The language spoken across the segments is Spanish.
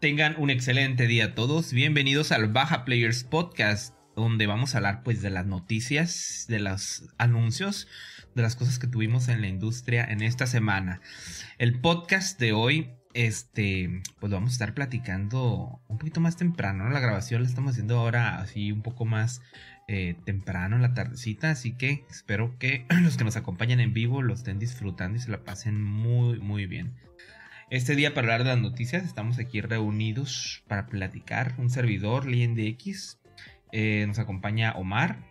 Tengan un excelente día todos. Bienvenidos al Baja Players Podcast, donde vamos a hablar pues de las noticias, de los anuncios, de las cosas que tuvimos en la industria en esta semana. El podcast de hoy, este, pues lo vamos a estar platicando un poquito más temprano. La grabación la estamos haciendo ahora así un poco más eh, temprano en la tardecita, así que espero que los que nos acompañan en vivo lo estén disfrutando y se la pasen muy, muy bien. Este día para hablar de las noticias estamos aquí reunidos para platicar. Un servidor, LienDX. Eh, nos acompaña Omar.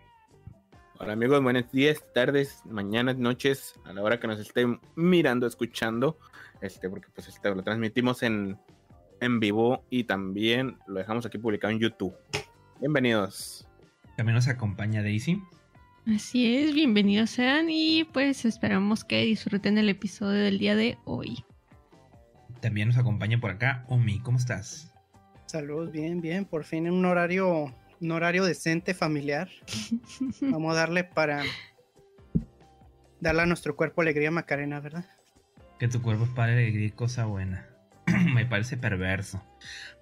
Hola amigos, buenos días, tardes, mañanas, noches, a la hora que nos estén mirando, escuchando, este, porque pues este, lo transmitimos en, en vivo y también lo dejamos aquí publicado en YouTube. Bienvenidos. También nos acompaña Daisy. Así es, bienvenidos sean y pues esperamos que disfruten el episodio del día de hoy. También nos acompaña por acá Omi, ¿cómo estás? Saludos, bien, bien, por fin en un horario, un horario decente, familiar. Vamos a darle para darle a nuestro cuerpo alegría, Macarena, ¿verdad? Que tu cuerpo es para alegría cosa buena. Me parece perverso.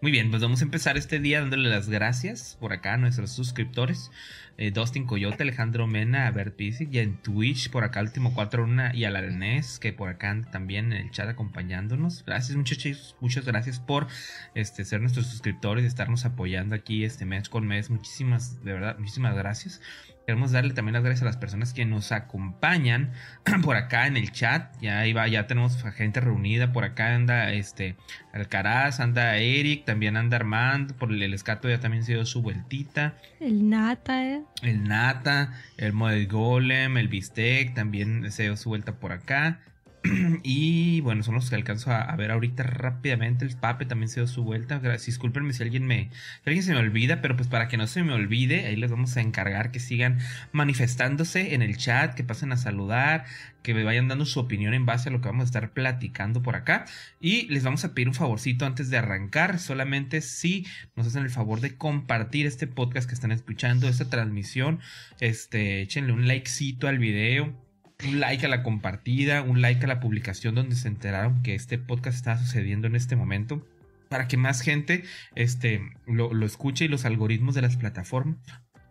Muy bien, pues vamos a empezar este día dándole las gracias por acá a nuestros suscriptores. Eh, Dustin Coyote, Alejandro Mena, Bert Pisic y en Twitch por acá Último 41 y a la Arenés que por acá también en el chat acompañándonos. Gracias muchachos, muchas gracias por este, ser nuestros suscriptores y estarnos apoyando aquí este mes con mes. Muchísimas, de verdad, muchísimas gracias. Queremos darle también las gracias a las personas que nos acompañan por acá en el chat. Ya iba, ya tenemos gente reunida. Por acá anda este Alcaraz, anda Eric, también anda Armand. Por el, escato ya también se dio su vueltita. El Nata, eh. El Nata, el Model Golem, el Bistec, también se dio su vuelta por acá. y bueno, son los que alcanzo a, ver ahorita rápidamente. El Pape también se dio su vuelta. Discúlpenme si alguien me. Alguien se me olvida, pero pues para que no se me olvide, ahí les vamos a encargar que sigan manifestándose en el chat, que pasen a saludar, que me vayan dando su opinión en base a lo que vamos a estar platicando por acá. Y les vamos a pedir un favorcito antes de arrancar. Solamente si nos hacen el favor de compartir este podcast que están escuchando, esta transmisión. Este, échenle un likecito al video un like a la compartida, un like a la publicación donde se enteraron que este podcast está sucediendo en este momento. Para que más gente este, lo, escuche y los algoritmos de las plataformas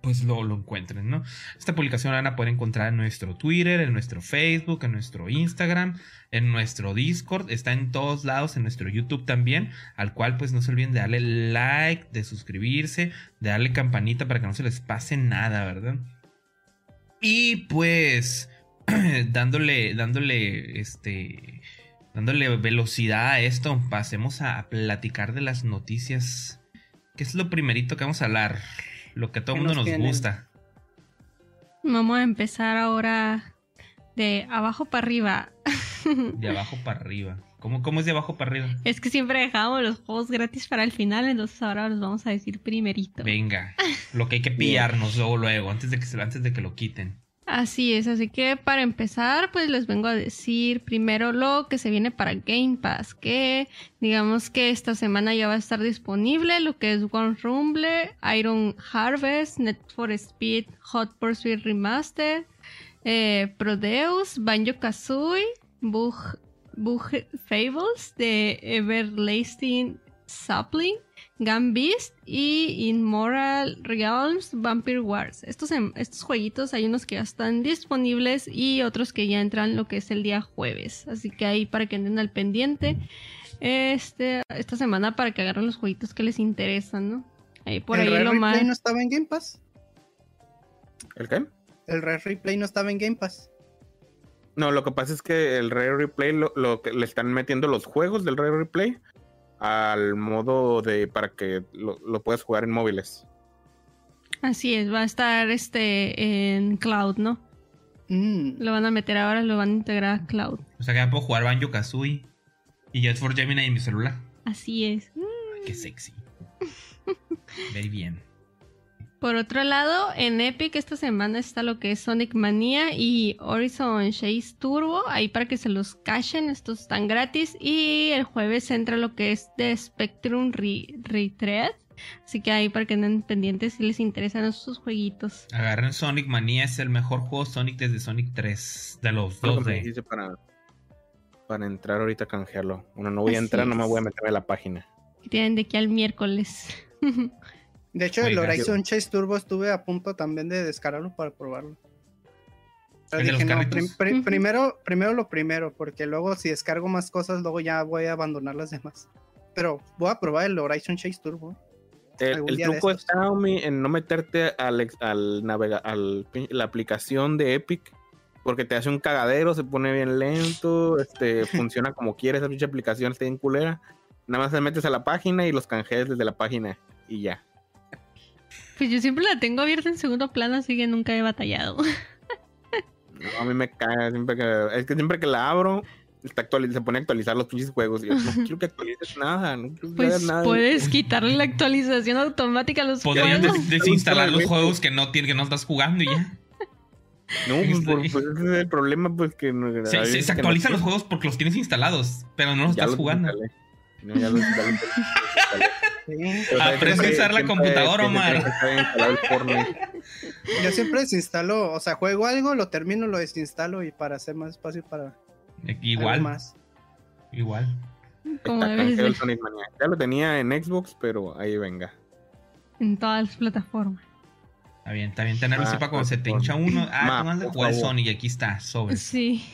pues lo, lo, encuentren, ¿no? Esta publicación la van a poder encontrar en nuestro Twitter, en nuestro Facebook, en nuestro Instagram, en nuestro Discord, está en todos lados, en nuestro YouTube también, al cual pues no se olviden de darle like, de suscribirse, de darle campanita para que no se les pase nada, ¿verdad? Y pues dándole, dándole, este, dándole velocidad a esto, pasemos a platicar de las noticias. ¿Qué es lo primerito que vamos a hablar? Lo que a todo el mundo nos, gusta. Vamos a empezar ahora de abajo para arriba. De abajo para arriba. ¿Cómo, ¿Cómo, es de abajo para arriba? Es que siempre dejamos los juegos gratis para el final, entonces ahora los vamos a decir primerito. Venga, lo que hay que pillarnos luego, luego, antes de que, antes de que lo quiten. Así es, así que para empezar, pues les vengo a decir primero lo que se viene para Game Pass, que digamos que esta semana ya va a estar disponible lo que es One Rumble, Iron Harvest, Net for Speed, Hot Pursuit Remastered, eh, Prodeus, Banjo Kazooie, Bug, Fables de Everlasting Sapling, Beast y Immoral Realms Vampire Wars. Estos, estos jueguitos hay unos que ya están disponibles y otros que ya entran lo que es el día jueves. Así que ahí para que anden al pendiente este, esta semana para que agarren los jueguitos que les interesan, ¿no? Ahí por ¿El ahí lo más. no estaba en Game Pass? ¿El qué? El Red Replay no estaba en Game Pass. No, lo que pasa es que el Red Replay lo, lo que le están metiendo los juegos del Red Replay al modo de para que lo, puedas jugar en móviles. Así es, va a estar este en cloud, ¿no? Mm. Lo van a meter ahora, lo van a integrar a cloud. O sea que ya puedo jugar Banjo Kazooie y Jet for Gemini en mi celular. Así es. Qué sexy. Very bien. Por otro lado, en Epic esta semana está lo que es Sonic Mania y Horizon Chase Turbo, ahí para que se los cachen, estos están gratis. Y el jueves entra lo que es The Spectrum Retread, así que ahí para que anden pendientes si les interesan esos jueguitos. Agarren Sonic Mania, es el mejor juego Sonic desde Sonic 3, de los dos de... dijiste para, para entrar ahorita a canjearlo. Bueno, no voy a entrar, no me voy a meter a la página. Que tienen de aquí al miércoles. De hecho, el. Horizon Chase Turbo estuve a punto también de descargarlo para probarlo. Pero ¿El de los dije, no, prim- primero, primero lo primero, porque luego si descargo más cosas, luego ya voy a abandonar las demás. Pero voy a probar el Horizon Chase Turbo. El, truco está en no meterte al, al navega al pin- la aplicación de Epic porque te hace un cagadero, se pone bien lento, este funciona como quieres, esa pinche aplicación está bien culera. Nada más te metes a la página y los canjeas desde la página y ya. Pues yo siempre la tengo abierta en segundo plano, así que nunca he batallado. No, a mí me caga siempre que es que siempre que la abro está se pone a actualizar los pinches juegos y yo no quiero que actualices nada, no quiero que Pues nada. puedes quitarle la actualización automática a los Podrías juegos. des- desinstalar los juegos que no, que no estás jugando y ya. No, pues, por- pues, ese es el problema pues que Se, se- se que no actualizan los juegos porque los tienes instalados, pero no los Ya estás los jugando. instalé. No, ya los instalé. Sí. Aprende a usar la computadora, Omar. Yo siempre desinstalo, o sea, juego algo, lo termino, lo desinstalo y para hacer más espacio para Igual, más. igual. Ya lo tenía en Xbox, pero ahí venga. En todas las plataformas. Está bien, está bien tenerlo Ah, así para cuando se te hincha uno. Ah, jugar favor. Sonic y aquí está, sobres. Sí.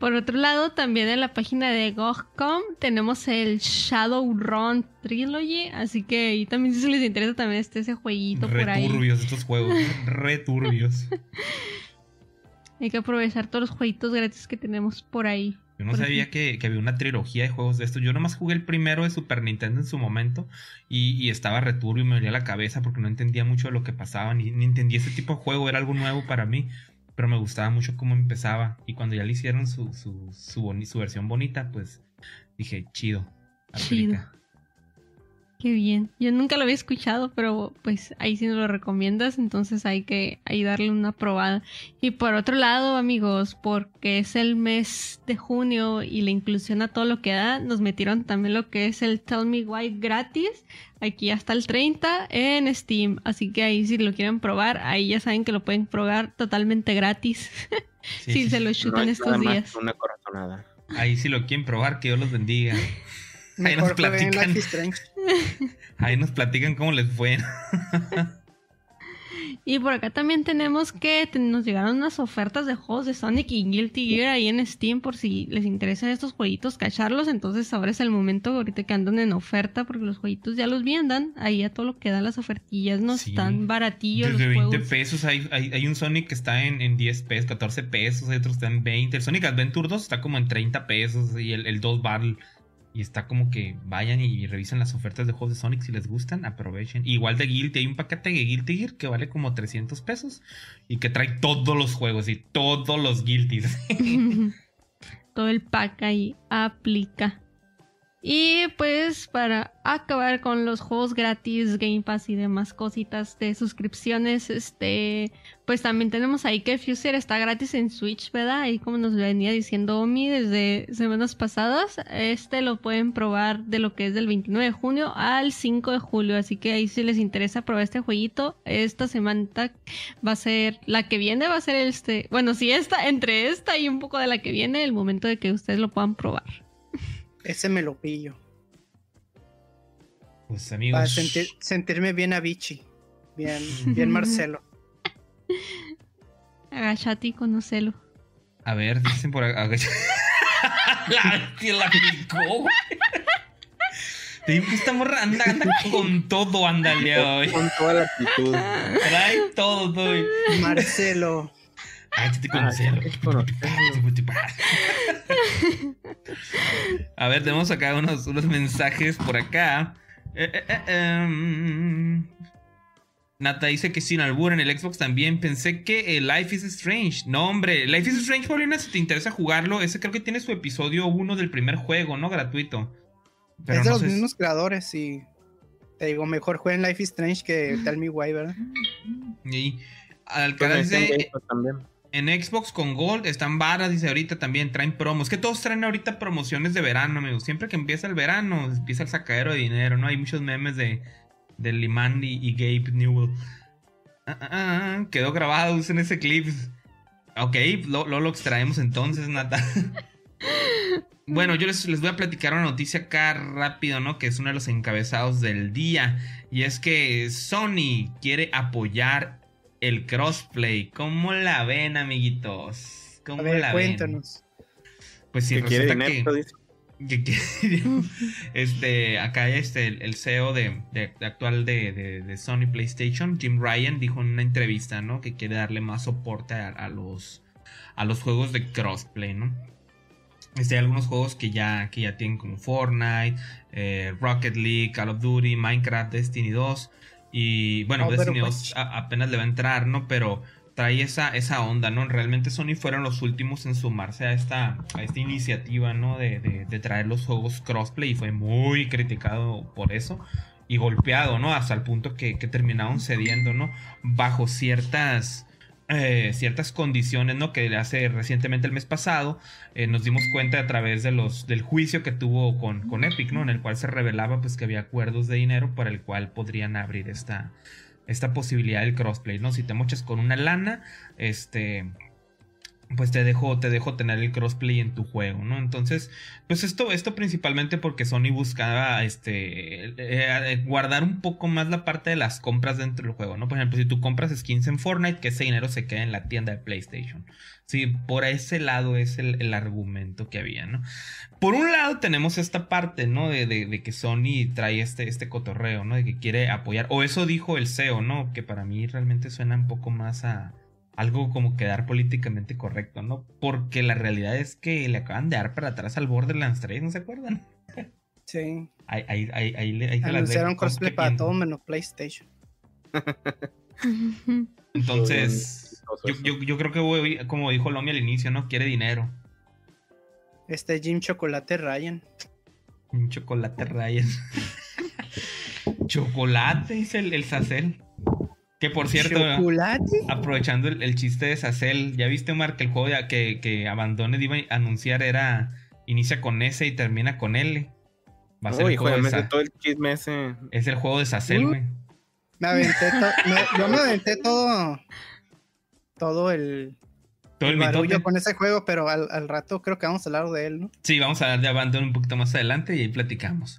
Por otro lado, también en la página de GOG.com tenemos el Shadowrun Trilogy, así que ahí también si les interesa también está ese jueguito por ahí. Returbios estos juegos, returbios. Hay que aprovechar todos los jueguitos gratis que tenemos por ahí. Yo no sabía que, que había una trilogía de juegos de estos. Yo nomás jugué el primero de Super Nintendo en su momento y, y estaba returbio y me dolía la cabeza porque no entendía mucho de lo que pasaba, ni, ni entendía ese tipo de juego, era algo nuevo para mí, pero me gustaba mucho cómo empezaba. Y cuando ya le hicieron su, su, su, su versión bonita, pues dije, chido. Chido. Qué bien. Yo nunca lo había escuchado, pero pues ahí sí nos lo recomiendas, entonces hay que ahí darle una probada. Y por otro lado, amigos, porque es el mes de junio y la inclusión a todo lo que da, nos metieron también lo que es el Tell Me Why gratis, aquí hasta el 30 en Steam. Así que ahí si lo quieren probar, ahí ya saben que lo pueden probar totalmente gratis. Sí, si sí, se lo No chutan es estos días. que una corazonada. Ahí si lo quieren probar, que Dios los bendiga. Ahí nos platican. Ahí nos platican cómo les fue. Y por acá también tenemos que nos llegaron unas ofertas de juegos de Sonic y Guilty Gear ahí en Steam por si les interesan estos jueguitos, cacharlos. Entonces ahora es el momento ahorita que andan en oferta porque los jueguitos ya los vendan. Ahí a todo lo que dan las ofertillas, no Sí. están baratillos Desde los 20 juegos. pesos hay, hay, hay un Sonic que está en, en 10 pesos, 14 pesos, hay otros que están en 20. El Sonic Adventure 2 está como en 30 pesos y el, el 2 Battle. Y está como que vayan y revisen las ofertas de juegos de Sonic si les gustan, aprovechen. Igual de Guilty, hay un paquete de Guilty Gear que vale como 300 pesos y que trae todos los juegos y todos los Guilties. todo el pack ahí aplica. Y pues para acabar con los juegos gratis, Game Pass y demás cositas de suscripciones, este, pues también tenemos ahí que Fuser está gratis en Switch, ¿verdad? Ahí como nos venía diciendo Omi desde semanas pasadas, este lo pueden probar de lo que es del 29 de junio al 5 de julio, así que ahí si les interesa probar este jueguito, esta semana va a ser, la que viene va a ser este, bueno, si esta, entre esta y un poco de la que viene, el momento de que ustedes lo puedan probar. Ese me lo pillo. Pues Para amigos, sentir- sentirme bien Avicii. Bien, bien Marcelo. Agachate y conocelo. a ver, dicen por acá. la bestia la picó. Te digo que esta morra anda, anda con todo, ándale hoy. Con toda la actitud. Trae todo, todo. Marcelo. Ah. A ver, tenemos acá unos, unos mensajes por acá. Eh, eh, eh, em. Nata dice que sin albur en el Xbox también. Pensé que el Life is Strange. No, hombre, Life is Strange, Paulina, si te interesa jugarlo, ese creo que tiene su episodio 1 del primer juego, ¿no? Gratuito. es de los mismos creadores y te digo, mejor jueguen Life is Strange que Tell Me Why, ¿verdad? Y al pues en Xbox con Gold están varas, dice ahorita también, traen promos. Que todos traen ahorita promociones de verano, amigos. Siempre que empieza el verano, empieza el sacadero de dinero, ¿no? Hay muchos memes de, de Liman y, Gabe Newell. Ah, ah, ah, quedó grabado, usen ese clip. Ok, lo, lo, extraemos entonces, Nata. bueno, yo les, les, voy a platicar una noticia acá rápido, ¿no? Que es uno de los encabezados del día. Y es que Sony quiere apoyar el crossplay. ¿Cómo la ven, amiguitos? ¿Cómo la cuéntanos. Pues si resulta que, este, acá este, el, CEO de, actual de, Sony PlayStation, Jim Ryan, dijo en una entrevista, ¿no? Que quiere darle más soporte a, los, a los juegos de crossplay, ¿no? Este, hay algunos juegos que ya, que ya tienen como Fortnite, eh, Rocket League, Call of Duty, Minecraft, Destiny 2. Y bueno, Destiny 2 pues apenas le va a entrar, ¿no? Pero trae esa, esa onda, ¿no? Realmente Sony fueron los últimos en sumarse a esta, a esta iniciativa, ¿no? De, de, traer los juegos crossplay y fue muy criticado por eso y golpeado, ¿no? Hasta el punto que, que terminaron cediendo, ¿no? Bajo ciertas eh, ciertas condiciones, ¿no? Que hace recientemente el mes pasado eh, nos dimos cuenta a través de los, del juicio que tuvo con, con Epic, ¿no? En el cual se revelaba pues que había acuerdos de dinero para el cual podrían abrir esta, esta posibilidad del crossplay, ¿no? Si te mochas con una lana, este pues te dejo, te dejo tener el crossplay en tu juego, ¿no? Entonces, pues esto, esto principalmente porque Sony buscaba este eh, eh, guardar un poco más la parte de las compras dentro del juego, ¿no? Por ejemplo, si tú compras skins en Fortnite, que ese dinero se queda en la tienda de PlayStation. Sí, por ese lado es el, argumento que había, ¿no? Por un lado tenemos esta parte, ¿no? De, de, que Sony trae este, este cotorreo, ¿no? De que quiere apoyar, o eso dijo el CEO, ¿no? Que para mí realmente suena un poco más a algo como quedar políticamente correcto, ¿no? Porque la realidad es que le acaban de dar para atrás al Borderlands 3, ¿no se acuerdan? Sí. Ahí, ahí, ahí, ahí, ahí Anunciaron crossplay para todo menos PlayStation. Entonces, yo, yo, yo, creo que voy, como dijo Lomi al inicio, ¿no? Quiere dinero. Este Jim Chocolate Ryan. Jim Chocolate Ryan. Chocolate, dice el, el Sacel. Que por cierto, aprovechando el, chiste de Sacel, ¿ya viste, Omar, que el juego que, que Abandoned iba a anunciar era inicia con S y termina con L? Va a ser el juego de todo el chisme ese. Es el juego de Sacel, güey. Me aventé todo. yo me aventé todo. Todo el. Todo el, barullo con ese juego, pero al, rato creo que vamos a hablar de él, ¿no? Sí, vamos a hablar de Abandon un poquito más adelante y ahí platicamos.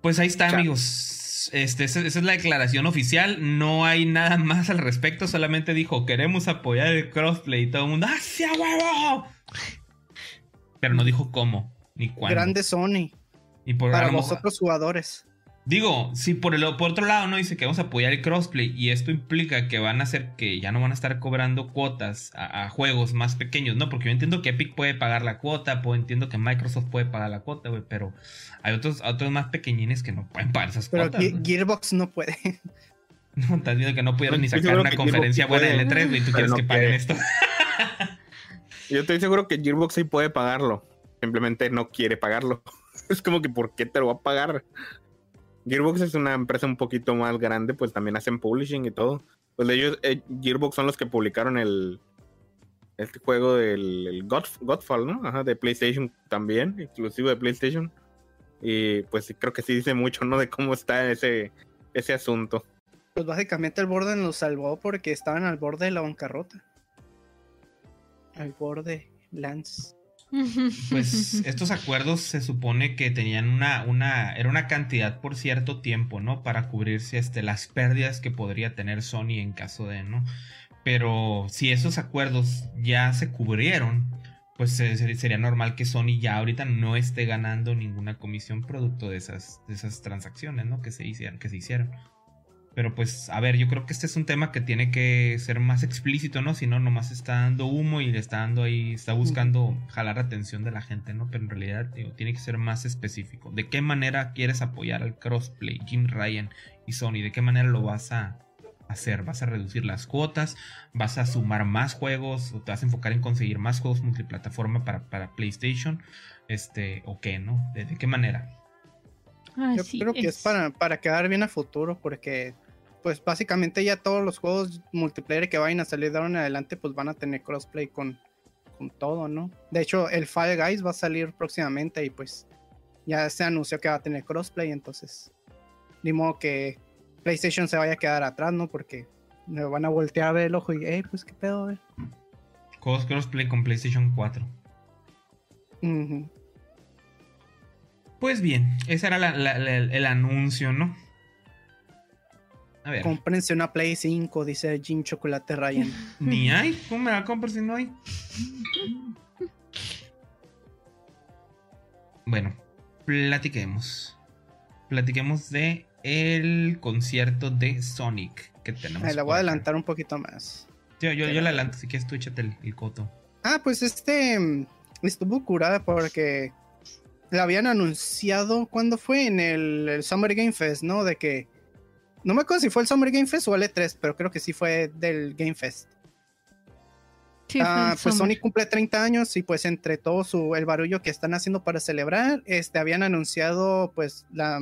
Pues ahí está, amigos este, esa, es la declaración oficial. No hay nada más al respecto. Solamente dijo, queremos apoyar el crossplay. Y todo el mundo, ¡hacia huevo! Pero no dijo cómo, ni cuándo. Grande Sony. Y por Para los otros jugadores. Digo, si por, el, por otro lado no dice que vamos a apoyar el crossplay y esto implica que van a hacer que ya no van a estar cobrando cuotas a, juegos más pequeños, ¿no? Porque yo entiendo que Epic puede pagar la cuota, pues entiendo que Microsoft puede pagar la cuota, güey, pero hay otros, otros más pequeñines que no pueden pagar esas cuotas. Pero Gearbox no puede. No, estás viendo que no pudieron ni sacar una conferencia buena de L3, y tú quieres que paguen esto. yo estoy seguro que Gearbox sí puede pagarlo, simplemente no quiere pagarlo. Es como que, ¿por qué te lo va a pagar? Gearbox es una empresa un poquito más grande, pues también hacen publishing y todo. Pues ellos, eh, Gearbox son los que publicaron el este juego del Godfall, ¿no? Ajá, de PlayStation también, exclusivo de PlayStation. Y pues creo que sí dice mucho, ¿no? De cómo está ese, ese asunto. Pues básicamente el borde nos salvó porque estaban al borde de la bancarrota. Al borde, Lance. Pues estos acuerdos se supone que tenían una, una, era una cantidad por cierto tiempo, ¿no? Para cubrirse este, las pérdidas que podría tener Sony en caso de, ¿no? Pero si esos acuerdos ya se cubrieron, pues sería normal que Sony ya ahorita no esté ganando ninguna comisión producto de esas, de esas transacciones, ¿no? Que se hicieron, que se hicieron. Pero pues, a ver, yo creo que este es un tema que tiene que ser más explícito, ¿no? Si no, nomás está dando humo y le está dando ahí, está buscando jalar atención de la gente, ¿no? Pero en realidad tiene que ser más específico. ¿De qué manera quieres apoyar al crossplay, Jim Ryan y Sony? ¿De qué manera lo vas a hacer? ¿Vas a reducir las cuotas? ¿Vas a sumar más juegos? ¿O te vas a enfocar en conseguir más juegos multiplataforma para, para PlayStation? Este, ¿o qué, no? ¿De, qué manera? Yo creo que es para, para quedar bien a futuro, porque pues básicamente ya todos los juegos multiplayer que vayan a salir de ahora en adelante, pues van a tener crossplay con, con todo, ¿no? De hecho, el Fall Guys va a salir próximamente y pues ya se anunció que va a tener crossplay, entonces ni modo que PlayStation se vaya a quedar atrás, ¿no? Porque me van a voltear a ver el ojo y, hey, pues qué pedo, ver. Juegos crossplay con PlayStation 4. Pues bien, ese era el, anuncio, ¿no? A ver. Comprense una Play 5, dice Jim Chocolate Ryan. Ni hay. ¿Cómo me la compro si no hay? Bueno, platiquemos. Platiquemos de el concierto de Sonic que tenemos. la voy a adelantar un poquito más. Yo, yo, yo la adelanto, si quieres tú échate el, coto. Ah, pues este mm, estuvo curada porque la habían anunciado cuando fue en el, Summer Game Fest, ¿no? De que no me acuerdo si fue el Summer Game Fest o el E3, pero creo que sí fue del Game Fest. Ah, pues Sony cumple 30 años y pues entre todo su, el barullo que están haciendo para celebrar, este, habían anunciado pues la,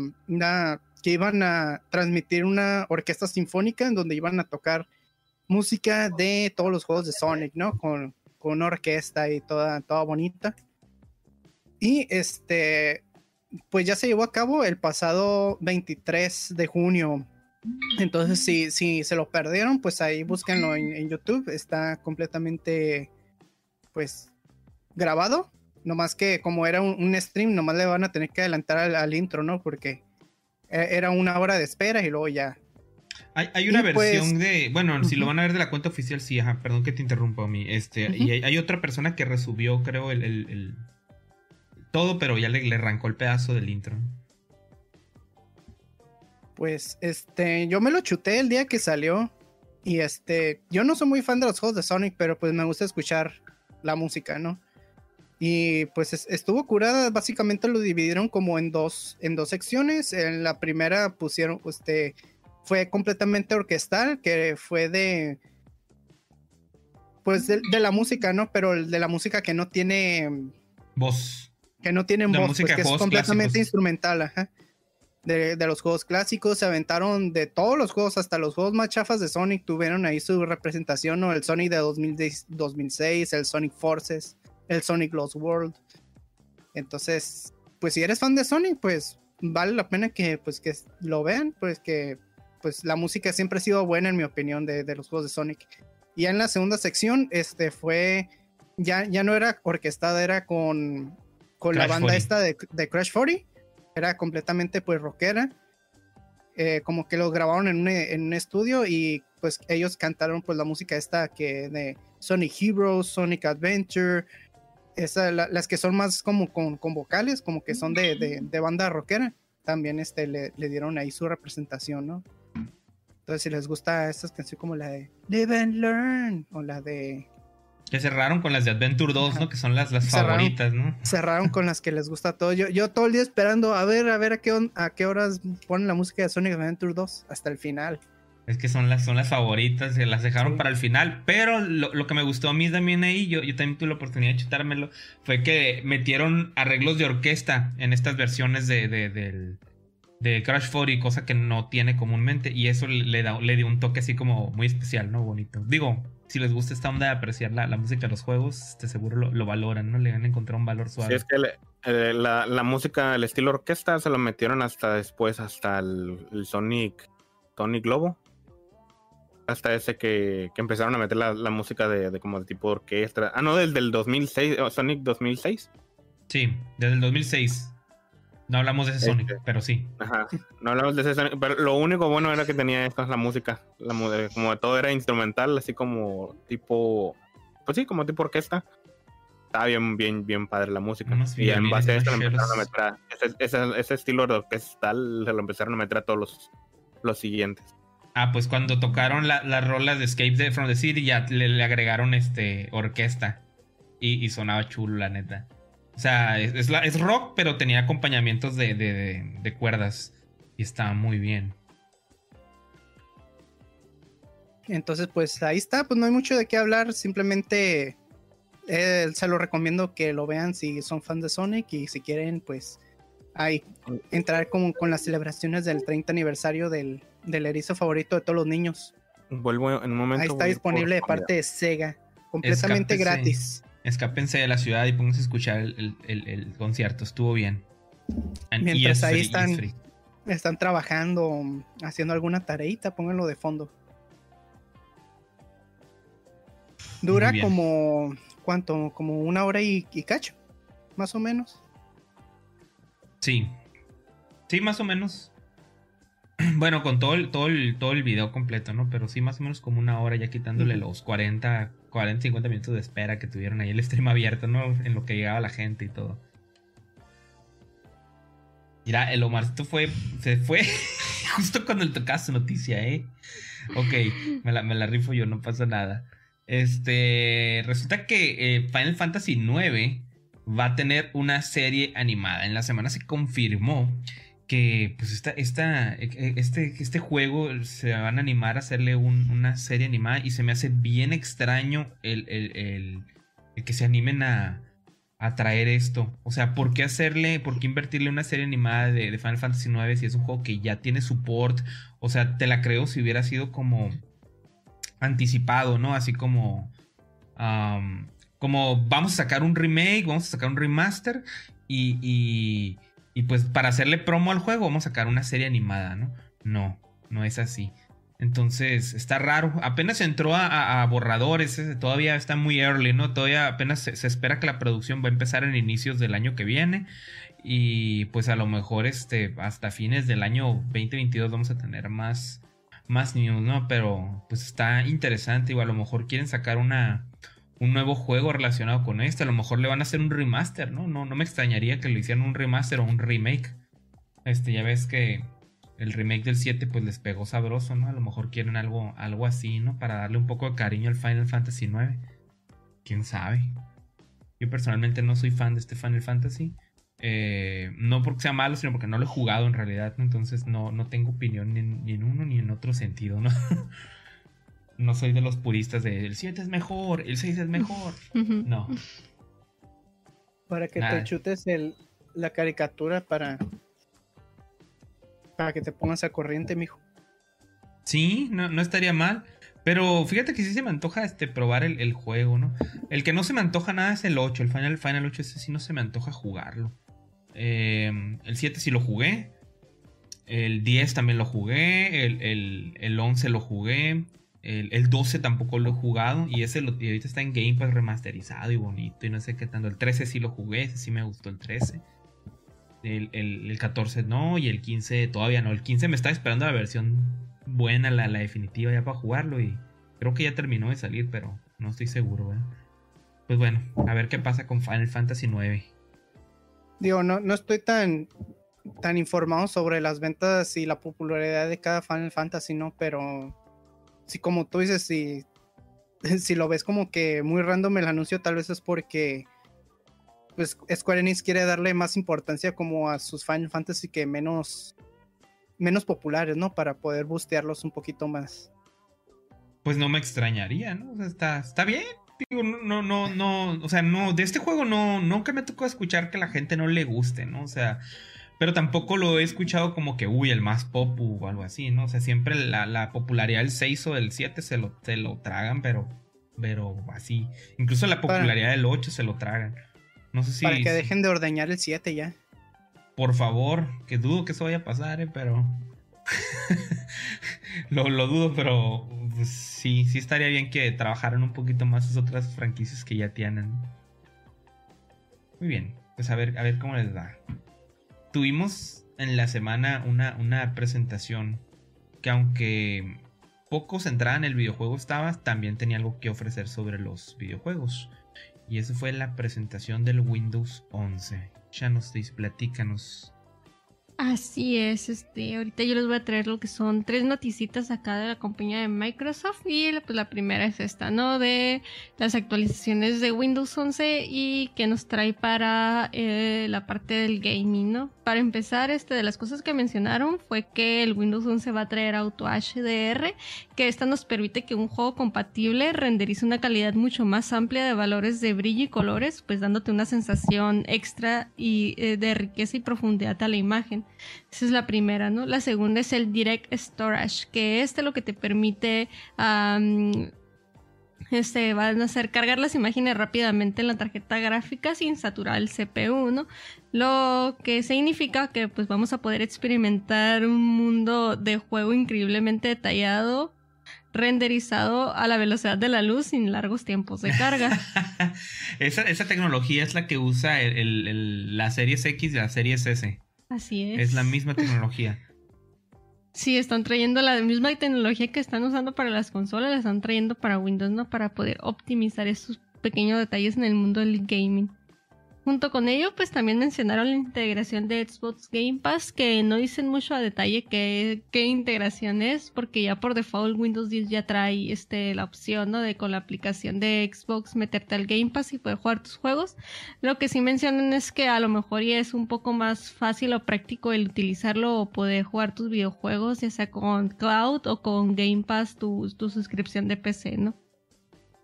que iban a transmitir una orquesta sinfónica en donde iban a tocar música de todos los juegos de Sonic, ¿no? Con, con una orquesta y toda, toda bonita. Y este, pues ya se llevó a cabo el pasado 23 de junio entonces, si, si se lo perdieron, pues ahí búsquenlo en, YouTube. Está completamente, pues, grabado. Nomás que como era un, stream, nomás le van a tener que adelantar al, intro, ¿no? Porque e, era una hora de espera y luego ya. Hay, una versión pues, de. Bueno, si lo van a ver de la cuenta oficial, sí, ajá. Perdón que te interrumpa a mí. Este, Y hay, otra persona que resubió, creo, el, todo, pero ya le, le arrancó el pedazo del intro. Pues este, yo me lo chuté el día que salió. Y este, yo no soy muy fan de los juegos de Sonic, pero pues me gusta escuchar la música, ¿no? Y pues estuvo curada, básicamente lo dividieron como en dos, en dos secciones. En la primera pusieron, este, fue completamente orquestal, que fue de, pues de, la música, ¿no? Pero de la música que no tiene voz. Que no tienen voz, pues que es completamente instrumental, ajá de, los juegos clásicos, se aventaron de todos los juegos, hasta los juegos más chafas de Sonic tuvieron ahí su representación, ¿no? El Sonic de 2006, el Sonic Forces, el Sonic Lost World. Entonces, pues si eres fan de Sonic, pues vale la pena que, pues, que lo vean, pues que pues la música siempre ha sido buena en mi opinión de, los juegos de Sonic. Y en la segunda sección, este fue, ya, ya no era orquestada, era con, con la banda esta de, de Crash 40 era completamente pues rockera. Eh, como que lo grabaron en un, estudio y pues ellos cantaron pues la música esta que de Sonic Heroes, Sonic Adventure, esa, las que son más como con, vocales, como que son de, banda rockera, también este, le, le, dieron ahí su representación, ¿no? Entonces si les gusta estas canciones como la de Live and Learn o la de que cerraron con las de Adventure 2, ¿no? Que son las, las favoritas, ¿no? Cerraron con las que les gusta todo. Yo, yo todo el día esperando a ver, a ver a qué, a qué horas ponen la música de Sonic Adventure 2 hasta el final. Es que son las, son las favoritas, se las dejaron para el final. Pero lo, que me gustó a mí también ahí, yo, yo también tuve la oportunidad de chutármelo, fue que metieron arreglos de orquesta en estas versiones de, de, de Crash 40, cosa que no tiene comúnmente. Y eso le, da, le dio un toque así como muy especial, ¿no? Bonito. Digo, si les gusta esta onda de apreciar la, música de los juegos, este, seguro lo, valoran, ¿no? Le van a encontrar un valor suave. Sí, es que la, música, el estilo orquesta, se lo metieron hasta después, hasta el, Sonic, Sonic Globo. Hasta ese que, empezaron a meter la, música de, como de tipo orquesta. Ah, no, desde el 2006, Sonic 2006. Sí, desde el 2006. No hablamos de ese Sonic, este, pero sí. Ajá, no hablamos de ese Sonic, pero lo único bueno era que tenía esta la música, la, como todo era instrumental, así como tipo, pues sí, como tipo orquesta. Estaba bien, bien, bien padre la música. y en base a esto lo empezaron a meter ese, ese, estilo de orquestal se lo empezaron a meter a todos los, los siguientes. Ah, pues cuando tocaron las rolas de Escape from the City ya le, agregaron este orquesta y, y sonaba chulo, la neta. O sea, es, es rock, pero tenía acompañamientos de, cuerdas. Y estaba muy bien. Entonces, pues ahí está, pues no hay mucho de qué hablar, simplemente eh, se lo recomiendo que lo vean si son fans de Sonic y si quieren, pues ahí entrar con, con las celebraciones del 30 aniversario del, del erizo favorito de todos los niños. Vuelvo en un momento. Ahí está disponible de parte de Sega, completamente gratis. Escápense de la ciudad y pónganse a escuchar el, concierto, estuvo bien. Mientras ahí están, están trabajando, haciendo alguna tareita, pónganlo de fondo. Dura como, ¿cuánto? Como una hora y, y cacho, más o menos. Sí. Sí, más o menos. Bueno, con todo el, todo, el, todo el video completo, ¿no? Pero sí, más o menos como una hora ya quitándole los 40, 40, 50 minutos de espera que tuvieron ahí el stream abierto, ¿no? En lo que llegaba la gente y todo. Mira, el Omarcito fue, se fue justo cuando le tocaba su noticia, ¿eh? Ok, me la, me la rifo yo, no pasa nada. Este, resulta que eh, Final Fantasy IX va a tener una serie animada. En la semana se confirmó que pues esta, esta, e, e, este, este juego se van a animar a hacerle una serie animada y se me hace bien extraño el, que se animen a, a, traer esto. O sea, ¿por qué hacerle, por qué invertirle una serie animada de, Final Fantasy IX si es un juego que ya tiene support? O sea, te la creo si hubiera sido como anticipado, ¿no? Así como... como vamos a sacar un remake, vamos a sacar un remaster y pues para hacerle promo al juego vamos a sacar una serie animada, ¿no? No, no es así. Entonces está raro. Apenas entró a, borradores, todavía está muy early, ¿no? Todavía apenas se, espera que la producción va a empezar en inicios del año que viene. Y pues a lo mejor este, hasta fines del año 2022 vamos a tener más, más news, ¿no? Pero pues está interesante. Igual a lo mejor quieren sacar una, un nuevo juego relacionado con este. A lo mejor le van a hacer un remaster, ¿no? No, no me extrañaría que le hicieran un remaster o un remake. Este, ya ves que el remake del 7 pues les pegó sabroso, ¿no? A lo mejor quieren algo, algo así, ¿no? Para darle un poco de cariño al Final Fantasy 9. ¿Quién sabe? Yo personalmente no soy fan de este Final Fantasy. Eh, no porque sea malo, sino porque no lo he jugado en realidad. Entonces no, no tengo opinión ni ni en uno ni en otro sentido, ¿no? no soy de los puristas de el 7 es mejor, el 6 es mejor. No. Para que te chutes el, la caricatura para, para que te pongas a corriente, mijo. Sí, no, no estaría mal. Pero fíjate que sí se me antoja este, probar el, juego, ¿no? El que no se me antoja nada es el 8. El Final, Final 8 ese sí no se me antoja jugarlo. Em, el 7 sí lo jugué. El 10 también lo jugué. El, el, el 11 lo jugué. El, 12 tampoco lo he jugado y ese lo, ahorita está en Game Pass remasterizado y bonito y no sé qué tanto. El 13 sí lo jugué, sí me gustó el 13. El, 14 no y el 15 todavía no. El 15 me está esperando la versión buena, la, la, definitiva ya para jugarlo y creo que ya terminó de salir, pero no estoy seguro. Pues bueno, a ver qué pasa con Final Fantasy 9. Digo, no, no estoy tan, tan informado sobre las ventas y la popularidad de cada Final Fantasy, ¿no? Pero si como tú dices, si, si lo ves como que muy random el anuncio, tal vez es porque pues Square Enix quiere darle más importancia como a sus Final Fantasy que menos menos populares, ¿no? Para poder bustearlos un poquito más. Pues no me extrañaría, ¿no? O sea, está, está bien. Digo, no, no, no, o sea, no, de este juego no, nunca me tocó escuchar que la gente no le guste, ¿no? O sea, pero tampoco lo he escuchado como que, uy, el más pop o algo así, ¿no? O sea, siempre la, popularidad del 6 o del 7 se lo, se lo tragan, pero, pero así. Incluso la popularidad del 8 se lo tragan. No sé si. Para que dejen de ordeñar el 7 ya. Por favor, que dudo que eso vaya a pasar, ¿eh? Pero. lo, lo, dudo, pero pues, sí, sí estaría bien que trabajaran un poquito más esas otras franquicias que ya tienen. Muy bien, pues a ver, a ver cómo les da tuvimos en la semana una, una presentación que aunque poco centrada en el videojuego estaba, también tenía algo que ofrecer sobre los videojuegos. Y esa fue la presentación del Windows 11. Ya nos platícanos. Así es, este, ahorita yo les voy a traer lo que son tres noticitas acá de la compañía de Microsoft y pues la primera es esta, ¿no? De las actualizaciones de Windows 11 y que nos trae para eh, la parte del gaming, ¿no? Para empezar, este, de las cosas que mencionaron fue que el Windows 11 va a traer Auto HDR, que esta nos permite que un juego compatible renderice una calidad mucho más amplia de valores de brillo y colores, pues dándote una sensación extra y eh, de riqueza y profundidad a la imagen. Esa es la primera, ¿no? La segunda es el Direct Storage, que este lo que te permite... este, van a hacer cargar las imágenes rápidamente en la tarjeta gráfica sin saturar el CPU, ¿no? Lo que significa que pues vamos a poder experimentar un mundo de juego increíblemente detallado, renderizado a la velocidad de la luz sin largos tiempos de carga. esa, tecnología es la que usa la Series X y la Series S. Así es. Es la misma tecnología. Sí, están trayendo la misma tecnología que están usando para las consolas, la están trayendo para Windows, ¿no? Para poder optimizar esos pequeños detalles en el mundo del gaming. Junto con ello, pues también mencionaron la integración de Xbox Game Pass, que no dicen mucho a detalle qué, qué integración es, porque ya por default Windows 10 ya trae este, la opción ¿no? de con la aplicación de Xbox meterte al Game Pass y poder jugar tus juegos. Lo que sí mencionan es que a lo mejor ya es un poco más fácil o práctico el utilizarlo o poder jugar tus videojuegos, ya sea con Cloud o con Game Pass, tu, tu suscripción de PC, ¿no?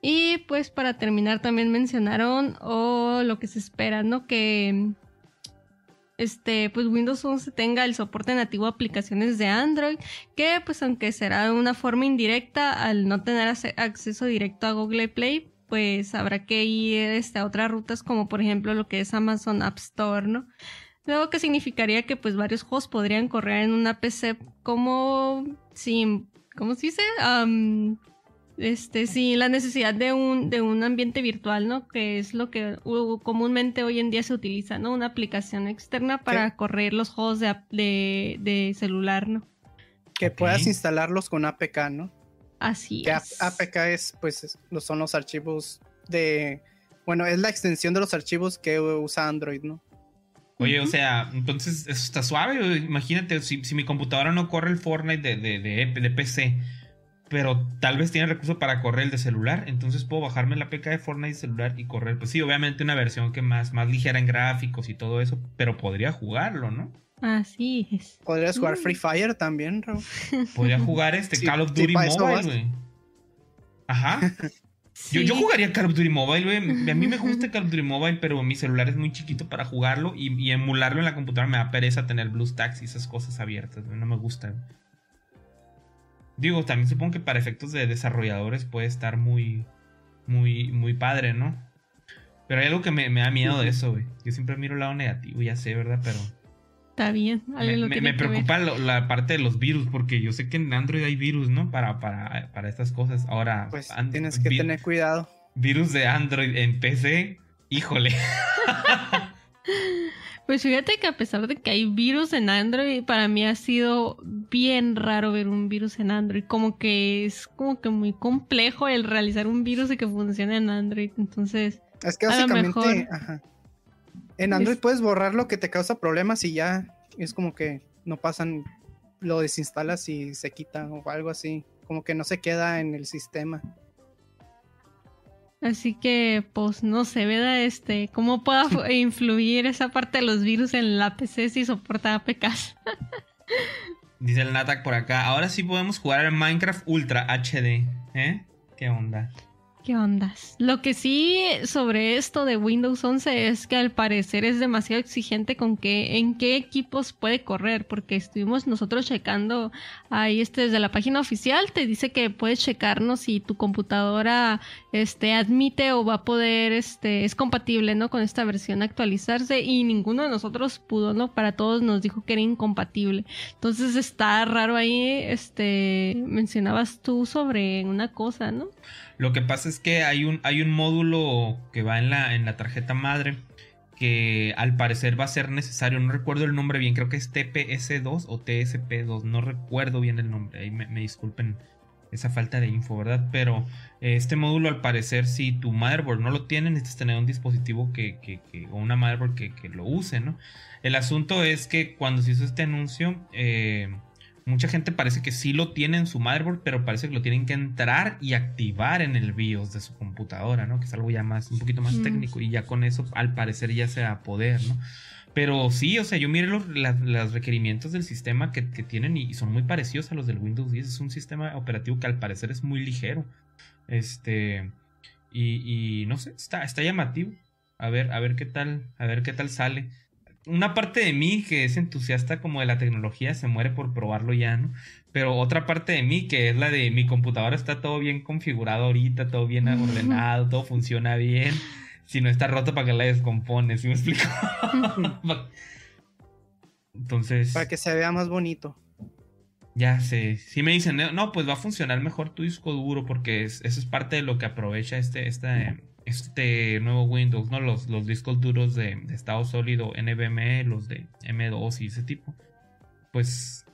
Y pues para terminar también mencionaron o lo que se espera, ¿no? Que este, pues Windows 11 tenga el soporte nativo a aplicaciones de Android, que pues aunque será de una forma indirecta, al no tener acceso directo a Google Play, pues habrá que ir este, a otras rutas como por ejemplo lo que es Amazon App Store, ¿no? Luego que significaría que pues varios juegos podrían correr en una PC como sin, ¿cómo se dice? Este, sí, la necesidad de un, de un ambiente virtual, ¿no? Que es lo que comúnmente hoy en día se utiliza, ¿no? Una aplicación externa para correr los juegos de, de, celular, ¿no? Que puedas instalarlos con APK, ¿no? Así que APK es, pues, son los archivos de... Bueno, es la extensión de los archivos que usa Android, ¿no? Oye, o sea, entonces eso está suave. Imagínate, si, mi computadora no corre el Fortnite de, de, de, de PC pero tal vez tiene recurso para correr el de celular. Entonces puedo bajarme la PK de Fortnite celular y correr. Pues sí, obviamente una versión que más, más ligera en gráficos y todo eso, pero podría jugarlo, ¿no? Así es. Podrías jugar. Free Fire también, Raúl. Podría jugar este Call of Duty Mobile, güey. Ajá. Yo, yo, jugaría Call of Duty Mobile, güey. A mí me gusta Call of Duty Mobile, pero mi celular es muy chiquito para jugarlo y, y emularlo en la computadora me da pereza tener BlueStacks y esas cosas abiertas, No me gusta. Digo, también supongo que para efectos de desarrolladores puede estar muy, muy, muy padre, ¿no? Pero hay algo que me, da miedo de eso, güey. Yo siempre miro el lado negativo, ya sé, ¿verdad? Pero... Está bien. Me, preocupa la parte de los virus, porque yo sé que en Android hay virus, ¿no? Para, para, para estas cosas. Ahora... Pues tienes que tener cuidado. Virus de Android en PC, híjole. Pues fíjate que a pesar de que hay virus en Android, para mí ha sido bien raro ver un virus en Android. Como que es como que muy complejo el realizar un virus y que funcione en Android. Entonces, es que básicamente, en Android puedes borrar lo que te causa problemas y ya es como que no pasan, lo desinstalas y se quita o algo así. Como que no se queda en el sistema. Así que, pues, no sé, ¿verdad? Este, ¿cómo pueda influir esa parte de los virus en la PC si soporta APKs? Dice el Natak por acá. Ahora sí podemos jugar en Minecraft Ultra HD. ¿Eh? ¿Qué onda? ¿Qué ondas? Lo que sí sobre esto de Windows 11 es que al parecer es demasiado exigente con que en qué equipos puede correr, porque estuvimos nosotros checando ahí este desde la página oficial te dice que puedes checarnos si tu computadora este admite o va a poder este es compatible, ¿no? con esta versión actualizarse y ninguno de nosotros pudo, ¿no? Para todos nos dijo que era incompatible. Entonces está raro ahí este mencionabas tú sobre una cosa, ¿no? Lo que pasa es que hay un, hay un módulo que va en la, en la tarjeta madre que al parecer va a ser necesario, no recuerdo el nombre bien, creo que es TPS2 o TSP2, no recuerdo bien el nombre, ahí me, disculpen esa falta de info, ¿verdad? Pero eh, este módulo al parecer si tu motherboard no lo tiene, necesitas tener un dispositivo que, o una motherboard que, que, lo use, ¿no? El asunto es que cuando se hizo este anuncio, eh, mucha gente parece que sí lo tiene en su motherboard, pero parece que lo tienen que entrar y activar en el BIOS de su computadora, ¿no? Que es algo ya más, un poquito más técnico y ya con eso al parecer ya se va a poder, ¿no? Pero sí, o sea, yo mire los, requerimientos del sistema que, tienen y, son muy parecidos a los del Windows 10. Es un sistema operativo que al parecer es muy ligero. Este. Y, no sé, está, está llamativo. A ver, a ver qué tal, a ver qué tal sale. Una parte de mí que es entusiasta como de la tecnología se muere por probarlo ya, ¿no? Pero otra parte de mí que es la de mi computadora está todo bien configurado ahorita, todo bien ordenado, todo funciona bien si no está roto para que la descompone, ¿sí me explico? Entonces. Para que se vea más bonito. Ya sé. Si me dicen, no, pues va a funcionar mejor tu disco duro, porque eso es parte de lo que aprovecha este, este, este nuevo Windows, ¿no? Los, los discos duros de, estado sólido NVMe, los de M2 y ese tipo. Pues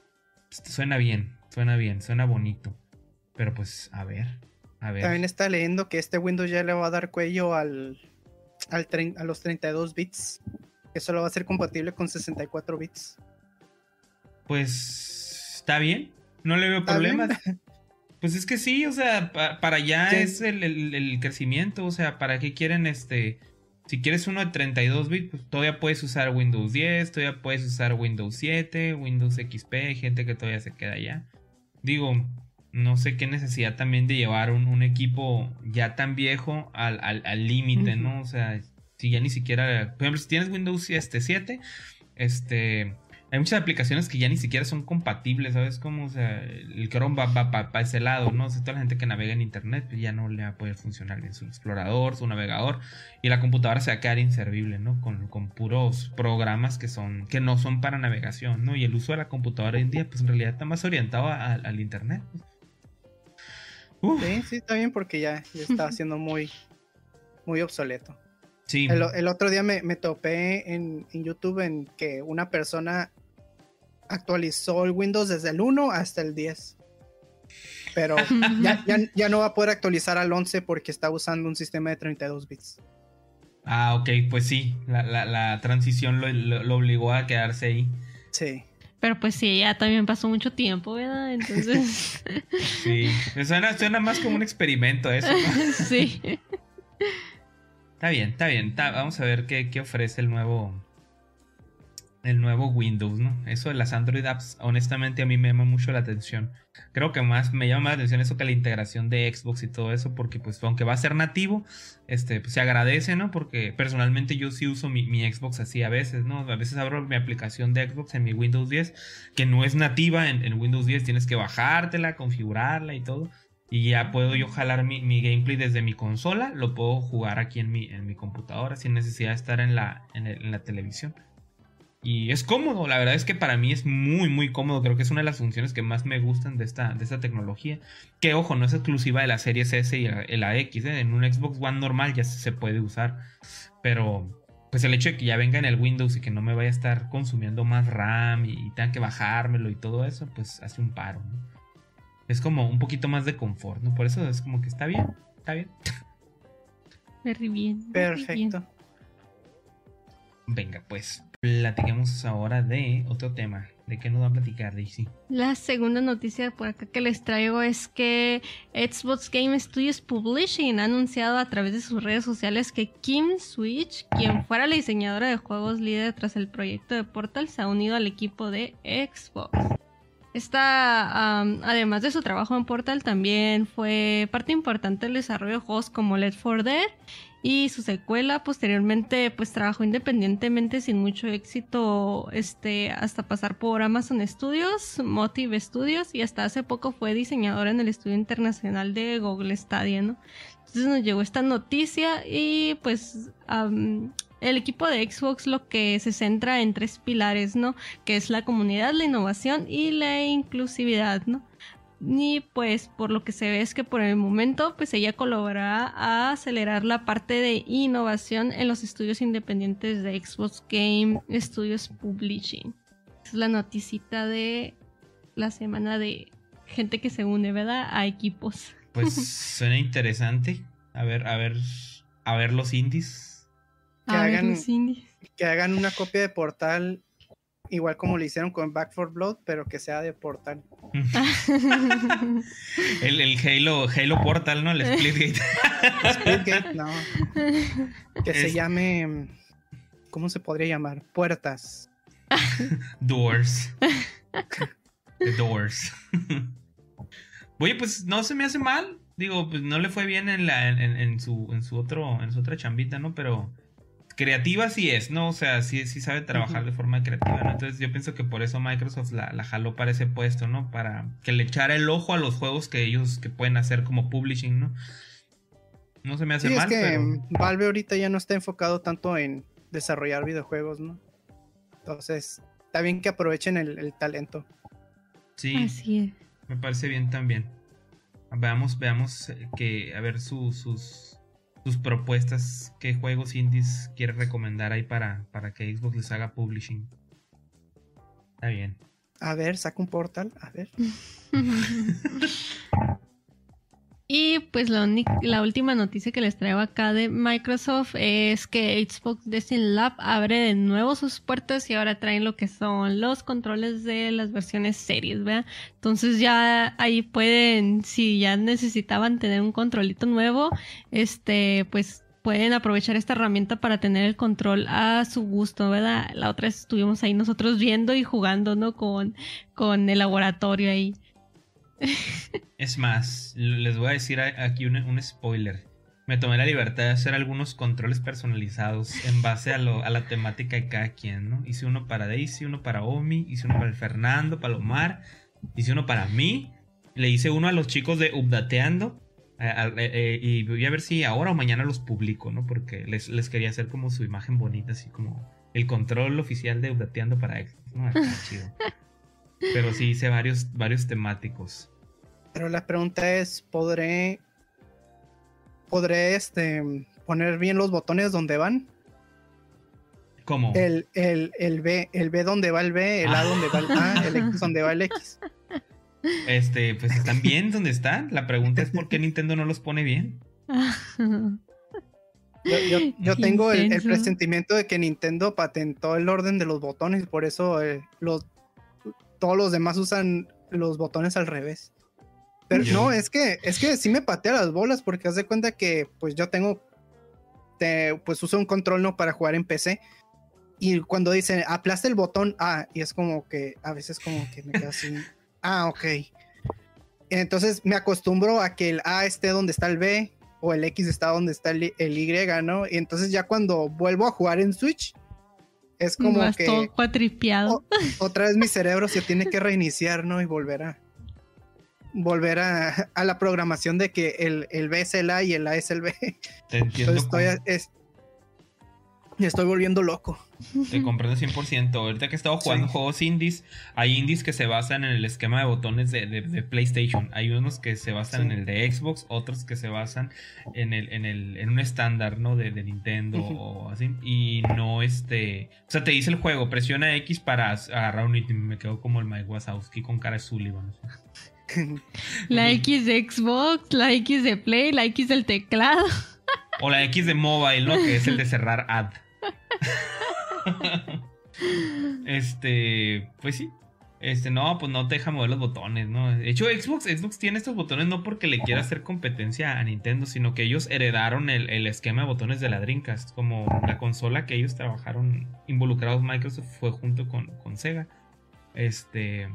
suena bien, suena bien, suena bonito. Pero pues, a ver, a ver. También está leyendo que este Windows ya le va a dar cuello al, al a los 32 bits, que solo va a ser compatible con 64 bits. Pues está bien, no le veo problemas. Pues es que sí, o sea, para allá es el, crecimiento, o sea, ¿para qué quieren este? Si quieres uno de 32 bits, pues todavía puedes usar Windows 10, todavía puedes usar Windows 7, Windows XP, gente que todavía se queda allá. Digo, no sé qué necesidad también de llevar un, equipo ya tan viejo al límite, ¿no? O sea, si ya ni siquiera, por ejemplo, si tienes Windows este 7, este, hay muchas aplicaciones que ya ni siquiera son compatibles, ¿sabes? Como, o sea, el Chrome va para ese lado, ¿no? O sea, toda la gente que navega en Internet pues ya no le va a poder funcionar bien su explorador, su navegador, y la computadora se va a quedar inservible, ¿no? Con, con puros programas que son, que no son para navegación, ¿no? Y el uso de la computadora hoy en día, pues en realidad está más orientado al Internet. Sí, sí, está bien porque ya, está siendo muy, muy obsoleto. Sí. El, otro día me, topé en, YouTube en que una persona actualizó el Windows desde el 1 hasta el 10. Pero ya, no va a poder actualizar al 11 porque está usando un sistema de 32 bits. Ah, ok, pues sí, la, transición lo, obligó a quedarse ahí. Sí. Pero pues sí, ya también pasó mucho tiempo, ¿verdad? Entonces. sí, suena, suena más como un experimento eso. sí. Está bien, está bien. vamos a ver qué, qué ofrece el nuevo, el nuevo Windows, ¿no? Eso de las Android apps, honestamente a mí me llama mucho la atención. Creo que más me llama la atención eso que la integración de Xbox y todo eso, porque pues aunque va a ser nativo, este, pues, se agradece, ¿no? Porque personalmente yo sí uso mi, Xbox así a veces, ¿no? A veces abro mi aplicación de Xbox en mi Windows 10, que no es nativa en, Windows 10, tienes que bajártela, configurarla y todo. Y ya puedo yo jalar mi, gameplay desde mi consola, lo puedo jugar aquí en mi, en mi computadora sin necesidad de estar en la, en la televisión. Y es cómodo, la verdad es que para mí es muy, muy cómodo. Creo que es una de las funciones que más me gustan de esta, de esta tecnología. Que ojo, no es exclusiva de la serie S y la, X. ¿eh? En un Xbox One normal ya se puede usar. Pero pues el hecho de que ya venga en el Windows y que no me vaya a estar consumiendo más RAM y, tenga que bajármelo y todo eso, pues hace un paro. Es como un poquito más de confort, ¿no? Por eso es como que está bien, está bien. bien. Perfecto. Venga, pues platiquemos ahora de otro tema. ¿De qué nos va a platicar, Daisy? La segunda noticia por acá que les traigo es que Xbox Game Studios Publishing ha anunciado a través de sus redes sociales que Kim Switch, quien fuera la diseñadora de juegos líder tras el proyecto de Portal, se ha unido al equipo de Xbox. Esta, además de su trabajo en Portal, también fue parte importante del desarrollo de juegos como Let For Dead y su secuela posteriormente pues trabajó independientemente sin mucho éxito este hasta pasar por Amazon Studios, Motive Studios y hasta hace poco fue diseñadora en el estudio internacional de Google Stadia, ¿no? Entonces nos llegó esta noticia y pues el equipo de Xbox lo que se centra en tres pilares, ¿no? Que es la comunidad, la innovación y la inclusividad, ¿no? Ni pues por lo que se ve es que por el momento pues ella colaborará a acelerar la parte de innovación en los estudios independientes de Xbox Game Studios Publishing. Es la noticita de la semana de gente que se une, ¿verdad? A equipos. Pues suena interesante. A ver, a ver, a ver los indies. Que hagan, los indies. Que hagan una copia de Portal igual como lo hicieron con Back for Blood, pero que sea de Portal. el, el, Halo, Halo Portal, ¿no? El Splitgate. Splitgate, no. Que se llame. ¿Cómo se podría llamar? Puertas. Doors. The Doors. Oye, pues no se me hace mal. Digo, pues no le fue bien en, la, en, su, en, su otro, en su otra chambita, ¿no? Pero creativa sí es, ¿no? O sea, sí, sí sabe trabajar de forma creativa, ¿no? Entonces yo pienso que por eso Microsoft la, la, jaló para ese puesto, ¿no? Para que le echara el ojo a los juegos que ellos que pueden hacer como publishing, ¿no? No se me hace sí, mal. Es que Valve ahorita ya no está enfocado tanto en desarrollar videojuegos, ¿no? Entonces, está bien que aprovechen el, talento. Sí. Así es. Me parece bien también. Veamos, veamos eh, que, a ver, sus tus propuestas, qué juegos indies quieres recomendar ahí para, para que Xbox les haga publishing. Está bien. A ver, saca un portal, a ver. Y pues la, la, última noticia que les traigo acá de Microsoft es que Xbox Destiny Lab abre de nuevo sus puertas y ahora traen lo que son los controles de las versiones series, ¿verdad? Entonces ya ahí pueden, si ya necesitaban tener un controlito nuevo, este, pues pueden aprovechar esta herramienta para tener el control a su gusto, ¿verdad? La otra estuvimos ahí nosotros viendo y jugando, ¿no? Con, con el laboratorio ahí. Es más, les voy a decir aquí un, spoiler. Me tomé la libertad de hacer algunos controles personalizados en base a, la temática de cada quien, ¿no? Hice uno para Daisy, uno para Omi, hice uno para Fernando, Palomar, hice uno para mí, le hice uno a los chicos de Updateando. Eh, eh, y voy a ver si ahora o mañana los publico, ¿no? Porque les, les, quería hacer como su imagen bonita, así como el control oficial de Updateando para Xbox, ¿no? chido. Pero sí hice varios, varios temáticos. Pero la pregunta es, ¿podré, podré este, poner bien los botones donde van? ¿Cómo? El, el, el B, el B donde va el B, el A donde va el A, el X donde va el X. Este, pues están bien donde están. La pregunta es por qué Nintendo no los pone bien. Yo, tengo el, presentimiento de que Nintendo patentó el orden de los botones y por eso eh, los, todos los demás usan los botones al revés. Pero no, es que, es que sí me patea las bolas porque haz de cuenta que pues yo tengo, pues uso un control no para jugar en PC y cuando dicen aplasta el botón A y es como que a veces como que me quedo así, ah, ok. Entonces me acostumbro a que el A esté donde está el B o el X está donde está el, Y, ¿no? Y entonces ya cuando vuelvo a jugar en Switch, es como que. Todo cuatripeado. otra vez mi cerebro se tiene que reiniciar, ¿no? Y volver a. Volver a, a la programación de que el, el, B es el A y el A es el B. Te entiendo. Entonces estoy, me estoy volviendo loco. Te comprendo 100%. Ahorita que he estado jugando juegos indies, hay indies que se basan en el esquema de botones de, PlayStation. Hay unos que se basan en el de Xbox, otros que se basan en el en, el, en un estándar, ¿no? De, Nintendo o así. Y no este... O sea, te dice el juego, presiona X para agarrar un ítem. Me quedo como el Mike Wazowski con cara de Sullivan. La X de Xbox, la X de Play, la X del teclado. O la X de mobile, ¿no? Que es el de cerrar ad. este, pues sí. Este, no, pues no te deja mover los botones, ¿no? De hecho, Xbox, Xbox tiene estos botones no porque le quiera hacer competencia a Nintendo, sino que ellos heredaron el, esquema de botones de la Dreamcast. Como la consola que ellos trabajaron involucrados Microsoft fue junto con, con Sega. Este.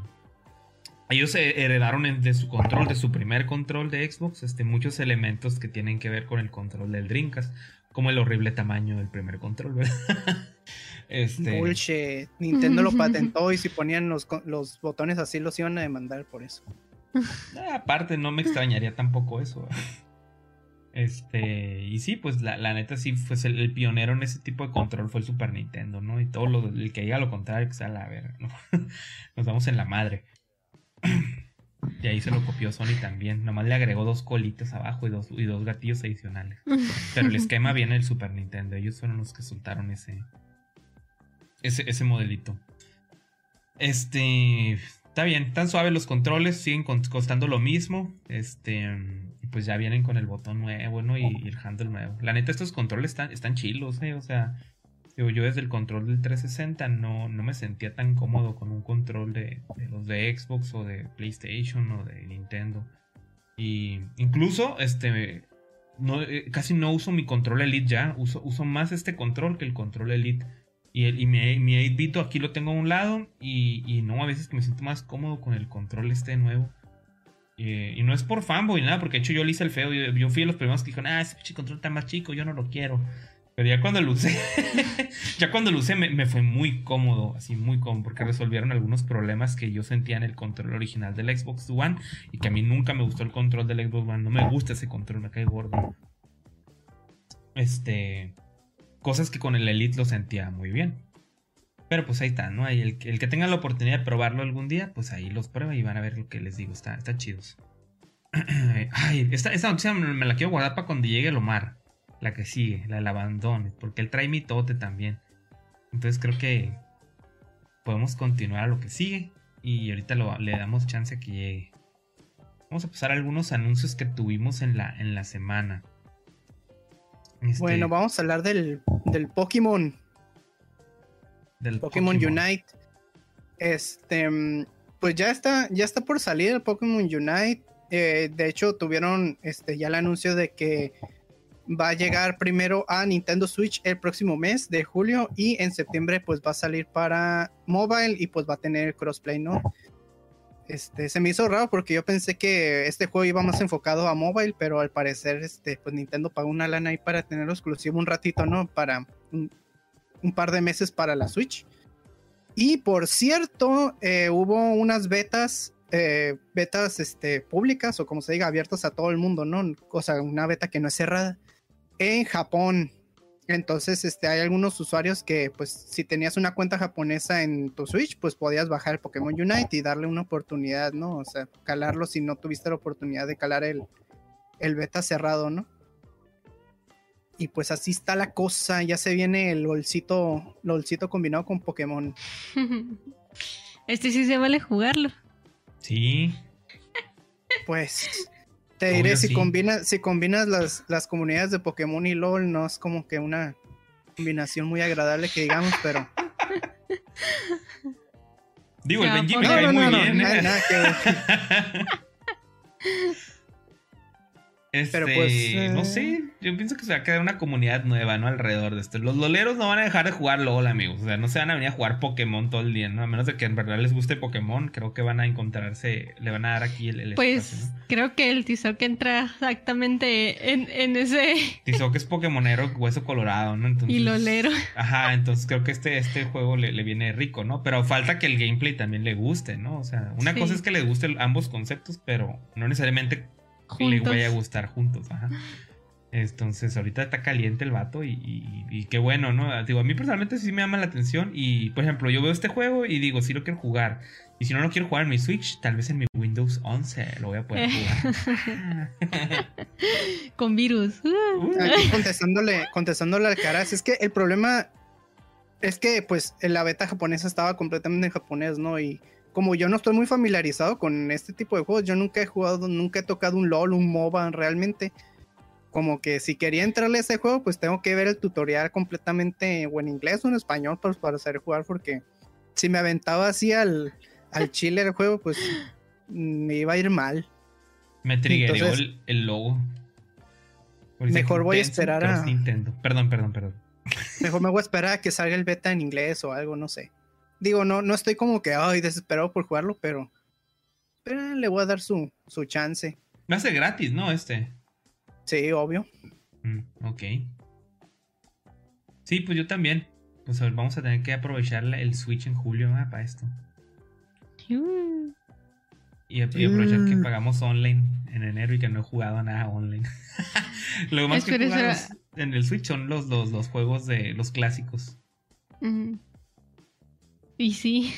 Ellos heredaron de su control, de su primer control de Xbox, este, muchos elementos que tienen que ver con el control del Dreamcast como el horrible tamaño del primer control, ¿verdad? este... Bullshit. Nintendo lo patentó y si ponían los, los botones así los iban a demandar por eso. Ah, aparte, no me extrañaría tampoco eso. Este, y sí, pues la, neta sí, pues el, pionero en ese tipo de control fue el Super Nintendo, ¿no? Y todo lo, el que diga lo contrario, que sea la ver, ¿no? Nos vamos en la madre. Y ahí se lo copió Sony también. Nomás le agregó dos colitas abajo y dos, y dos gatillos adicionales. Pero el esquema viene del Super Nintendo. Ellos fueron los que soltaron ese, ese, ese modelito. Este. está bien, tan suaves los controles, siguen costando lo mismo. Este, pues ya vienen con el botón nuevo, ¿no? Y, el handle nuevo. La neta, estos controles están, están chilos, ¿eh? O sea, yo desde el control del 360 no, no me sentía tan cómodo con un control de, los de Xbox o de PlayStation o de Nintendo. Y incluso, este, no, eh, casi no uso mi control Elite ya, uso, uso más este control que el control Elite. Y, el, y mi, mi 8-bito aquí lo tengo a un lado y, no, a veces me siento más cómodo con el control este nuevo. y no es por fanboy, nada, porque de hecho yo le hice el feo. Yo, fui de los primeros que dijeron, ah, ese control está más chico, yo no lo quiero. Pero ya cuando lo usé, ya cuando lo usé me, fue muy cómodo, así muy cómodo, porque resolvieron algunos problemas que yo sentía en el control original del Xbox One y que a mí nunca me gustó el control del Xbox One, no me gusta ese control, me cae gordo. Este, cosas que con el Elite lo sentía muy bien. Pero pues ahí está, ¿no? Ahí el, el, que tenga la oportunidad de probarlo algún día, pues ahí los prueba y van a ver lo que les digo, está, está chidos. Ay, esta, esta noticia me la quiero guardar para cuando llegue el Omar la que sigue, la del abandono, porque él trae mitote también. Entonces creo que podemos continuar a lo que sigue y ahorita le damos chance a que llegue. Vamos a pasar a algunos anuncios que tuvimos en la, en la semana. Este bueno, vamos a hablar del, del Pokémon. Del Pokémon, Unite. Este, pues ya está, ya está por salir el Pokémon Unite. Eh, de hecho, tuvieron este, ya el anuncio de que va a llegar primero a Nintendo Switch el próximo mes de julio y en septiembre pues va a salir para mobile y pues va a tener crossplay, ¿no? Este, se me hizo raro porque yo pensé que este juego iba más enfocado a mobile, pero al parecer este, pues Nintendo pagó una lana ahí para tenerlo exclusivo un ratito, ¿no? Para un, par de meses para la Switch. Y por cierto, eh, hubo unas betas eh, betas este, públicas o como se diga, abiertas a todo el mundo, ¿no? O sea, una beta que no es cerrada en Japón. Entonces, este, hay algunos usuarios que, pues, si tenías una cuenta japonesa en tu Switch, pues podías bajar el Pokémon Unite y darle una oportunidad, ¿no? O sea, calarlo si no tuviste la oportunidad de calar el, el beta cerrado, ¿no? Y pues así está la cosa. Ya se viene el bolsito, el bolsito combinado con Pokémon. Este sí se vale jugarlo. Sí. Pues te diré, si, combinas, si combinas las, las comunidades de Pokémon y LOL, no es como que una combinación muy agradable que digamos, pero... Digo, el Benji me cae muy bien. Este, Pero pues, no eh. sé, yo pienso que se va a quedar una comunidad nueva, ¿no? Alrededor de esto. Los loleros no van a dejar de jugar LOL, amigos. O sea, no se van a venir a jugar Pokémon todo el día, ¿no? A menos de que en verdad les guste Pokémon, creo que van a encontrarse, le van a dar aquí el, Pues creo que el Tizoc entra exactamente en, en ese... Tizoc es Pokémonero, hueso colorado, ¿no? Entonces, y lolero. Ajá, entonces creo que este, este juego le, viene rico, ¿no? Pero falta que el gameplay también le guste, ¿no? O sea, una cosa es que le gusten ambos conceptos, pero no necesariamente le voy a gustar juntos. Ajá. Entonces, ahorita está caliente el vato y, qué bueno, ¿no? Digo, a mí personalmente sí me llama la atención y, por ejemplo, yo veo este juego y digo, sí lo quiero jugar. Y si no lo quiero jugar en mi Switch, tal vez en mi Windows 11 lo voy a poder jugar. Con virus. Aquí contestándole, contestándole al caras, es que el problema es que, pues, la beta japonesa estaba completamente en japonés, ¿no? Y como yo no estoy muy familiarizado con este tipo de juegos, yo nunca he jugado, nunca he tocado un LOL, un MOBA realmente. Como que si quería entrarle a ese juego, pues tengo que ver el tutorial completamente o en inglés o en español pues, para saber jugar, porque si me aventaba así al, al chile el juego, pues me iba a ir mal. Me triggeró el, logo. mejor voy a esperar a. Nintendo. Perdón, perdón, perdón. Mejor me voy a esperar a que salga el beta en inglés o algo, no sé. Digo, no, no estoy como que ay, desesperado por jugarlo, pero, pero le voy a dar su, su chance. Me hace gratis, ¿no? Este. Sí, obvio. Mm, ok. Sí, pues yo también. Pues vamos a tener que aprovechar el Switch en julio ¿eh? para esto. Y, aprovechar que mm. pagamos online en enero y que no he jugado nada online. Lo más que jugamos en el Switch son los, los, los juegos de los clásicos. Y sí.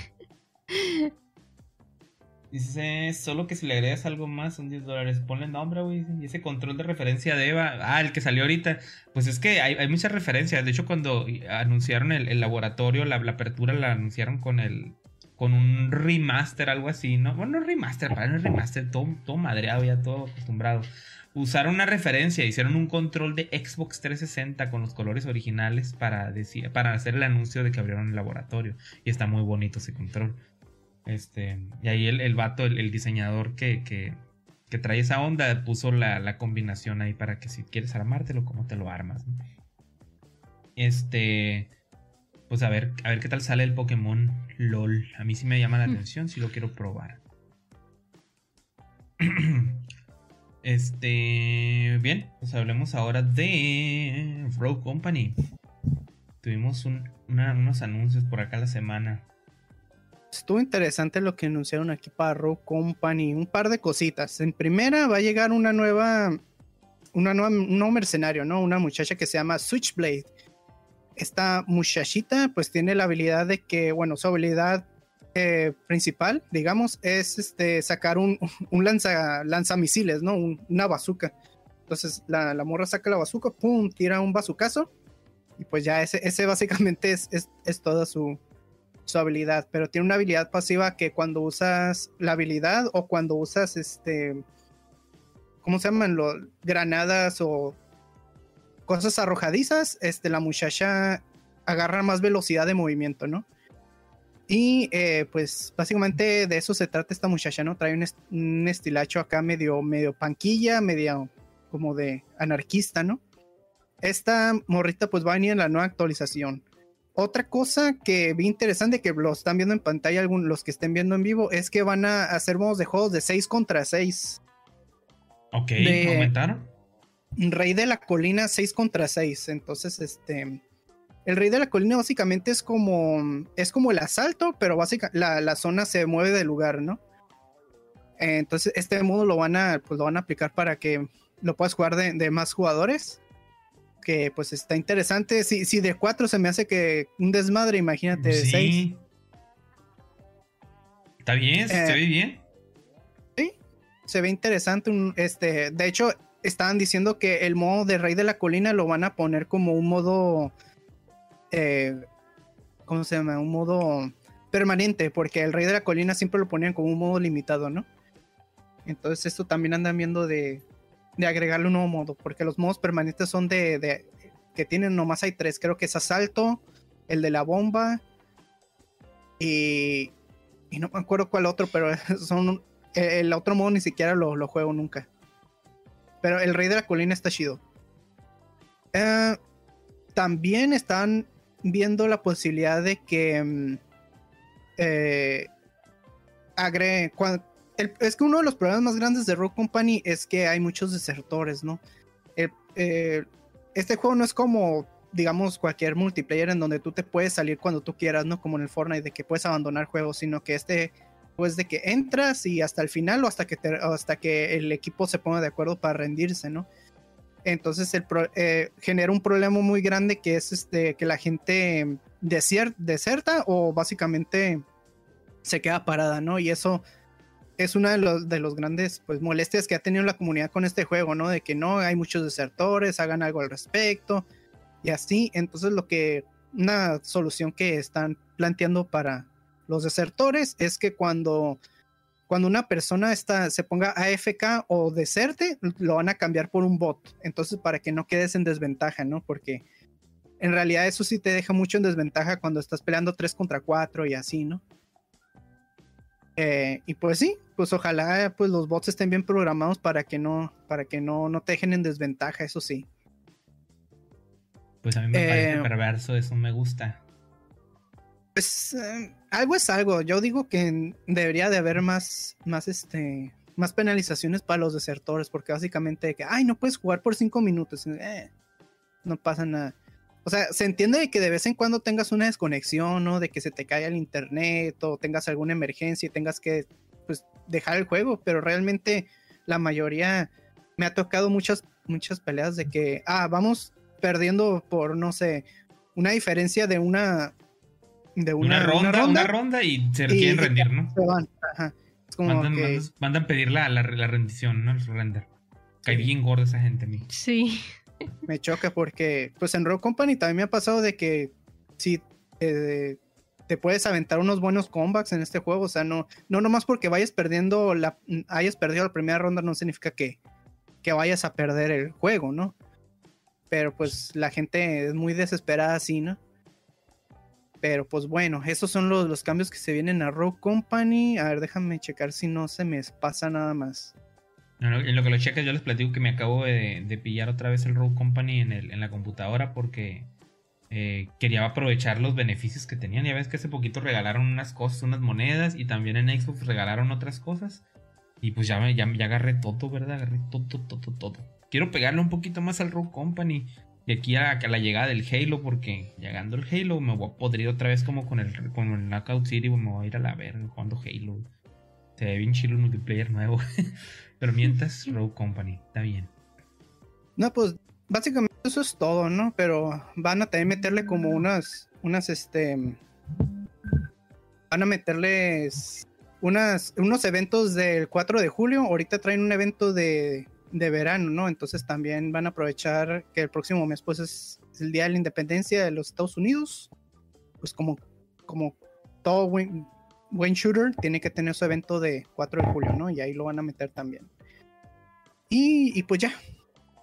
Dice, solo que si le agregas algo más son 10 dólares. Ponle nombre, güey. Y ese control de referencia de Eva. Ah, el que salió ahorita. Pues es que hay, muchas referencias. De hecho, cuando anunciaron el, laboratorio, la, apertura la anunciaron con el con un remaster, algo así, ¿no? Bueno, no remaster, para no remaster, todo, todo madreado, ya todo acostumbrado. Usaron una referencia, hicieron un control de Xbox 360 con los colores originales para, decir, para hacer el anuncio de que abrieron el laboratorio. Y está muy bonito ese control. Este, y ahí el, el vato, el, diseñador que, que, que, trae esa onda, puso la, la, combinación ahí para que si quieres armártelo, como te lo armas. Este pues a ver, a ver qué tal sale el Pokémon LOL. A mí sí me llama la mm. atención, si lo quiero probar. Este, bien, pues hablemos ahora de Rogue Company. Tuvimos unos anuncios por acá la semana. Estuvo interesante lo que anunciaron aquí para Rogue Company. Un par de cositas. En primera va a llegar una nueva, una nueva, nuevo mercenario, ¿no? Una muchacha que se llama Switchblade esta muchachita pues tiene la habilidad de que, bueno, su habilidad eh, principal, digamos, es este, sacar un, un lanza, lanzamisiles, ¿no? una bazooka. Entonces la, la, morra saca la bazooka, pum, tira un bazucazo y pues ya ese, ese básicamente es, es, es toda su, su habilidad, pero tiene una habilidad pasiva que cuando usas la habilidad o cuando usas este, ¿cómo se llaman? Los granadas o cosas arrojadizas, este, la muchacha agarra más velocidad de movimiento, ¿no? Y eh, pues básicamente de eso se trata esta muchacha, ¿no? Trae un, estilacho acá medio, medio panquilla, medio como de anarquista, ¿no? Esta morrita pues va a venir en la nueva actualización. Otra cosa que vi interesante que lo están viendo en pantalla algunos los que estén viendo en vivo es que van a hacer modos de juegos de 6 contra 6. Ok, ¿aumentaron? Rey de la Colina 6 contra 6. Entonces, este. El Rey de la Colina básicamente es como. Es como el asalto, pero básicamente la, zona se mueve de lugar, ¿no? Entonces, este modo lo van a. Pues lo van a aplicar para que lo puedas jugar de, más jugadores. Que pues está interesante. Si, si de 4 se me hace que un desmadre, imagínate de 6. Está bien, se eh, ve bien. Sí, se ve interesante. este, de hecho, estaban diciendo que el modo de Rey de la Colina lo van a poner como un modo. Eh, ¿Cómo se llama? Un modo permanente, porque el Rey de la Colina siempre lo ponían como un modo limitado, ¿no? Entonces, esto también andan viendo de, agregarle un nuevo modo, porque los modos permanentes son de, que tienen nomás hay tres. Creo que es Asalto, el de la bomba y. Y no me acuerdo cuál otro, pero son. El otro modo ni siquiera lo, lo juego nunca. Pero el Rey de la Colina está chido. Eh, también están viendo la posibilidad de que mm, eh, es que uno de los problemas más grandes de Rogue Company es que hay muchos desertores, ¿no? Eh, este juego no es como, digamos, cualquier multiplayer en donde tú te puedes salir cuando tú quieras, ¿no? Como en el Fortnite, de que puedes abandonar juegos, sino que este pues de que entras y hasta el final o hasta que, hasta que el equipo se ponga de acuerdo para rendirse, ¿no? Entonces el eh, genera un problema muy grande que es este, que la gente deserta o básicamente se queda parada, ¿no? Y eso es una de los, de los grandes pues, molestias que ha tenido la comunidad con este juego, ¿no? De que no hay muchos desertores, hagan algo al respecto y así. Entonces lo que, una solución que están planteando para, los desertores es que cuando, cuando una persona está, se ponga AFK o deserte, lo van a cambiar por un bot. Entonces, para que no quedes en desventaja, ¿no? Porque en realidad eso sí te deja mucho en desventaja cuando estás peleando 3 contra 4 y así, ¿no? Eh, y pues sí, pues ojalá pues los bots estén bien programados para que no, para que no, no te dejen en desventaja, eso sí. Pues a mí me parece eh, perverso, eso me gusta. Pues eh, algo es algo. Yo digo que debería de haber más, más, este, más penalizaciones para los desertores, porque básicamente que, ay, no puedes jugar por cinco minutos. Eh, no pasa nada. O sea, se entiende que de vez en cuando tengas una desconexión, ¿no? De que se te caiga el internet o tengas alguna emergencia y tengas que, pues, dejar el juego, pero realmente la mayoría me ha tocado muchas, muchas peleas de que, ah, vamos perdiendo por, no sé, una diferencia de una, de una, ronda, una ronda, y se quieren rendir, ¿no? Se van, ajá. Es como mandan, que... mandan, pedir la, la, rendición, ¿no? El render. Cae bien gordo esa gente, mí. Sí. Me choca porque, pues en Rogue Company también me ha pasado de que si te, te puedes aventar unos buenos comebacks en este juego. O sea, no, no nomás porque vayas perdiendo la, hayas perdido la primera ronda, no significa que, que vayas a perder el juego, ¿no? Pero pues la gente es muy desesperada así, ¿no? Pero pues bueno, esos son los, los cambios que se vienen a Rogue Company. A ver, déjame checar si no se me pasa nada más. En lo que lo checas, yo les platico que me acabo de, pillar otra vez el Rogue Company en, el, en la computadora porque eh, quería aprovechar los beneficios que tenían. Ya ves que hace poquito regalaron unas cosas, unas monedas y también en Xbox regalaron otras cosas. Y pues ya, ya, ya agarré todo, ¿verdad? Agarré todo, todo, todo, todo. Quiero pegarle un poquito más al Rogue Company. De aquí a, la llegada del Halo, porque llegando el Halo me voy a podrir otra vez como con el, con el Knockout City. Me voy a ir a la verga jugando Halo. Se ve bien chido el multiplayer nuevo. Pero mientras, Rogue Company, está bien. No, pues básicamente eso es todo, ¿no? Pero van a también meterle como unas, unas, este, van a meterles unas, unos eventos del 4 de julio. Ahorita traen un evento de, de verano, ¿no? Entonces también van a aprovechar que el próximo mes, pues, es, el Día de la Independencia de los Estados Unidos. Pues como, como todo buen, buen shooter tiene que tener su evento de 4 de julio, ¿no? Y ahí lo van a meter también. Y, pues ya,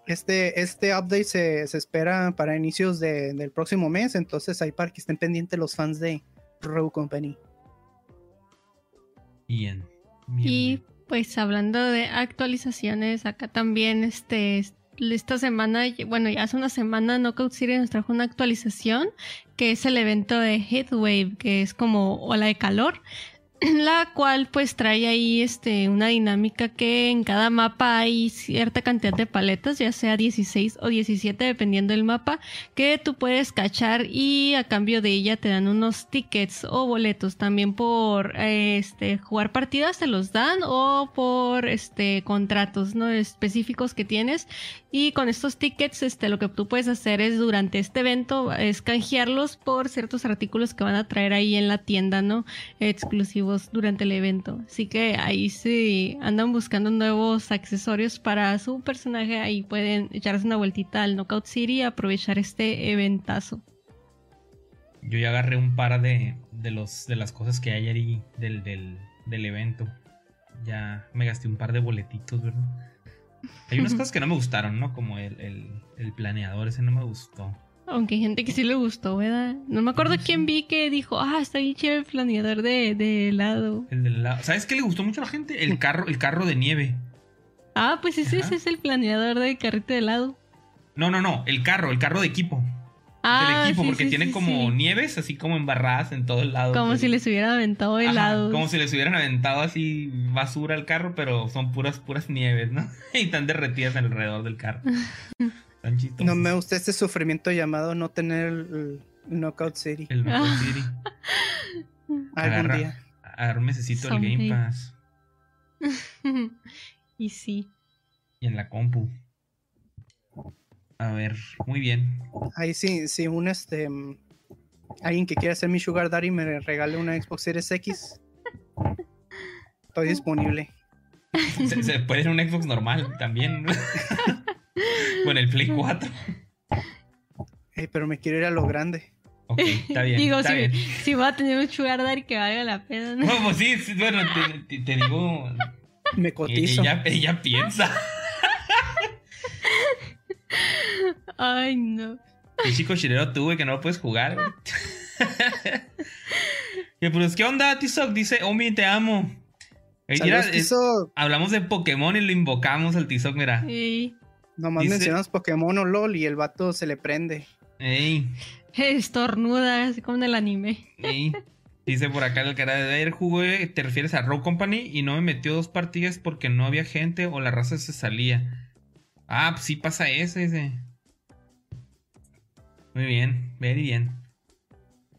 este, este update se, espera para inicios del próximo mes, entonces ahí para que estén pendientes los fans de Rogue Company. Bien. y pues hablando de actualizaciones, acá también este esta semana, bueno, ya hace una semana Knockout City nos trajo una actualización que es el evento de Heatwave, que es como ola de calor la cual pues trae ahí este una dinámica que en cada mapa hay cierta cantidad de paletas, ya sea 16 o 17 dependiendo del mapa, que tú puedes cachar y a cambio de ella te dan unos tickets o boletos. También por este jugar partidas te los dan o por este contratos no específicos que tienes. Y con estos tickets este lo que tú puedes hacer es durante este evento es canjearlos por ciertos artículos que van a traer ahí en la tienda, ¿no? exclusivos durante el evento. Así que ahí si andan buscando nuevos accesorios para su personaje, ahí pueden echarse una vueltita al Knockout City y aprovechar este eventazo. Yo ya agarré un par de, de, los, de las cosas que hay ahí del, del, evento. Ya me gasté un par de boletitos, ¿verdad? Hay unas cosas que no me gustaron, ¿no? Como el, el, el planeador, ese no me gustó. Aunque hay gente que sí le gustó, ¿verdad? No me acuerdo quién vi que dijo, ah, está bien chévere el planeador de, helado. El de helado. ¿Sabes qué le gustó mucho a la gente? El carro, el carro de nieve. Ah, pues ese, es el planeador de carrito de helado. No, no, no, el carro, el carro de equipo. Ah, del equipo, porque tiene como nieves, así como embarradas en todo el lado. Como si les hubieran aventado helado. como si les hubieran aventado así basura al carro, pero son puras, puras nieves, ¿no? y están derretidas alrededor del carro. No me gusta este sufrimiento llamado no tener el, Knockout City. El Knockout City. Algún día. Ahora necesito el Game Pass. y sí. Y en la compu. A ver, muy bien. Ahí sí, si un este alguien que quiera ser mi Sugar Daddy me regale una Xbox Series X. Estoy disponible. Se, se puede ser un Xbox normal también. Con el Play 4. pero me quiero ir a lo grande. Ok, está bien. digo, si, bien. si voy a tener un sugar daddy que valga la pena. ¿no? pues sí, bueno, te, digo. Me cotizo. Ella, ella piensa. Ay, no. El chico chilero tuve que no lo puedes jugar. y pues, ¿qué onda, Tizoc? Dice, Omi, te amo. hablamos de Pokémon y lo invocamos al Tizoc, mira. Sí. Nomás mencionas Pokémon o LOL y el vato se le prende. Ey. Estornuda, así como en el anime. Ey. Dice por acá el cara de ayer jugué, te refieres a Rogue Company y no me metió dos partidas porque no había gente o la raza se salía. Ah, pues sí pasa ese, ese. Muy bien, very bien.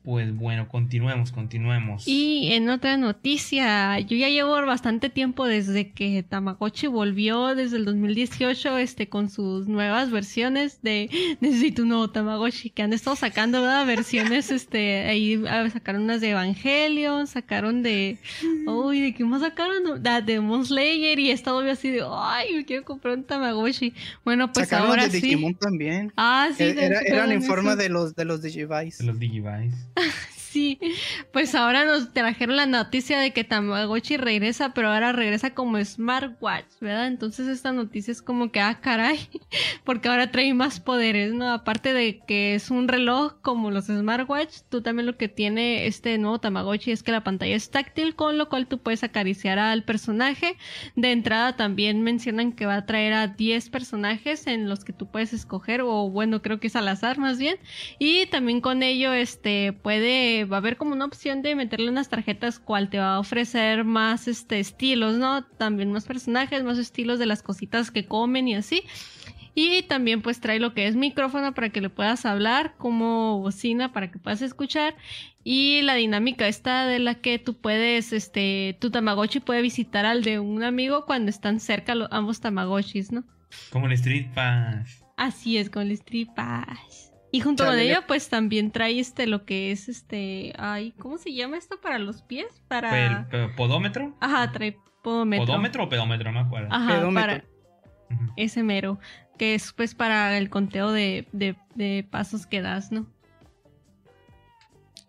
Pues bueno, continuemos, continuemos. Y en otra noticia, yo ya llevo bastante tiempo desde que Tamagotchi volvió desde el 2018 este, con sus nuevas versiones de Necesito un nuevo Tamagotchi, que han estado sacando nuevas versiones, este, ahí ah, sacaron unas de Evangelion, sacaron de... Uy, ¿de qué más sacaron? De Demon Slayer y he estado así de... Ay, me quiero comprar un Tamagotchi. Bueno, pues sacaron ahora de Digimon también. Ah, sí. Eran en forma de los, de los Digivice. De los Digivice. 啊 Sí, pues ahora nos trajeron la noticia de que Tamagotchi regresa, pero ahora regresa como smartwatch, ¿verdad? Entonces esta noticia es como que, ah, caray, porque ahora trae más poderes, ¿no? Aparte de que es un reloj como los smartwatch, tú también lo que tiene este nuevo Tamagotchi es que la pantalla es táctil, con lo cual tú puedes acariciar al personaje. De entrada también mencionan que va a traer a 10 personajes en los que tú puedes escoger, o bueno, creo que es al azar más bien. Y también con ello, este, puede, va a haber como una opción de meterle unas tarjetas cual te va a ofrecer más, este, estilos, ¿no? También más personajes, más estilos de las cositas que comen y así. Y también pues trae lo que es micrófono para que le puedas hablar, como bocina para que puedas escuchar. Y la dinámica esta de la que tú puedes, este, tu Tamagotchi puede visitar al de un amigo cuando están cerca los, ambos Tamagotchis, ¿no? Como el Street Pass. Así es, con el Street Pass. Y junto con ello, pues también trae este lo que es este. Ay, ¿cómo se llama esto para los pies? Para. ¿El podómetro? Ajá, trae podómetro. ¿Podómetro o pedómetro? No me acuerdo. Ajá, para. Ese mero. Que es pues para el conteo de, de, de pasos que das, ¿no?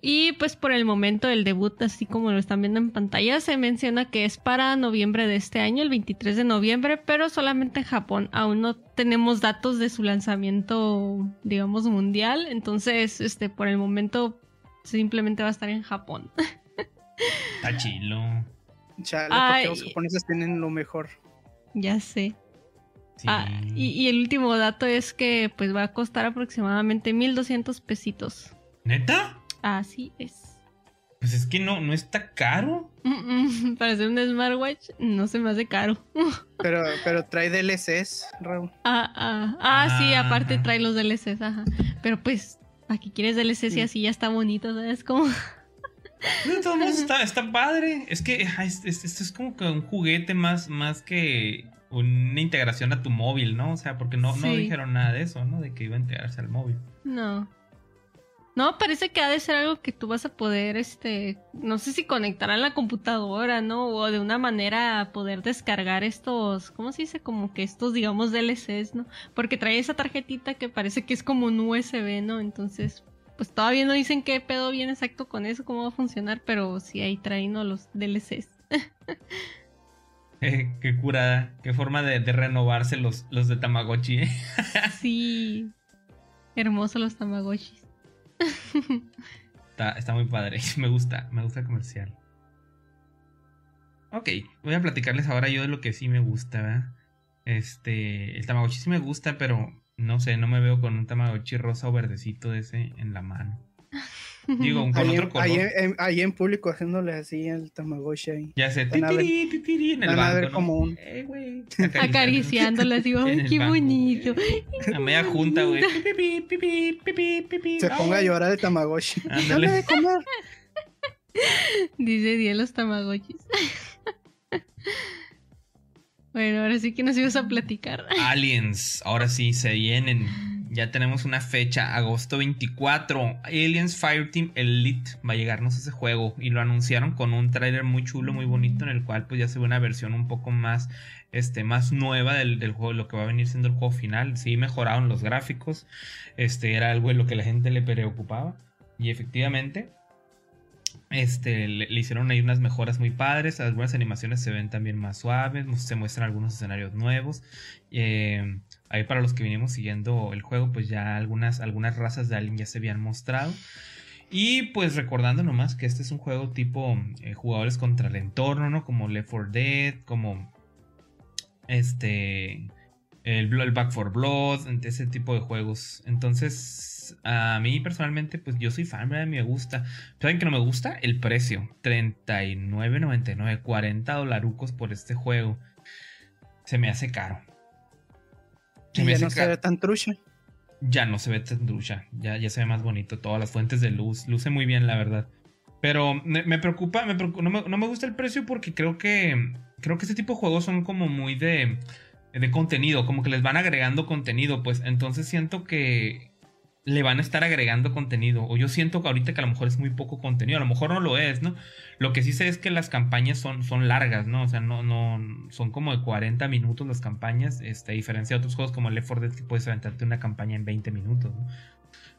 Y pues por el momento el debut, así como lo están viendo en pantalla, se menciona que es para noviembre de este año, el 23 de noviembre, pero solamente en Japón. Aún no tenemos datos de su lanzamiento, digamos, mundial. Entonces, este, por el momento simplemente va a estar en Japón. Está chilo. Chale, porque los japoneses tienen lo mejor. Ya sé. Ah, y, y, el último dato es que pues va a costar aproximadamente 1200 pesitos. ¿Neta? Así es. Pues es que no, no está caro. para ser un smartwatch no se me hace caro. pero, pero trae DLCs, Raúl. Ah, ah, ah, sí, ah, aparte trae los DLCs, ajá. Pero pues, aquí quieres DLCs y así ya está bonito, ¿sabes? Como... De todos modos está, está padre. Es que esto es, como que un juguete más, más que una integración a tu móvil, ¿no? O sea, porque no, no dijeron nada de eso, ¿no? De que iba a integrarse al móvil. No. No, parece que ha de ser algo que tú vas a poder, este, no sé si conectar a la computadora, ¿no? O de una manera poder descargar estos, ¿cómo se dice? Como que estos, digamos, DLCs, ¿no? Porque trae esa tarjetita que parece que es como un USB, ¿no? Entonces, pues todavía no dicen qué pedo bien exacto con eso, cómo va a funcionar, pero sí ahí traen los DLCs. Eh, qué curada, qué forma de, renovarse los, los de Tamagotchi. ¿eh? sí, hermosos los Tamagotchis. Está, muy padre. Me gusta, me gusta comercial. Ok, voy a platicarles ahora yo de lo que sí me gusta, Este, el Tamagotchi sí me gusta, pero no sé, no me veo con un Tamagotchi rosa o verdecito de ese en la mano. Digo, con ahí, otro color. Ahí en, público haciéndole así el Tamagotchi ahí. Ya sé, titiri, titiri, en el banco, a ver como un... Eh, Acariciándole así, ¡ay, qué bonito! A media junta, güey. Se ponga a llorar el Tamagotchi. Ándale. de comer. Dice Dios los Tamagotchis. bueno, ahora sí que nos ibas a platicar. Aliens, ahora sí se vienen ya tenemos una fecha, agosto 24. Aliens Fireteam Elite va a llegarnos ese juego. Y lo anunciaron con un trailer muy chulo, muy bonito, en el cual pues ya se ve una versión un poco más, este, más nueva del, juego, lo que va a venir siendo el juego final. Sí, mejoraron los gráficos. Este era algo en lo que la gente le preocupaba. Y efectivamente, este, le, hicieron ahí unas mejoras muy padres, algunas animaciones se ven también más suaves, se muestran algunos escenarios nuevos. Eh, ahí para los que vinimos siguiendo el juego, pues ya algunas, algunas razas de Alien ya se habían mostrado. Y pues recordando nomás que este es un juego tipo eh, jugadores contra el entorno, ¿no? Como Left 4 Dead, como este el, el, Back for Blood, ese tipo de juegos. Entonces, a mí personalmente, pues yo soy fan, ¿verdad? me gusta. ¿Saben que no me gusta? El precio, 39.99, 40 dolarucos por este juego. Se me hace caro. Se ya no se ve tan trucha. Ya no se ve tan trucha, ya, ya se ve más bonito. Todas las fuentes de luz, luce muy bien, la verdad. Pero me, preocupa, me no, me, no me gusta el precio porque creo que creo que este tipo de juegos son como muy de de contenido, como que les van agregando contenido, pues entonces siento que le van a estar agregando contenido, o yo siento que ahorita que a lo mejor es muy poco contenido, a lo mejor no lo es, ¿no? Lo que sí sé es que las campañas son, son largas, ¿no? O sea, no, no, son como de 40 minutos las campañas, este, a diferencia de otros juegos como Left 4 Dead que puedes aventarte una campaña en 20 minutos, ¿no?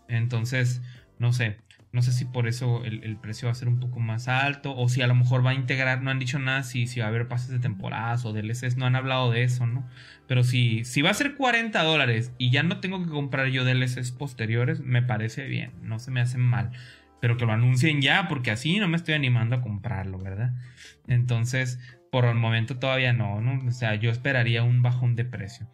Entonces, no sé, No sé si por eso el, precio va a ser un poco más alto o si a lo mejor va a integrar, no han dicho nada si, si va a haber pases de temporadas o DLCs, no han hablado de eso, ¿no? Pero si, si va a ser 40 dólares y ya no tengo que comprar yo DLCs posteriores, me parece bien, no se me hace mal. Pero que lo anuncien ya, porque así no me estoy animando a comprarlo, ¿verdad? Entonces, por el momento todavía no, ¿no? O sea, yo esperaría un bajón de precio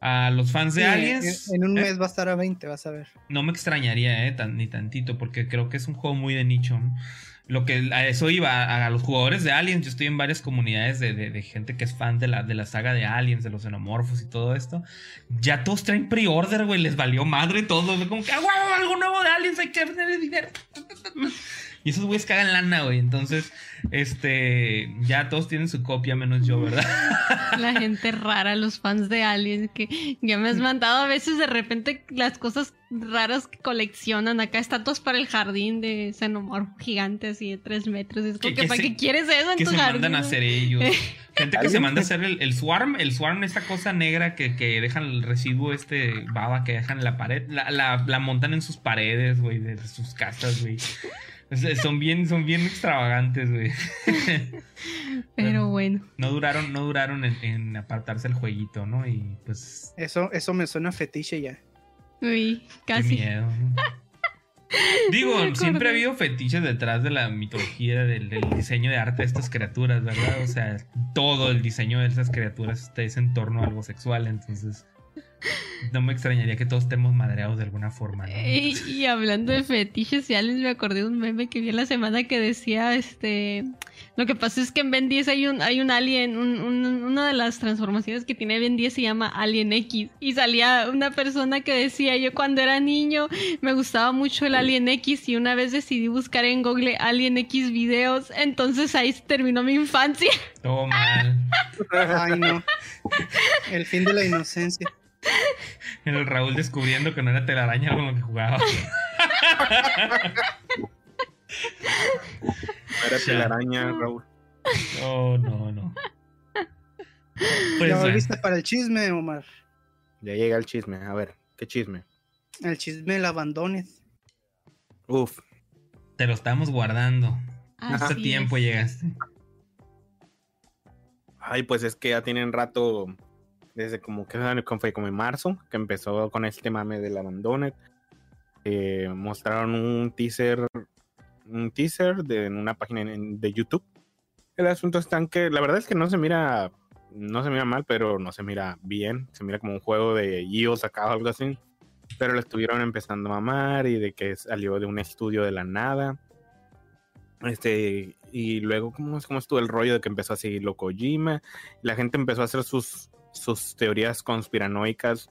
a los fans de Aliens. En, un eh, mes va a estar a 20, vas a ver. No me extrañaría, eh, ni tantito, porque creo que es un juego muy de nicho. Lo que a eso iba, a, los jugadores de Aliens, yo estoy en varias comunidades de, gente que es fan de la, de la saga de Aliens, de los xenomorfos y todo esto. Ya todos traen pre-order, güey, les valió madre todo. Como que, ¡ah, algo nuevo de Aliens! Hay que tener dinero. Y esos güeyes cagan lana, güey. Entonces, este, ya todos tienen su copia, menos yo, ¿verdad? La gente rara, los fans de Aliens, que ya me has mandado a veces de repente las cosas raras que coleccionan. Acá estatuas para el jardín de xenomorfo gigante así de tres metros. Es como que, ¿para qué quieres eso en que tu se jardín? mandan a hacer ellos. Gente que se manda a hacer el, swarm. El swarm, esta cosa negra que, que dejan el residuo, este baba que dejan en la pared. La, la, la montan en sus paredes, güey, de sus casas, güey. Son bien, son bien extravagantes, güey. Pero bueno. No duraron, no duraron en, apartarse el jueguito, ¿no? Y pues. Eso, eso me suena fetiche ya. Uy, casi. Qué miedo. Digo, siempre ha habido fetiches detrás de la mitología del, diseño de arte de estas criaturas, ¿verdad? O sea, todo el diseño de esas criaturas es en torno a algo sexual, entonces no me extrañaría que todos estemos madreados de alguna forma. Y, hablando de fetiches y aliens, me acordé de un meme que vi la semana que decía, este, lo que pasa es que en Ben 10 hay un, hay un alien, una de las transformaciones que tiene Ben 10 se llama Alien X. Y salía una persona que decía, yo cuando era niño me gustaba mucho el Alien X y una vez decidí buscar en Google Alien X videos, entonces ahí terminó mi infancia. Todo mal. Ay, no. El fin de la inocencia. El Raúl descubriendo que no era telaraña con lo que jugaba. era telaraña, Raúl. No, no, no. Pues, ¿Ya volviste para el chisme, Omar? Ya llega el chisme. A ver, ¿qué chisme? El chisme el abandones. Uf. Te lo estamos guardando. Hace tiempo llegaste. Ay, pues es que ya tienen rato desde como que fue como en marzo, que empezó con este mame del Abandoned. Eh, mostraron un teaser, un teaser de en una página de YouTube. El asunto está en que la verdad es que no se mira, no se mira mal, pero no se mira bien. Se mira como un juego de Geos acá o algo así. Pero lo estuvieron empezando a mamar y de que salió de un estudio de la nada. Este, y luego, ¿cómo, cómo estuvo el rollo de que empezó a seguirlo Kojima? La gente empezó a hacer sus sus teorías conspiranoicas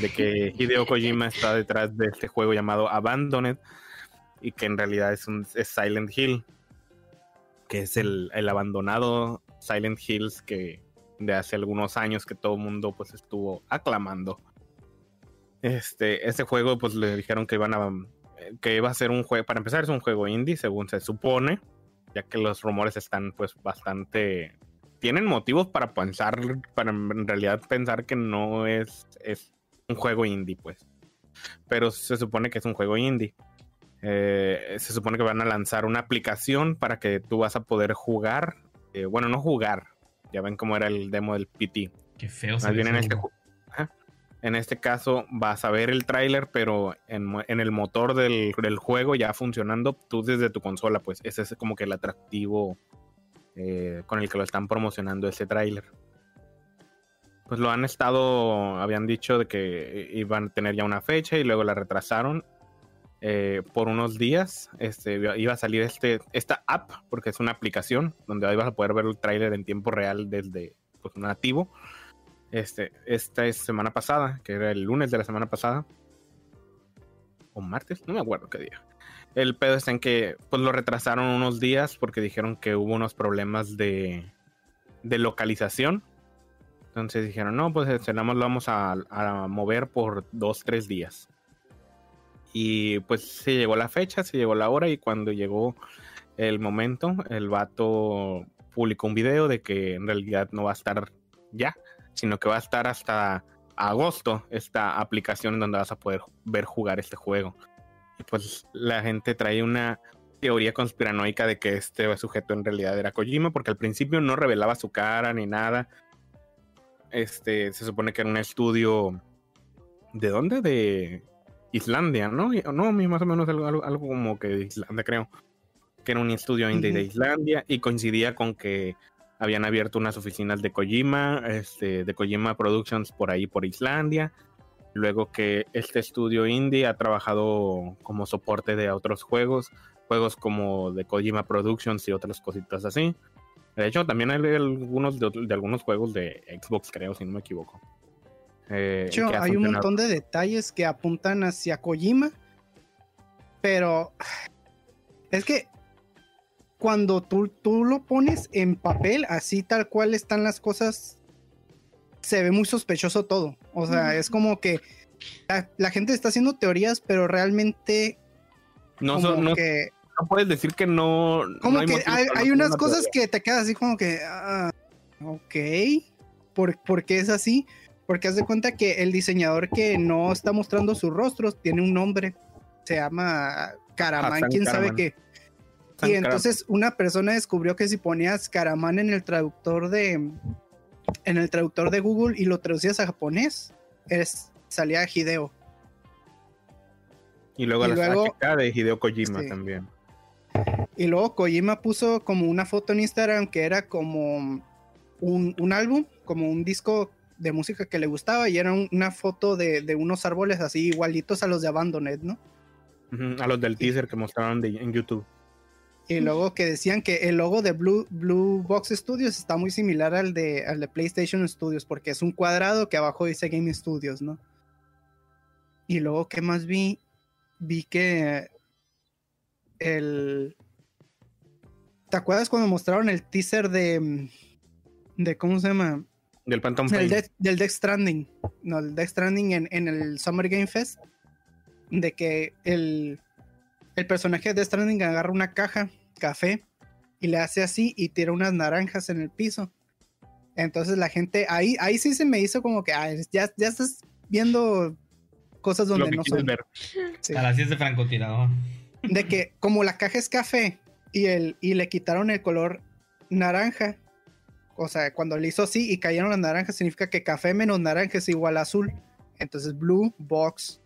de que Hideo Kojima está detrás de este juego llamado Abandoned y que en realidad es, un, Silent Hill, que es el, abandonado Silent Hills que de hace algunos años que todo el mundo pues estuvo aclamando. Este, este juego pues le dijeron que iban a que iba a ser un juego, para empezar es un juego indie según se supone, ya que los rumores están pues bastante tienen motivos para pensar, para en realidad pensar que no es, es un juego indie, pues. Pero se supone que es un juego indie. Eh, se supone que van a lanzar una aplicación para que tú vas a poder jugar. Eh, bueno, no jugar. Ya ven cómo era el demo del PT. Qué feo. Más bien en este, en este caso vas a ver el tráiler, pero en, en, el motor del, del, juego ya funcionando tú desde tu consola, pues ese es como que el atractivo eh, con el que lo están promocionando ese tráiler. Pues lo han estado, habían dicho de que iban a tener ya una fecha y luego la retrasaron eh, por unos días. Este, iba a salir este, esta app, porque es una aplicación donde ahí vas a poder ver el tráiler en tiempo real desde pues, nativo. Este, esta es semana pasada, que era el lunes de la semana pasada. O martes, no me acuerdo qué día. El pedo está en que pues lo retrasaron unos días porque dijeron que hubo unos problemas de, de localización. Entonces dijeron, no, pues este, lo vamos a, mover por dos, tres días. Y pues se llegó la fecha, se llegó la hora y cuando llegó el momento, el vato publicó un video de que en realidad no va a estar ya, sino que va a estar hasta agosto esta aplicación en donde vas a poder ver jugar este juego. Y pues la gente trae una teoría conspiranoica de que este sujeto en realidad era Kojima, porque al principio no revelaba su cara ni nada. Este, se supone que era un estudio. ¿De dónde? De Islandia, ¿no? No, más o menos algo, algo, como que de Islandia, creo. Que era un estudio indie de Islandia y coincidía con que habían abierto unas oficinas de Kojima, este, de Kojima Productions por ahí, por Islandia. Luego que este estudio indie ha trabajado como soporte de otros juegos, juegos como de Kojima Productions y otras cositas así. De hecho, también hay algunos de, algunos juegos de Xbox, creo, si no me equivoco. Eh, de hecho, hay un montón de detalles que apuntan hacia Kojima, pero es que cuando tú, tú lo pones en papel, así tal cual están las cosas, se ve muy sospechoso todo. O sea, es como que la, gente está haciendo teorías, pero realmente no, no, que, no puedes decir que no. Como que hay, unas cosas que te quedas así como que, ah, ok, ¿Por, ¿por qué es así? Porque haz de cuenta que el diseñador que no está mostrando su rostro tiene un nombre, se llama Karaman, quién sabe qué. y entonces una persona descubrió que si ponías Karaman en el traductor de en el traductor de Google y lo traducías a japonés, es, salía Hideo. Y luego la de Hideo Kojima también. Y luego Kojima puso como una foto en Instagram que era como un, un álbum, como un disco de música que le gustaba y era una foto de, unos árboles así igualitos a los de Abandoned, ¿no? a los del teaser que mostraron en YouTube. Y luego que decían que el logo de Blue, Blue Box Studios está muy similar al de, al de PlayStation Studios, porque es un cuadrado que abajo dice Game Studios, ¿no? Y luego, ¿qué más vi? Vi que el... ¿Te acuerdas cuando mostraron el teaser de... de ¿Cómo se llama? Del Phantom Pain. del Death Stranding. No, el Death Stranding en, en, el Summer Game Fest. De que el, el personaje de Death Stranding agarra una caja, café, y le hace así y tira unas naranjas en el piso. Entonces la gente, ahí, ahí sí se me hizo como que ya, ya estás viendo cosas donde no son. Ver. A las 10 de francotirador. De que como la caja es café y, el, y le quitaron el color naranja, o sea, cuando le hizo así y cayeron las naranjas, significa que café menos naranja es igual a azul. Entonces, blue box.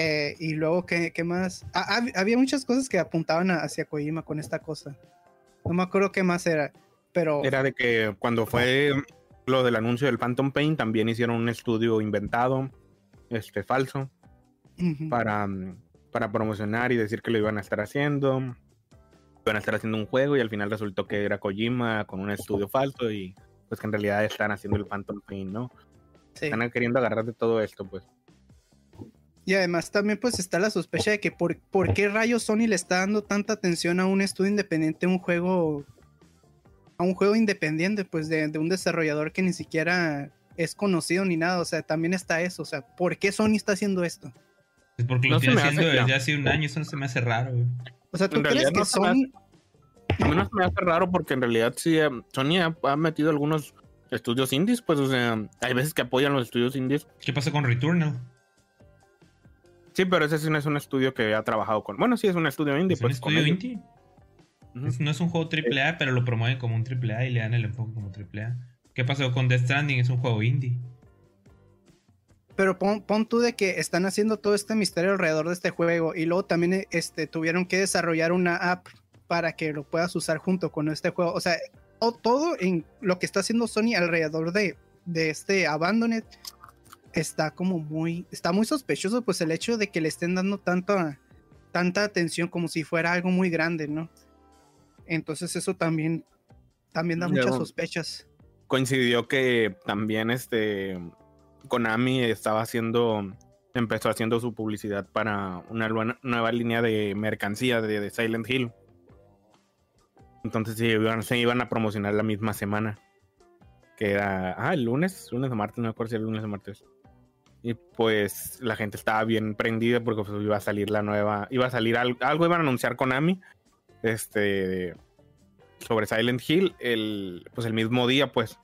Eh, y luego, ¿qué, más? Ah, había muchas cosas que apuntaban hacia Kojima con esta cosa. No me acuerdo qué más era, pero... Era de que cuando fue lo del anuncio del Phantom Pain, también hicieron un estudio inventado, este, falso, para, para promocionar y decir que lo iban a estar haciendo iban a estar haciendo un juego y al final resultó que era Kojima con un estudio falso y pues que en realidad están haciendo el Phantom Pain, ¿no? Están queriendo agarrar de todo esto, pues. Y además también pues está la sospecha de que por, por qué rayos Sony le está dando tanta atención a un estudio independiente, un juego, a un juego independiente, pues de, un desarrollador que ni siquiera es conocido ni nada, o sea, también está eso, o sea, ¿por qué Sony está haciendo esto? Es porque lo tiene haciendo desde hace un año, eso no se me hace raro, o sea, ¿tú crees que Sony... A mí no me hace raro porque en realidad sí, eh, Sony ha, metido algunos estudios indies, pues, o sea, hay veces que apoyan los estudios indies. ¿Qué pasa con Returnal? Sí, pero ese sí no es un estudio que ha trabajado con. Bueno, sí es un estudio indie. ¿Es un pues, estudio indie? No es un juego AAA, pero lo promueven como un AAA y le dan el enfoque como AAA. ¿Qué pasó con Death Stranding? Es un juego indie. Pero pon, tú de que están haciendo todo este misterio alrededor de este juego y luego también este, tuvieron que desarrollar una app para que lo puedas usar junto con este juego. O sea, todo en lo que está haciendo Sony alrededor de, de este Abandoned está como muy, está muy sospechoso, pues el hecho de que le estén dando tanta, tanta atención como si fuera algo muy grande, ¿no? Entonces eso también, también da muchas sospechas. Coincidió que también este Konami estaba haciendo, empezó haciendo su publicidad para una nueva línea de mercancía de, Silent Hill. Entonces se iban, a promocionar la misma semana. Que era, ah, el lunes, lunes o martes, no me acuerdo si era el lunes o martes. Y pues la gente estaba bien prendida porque pues, iba a salir la nueva, iba a salir algo, algo iban a anunciar Konami, este, sobre Silent Hill, el, pues el mismo día, pues.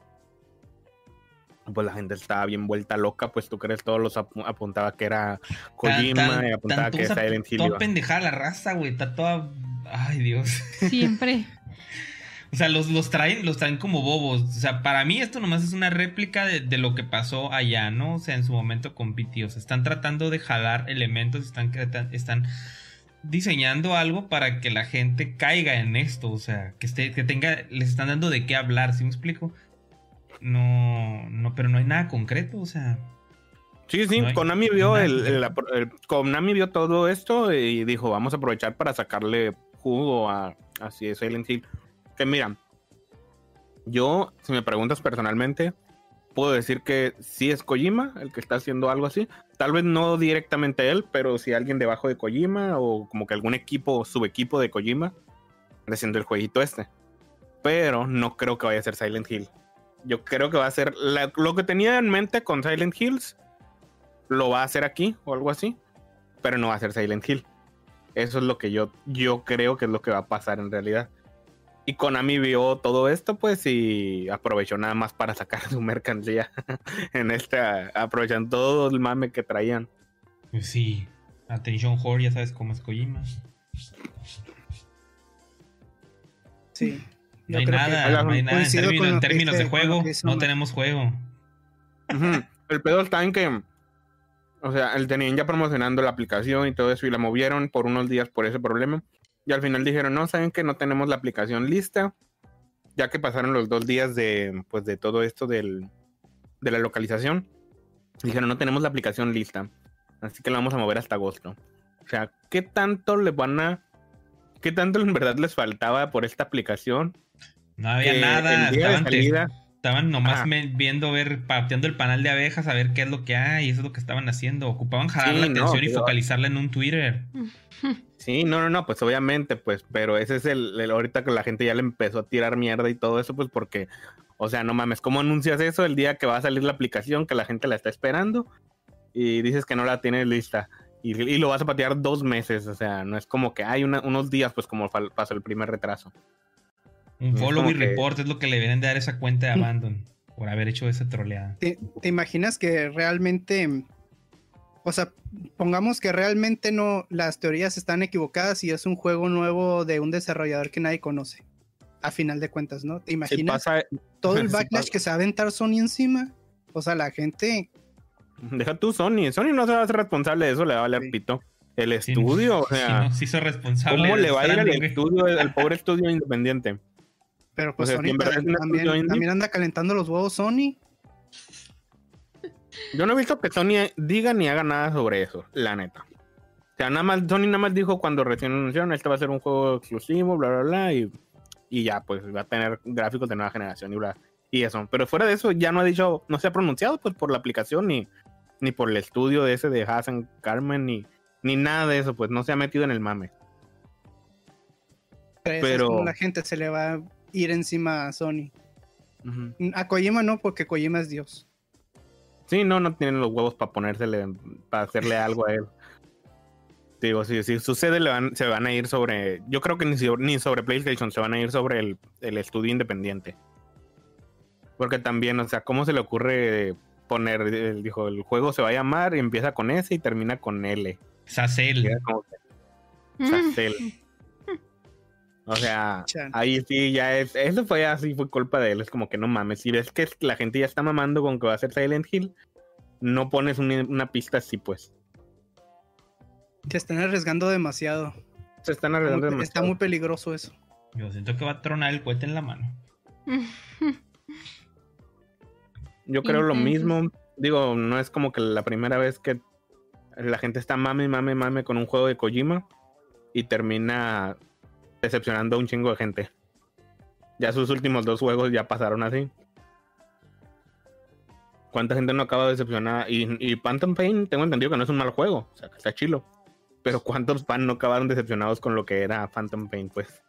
pues la gente estaba bien vuelta loca, pues tú crees todos los apuntaba que era Kojima y apuntaba que era Silent Hill. Toda pendejada la raza, güey, está toda... Ay, Dios. Siempre. o sea, los, los, traen, los traen como bobos. O sea, para mí esto nomás es una réplica de, de, lo que pasó allá, ¿no? O sea, en su momento con PT. O sea, están tratando de jalar elementos, están, están diseñando algo para que la gente caiga en esto, o sea, que esté, que tenga, les están dando de qué hablar, ¿sí me explico? No, no, pero no hay nada concreto, o sea. Sí, sí, Konami vio el, Konami vio todo esto y dijo, vamos a aprovechar para sacarle jugo a es Silent Hill. Que mira, yo, si me preguntas personalmente, puedo decir que sí es Kojima el que está haciendo algo así. Tal vez no directamente él, pero si alguien debajo de Kojima o como que algún equipo, subequipo de Kojima, haciendo el jueguito este. Pero no creo que vaya a ser Silent Hill. Yo creo que va a ser lo que tenía en mente con Silent Hills, lo va a hacer aquí o algo así, pero no va a ser Silent Hill. Eso es lo que yo, yo creo que es lo que va a pasar en realidad. Y Konami vio todo esto, pues, y aprovechó nada más para sacar su mercancía en esta, aprovechando todo el mame que traían. Pues sí, Atención Horde, ya sabes cómo es Kojima. Sí. No hay nada, no hay nada en, términos, de juego, no tenemos juego. El pedo está en que, o sea, el tenían ya promocionando la aplicación y todo eso y la movieron por unos días por ese problema. Y al final dijeron, no, saben que no tenemos la aplicación lista, ya que pasaron los dos días de, pues, de todo esto del, de la localización. Dijeron, no tenemos la aplicación lista, así que la vamos a mover hasta agosto. O sea, ¿qué tanto le van a... ¿Qué tanto en verdad les faltaba por esta aplicación? No había nada. estaban, estaban nomás viendo, ver, pateando el panal de abejas, a ver qué es lo que hay, y eso es lo que estaban haciendo. Ocupaban jalar la atención y focalizarla en un Twitter. Sí, no, no, no, pues obviamente, pues, pero ese es el, ahorita que la gente ya le empezó a tirar mierda y todo eso, pues porque, o sea, no mames, ¿cómo anuncias eso el día que va a salir la aplicación, que la gente la está esperando y dices que no la tienes lista? Y, lo vas a patear dos meses, o sea, no es como que hay unos días, pues como pasó el primer retraso. Un follow y report es lo que le vienen de dar esa cuenta de Abandon por haber hecho esa troleada. ¿Te, ¿Te, imaginas que realmente o sea, pongamos que realmente no, las teorías están equivocadas y es un juego nuevo de un desarrollador que nadie conoce. A final de cuentas, ¿no? ¿Te imaginas todo el backlash que se va a aventar Sony encima? O sea, la gente. Deja tú Sony. Sony no se va a hacer responsable de eso, le va a valer pito. El estudio, o sea. se hizo responsable. ¿Cómo le va a ir al estudio, al pobre estudio independiente? Pero pues Sony también, también, anda calentando los huevos Sony. Yo no he visto que Sony diga ni haga nada sobre eso, la neta. O sea, nada más, Sony nada más dijo cuando recién anunciaron, este va a ser un juego exclusivo, bla, bla, bla, y, y ya, pues va a tener gráficos de nueva generación y bla, y eso. Pero fuera de eso, ya no ha dicho, no se ha pronunciado, pues, por la aplicación, ni, ni por el estudio de ese de Hassan Carmen, ni, ni nada de eso, pues, no se ha metido en el mame. Pero, la gente se le va ir encima a Sony. A Kojima no, porque Kojima es Dios. Sí, no, no tienen los huevos para ponérsele, para hacerle algo a él. Digo, si, si sucede, se van a ir sobre. Yo creo que ni, ni sobre PlayStation, se van a ir sobre el, estudio independiente. Porque también, o sea, ¿cómo se le ocurre poner, dijo, el juego se va a llamar y empieza con S y termina con L? Sacel. Sacel. O sea, ahí sí ya es. Eso fue así, fue culpa de él. Es como que no mames. Si ves que la gente ya está mamando con que va a ser Silent Hill, no pones una, pista así, pues. Se están arriesgando demasiado. Se están arriesgando demasiado. Está muy peligroso eso. Yo siento que va a tronar el cohete en la mano. Yo creo lo mismo. Digo, no es como que la primera vez que la gente está mame, mame, mame con un juego de Kojima y termina decepcionando a un chingo de gente. Ya sus últimos dos juegos ya pasaron así. ¿Cuánta gente no acaba decepcionada? Y, y Phantom Pain, tengo entendido que no es un mal juego, o sea, que está chilo. Pero ¿cuántos pan no acabaron decepcionados con lo que era Phantom Pain, pues?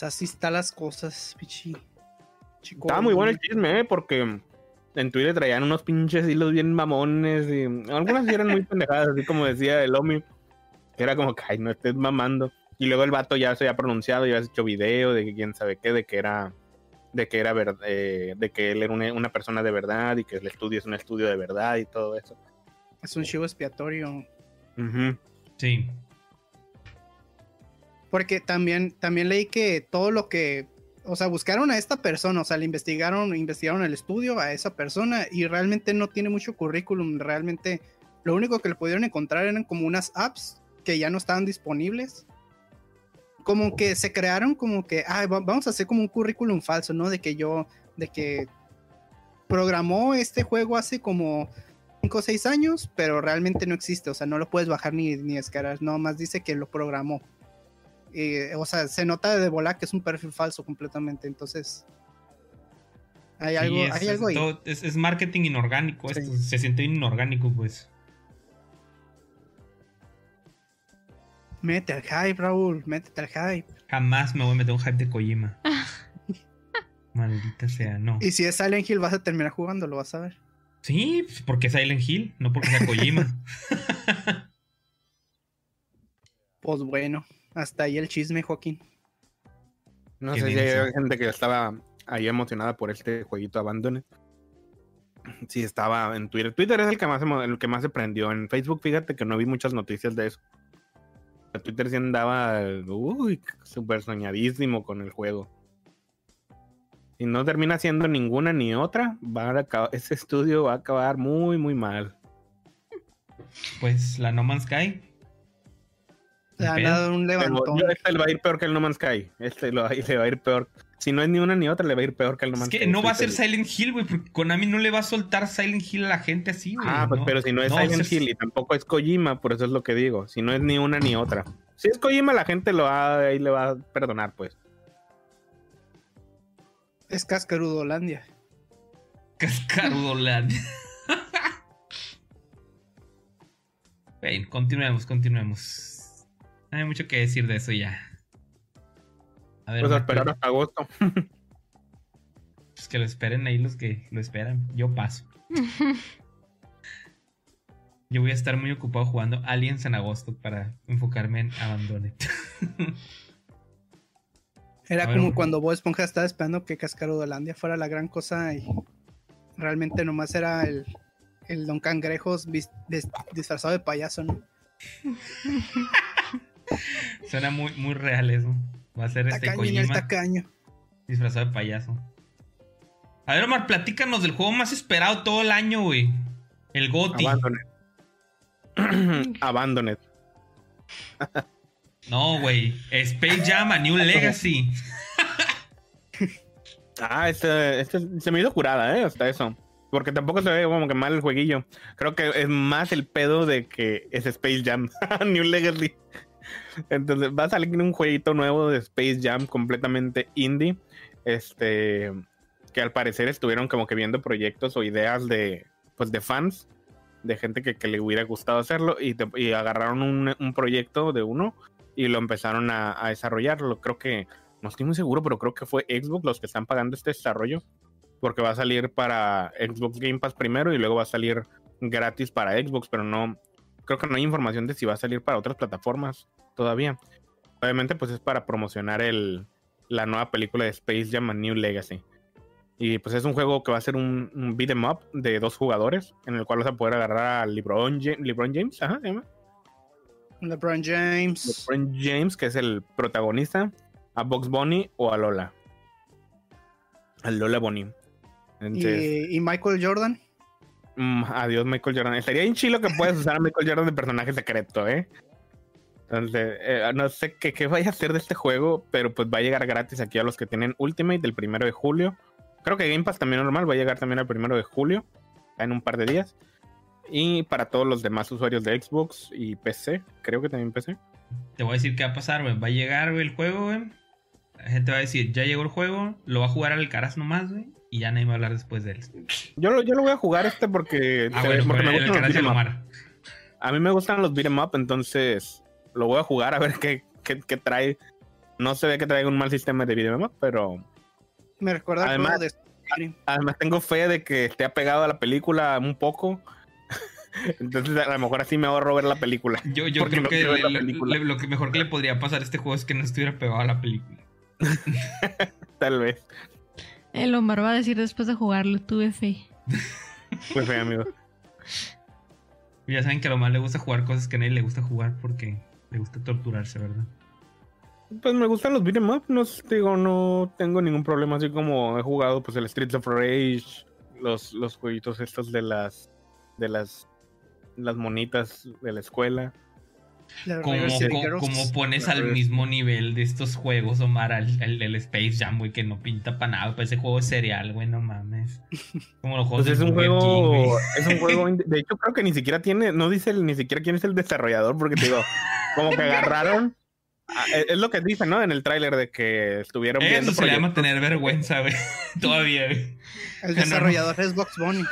Así están las cosas, pichi. Estaba muy bueno el chisme, ¿eh? Porque en Twitter traían unos pinches hilos bien mamones y algunas eran muy pendejadas, así como decía el Omi era como que, ay, no estés mamando. Y luego el vato ya se había pronunciado, ya había hecho video de que quién sabe qué, de que era de que era eh, de que él era una, persona de verdad y que el estudio es un estudio de verdad y todo eso. Es un chivo expiatorio. Sí. Porque también, también leí que todo lo que, o sea, buscaron a esta persona, o sea, le investigaron, investigaron el estudio a esa persona y realmente no tiene mucho currículum, realmente lo único que le pudieron encontrar eran como unas apps que ya no estaban disponibles como que se crearon como que, ah, vamos a hacer como un currículum falso, ¿no? De que yo, de que programó este juego hace como 5 o 6 años, pero realmente no existe, o sea, no lo puedes bajar ni, ni descargar, no más dice que lo programó. o sea, se nota de volar que es un perfil falso completamente, entonces... Hay algo, hay algo ahí. es, marketing inorgánico, esto, se siente inorgánico, pues. Mete al hype, Raúl, métete al hype. Jamás me voy a meter un hype de Kojima. Maldita sea, no. Y si es Silent Hill, vas a terminar jugando, lo vas a ver. Sí, pues, porque es Silent Hill, no porque sea Kojima. pues bueno, hasta ahí el chisme, Joaquín. No sé si hay gente que estaba ahí emocionada por este jueguito Abandoned. Sí, estaba en Twitter. Twitter es el que más, el que más se prendió. En Facebook, fíjate que no vi muchas noticias de eso. Twitter sí andaba, uy, súper soñadísimo con el juego. Si no termina siendo ninguna ni otra, va a ese estudio va a acabar muy, muy mal. Pues la No Man's Sky. Le ha dado un levantón. este le va a ir peor que el No Man's Sky. Este le va a ir peor si no es ni una ni otra, le va a ir peor que el No Man's Es que no va a ser Silent Hill, güey, porque Konami no le va a soltar Silent Hill a la gente así, güey. Ah, pues pero si no es Silent Hill y tampoco es Kojima, por eso es lo que digo. Si no es ni una ni otra. Si es Kojima, la gente lo va, ahí le va a perdonar, pues. Es Cascarudolandia. Cascarudolandia. Ven, continuemos, continuemos. No hay mucho que decir de eso ya. A ver, pues a esperar hasta agosto. Pues que lo esperen ahí los que lo esperan. Yo paso. Yo voy a estar muy ocupado jugando Aliens en agosto para enfocarme en Abandone. Era como cuando Bob Esponja estaba esperando que Cascarudolandia fuera la gran cosa y realmente nomás era el, el Don Cangrejos disfrazado de payaso, ¿no? Suena muy, muy real eso. Va a ser este Kojima. Disfrazado de payaso. A ver, Omar, platícanos del juego más esperado todo el año, güey. El GOTI. Abandoned. Abandoned. no, güey. Space Jam a New Legacy. ah, este, este, se me hizo curada, ¿eh? Hasta eso. Porque tampoco se ve como que mal el jueguillo. Creo que es más el pedo de que es Space Jam. New Legacy. Entonces va a salir un jueguito nuevo de Space Jam completamente indie. Este que al parecer estuvieron como que viendo proyectos o ideas de pues de fans, de gente que, le hubiera gustado hacerlo y, agarraron un, proyecto de uno y lo empezaron a, desarrollarlo. Creo que, no estoy muy seguro, pero creo que fue Xbox los que están pagando este desarrollo porque va a salir para Xbox Game Pass primero y luego va a salir gratis para Xbox, pero no, creo que no hay información de si va a salir para otras plataformas todavía. Obviamente, pues es para promocionar el, la nueva película de Space Jam A New Legacy. Y pues es un juego que va a ser un, un beat em up de dos jugadores, en el cual vas a poder agarrar a LeBron, LeBron James, ajá, LeBron James. LeBron James, que es el protagonista, a Box Bunny o a Lola. A Lola Bunny. ¿Y, Michael Jordan? Mm, adiós, Michael Jordan. Estaría bien chilo que puedas usar a Michael Jordan de personaje secreto, ¿eh? Entonces, eh, no sé qué, vaya a hacer de este juego, pero pues va a llegar gratis aquí a los que tienen Ultimate del primero de julio. Creo que Game Pass también normal va a llegar también al primero de julio, en un par de días. Y para todos los demás usuarios de Xbox y PC, creo que también PC. Te voy a decir qué va a pasar, güey. Va a llegar, el juego, güey. La gente va a decir, ya llegó el juego, lo va a jugar al caras nomás, güey. Y ya nadie va a hablar después de él. Yo lo, yo lo voy a jugar este porque, ah, me gustan A mí me gustan los beat'em up, entonces lo voy a jugar a ver qué, trae. No se ve que traiga un mal sistema de video, pero. Me recuerda además, de... además tengo fe de que esté apegado a la película un poco. Entonces a lo mejor así me ahorro ver la película. Yo, yo creo que, lo que mejor que le podría pasar a este juego es que no estuviera pegado a la película. Tal vez. El Omar va a decir después de jugarlo, tuve fe. Fue fe, amigo. Ya saben que a Omar le gusta jugar cosas que a nadie le gusta jugar porque le gusta torturarse, ¿verdad? Pues me gustan los beat'em up, no digo, no tengo ningún problema, así como he jugado pues el Streets of Rage, los, los jueguitos estos de las de las las monitas de la escuela. Como, pones al mismo nivel de estos juegos, Omar, el, Space Jam, güey, que no pinta para nada, pues ese juego es serial, güey, no mames. Como los juegos pues es un juego, es un juego, de hecho creo que ni siquiera tiene, no dice ni siquiera quién es el desarrollador, porque te digo, como que agarraron Ah, es lo que dicen, ¿no? En el tráiler de que estuvieron viendo. Eso se llama tener vergüenza, güey. Todavía, El desarrollador es Box Bunny.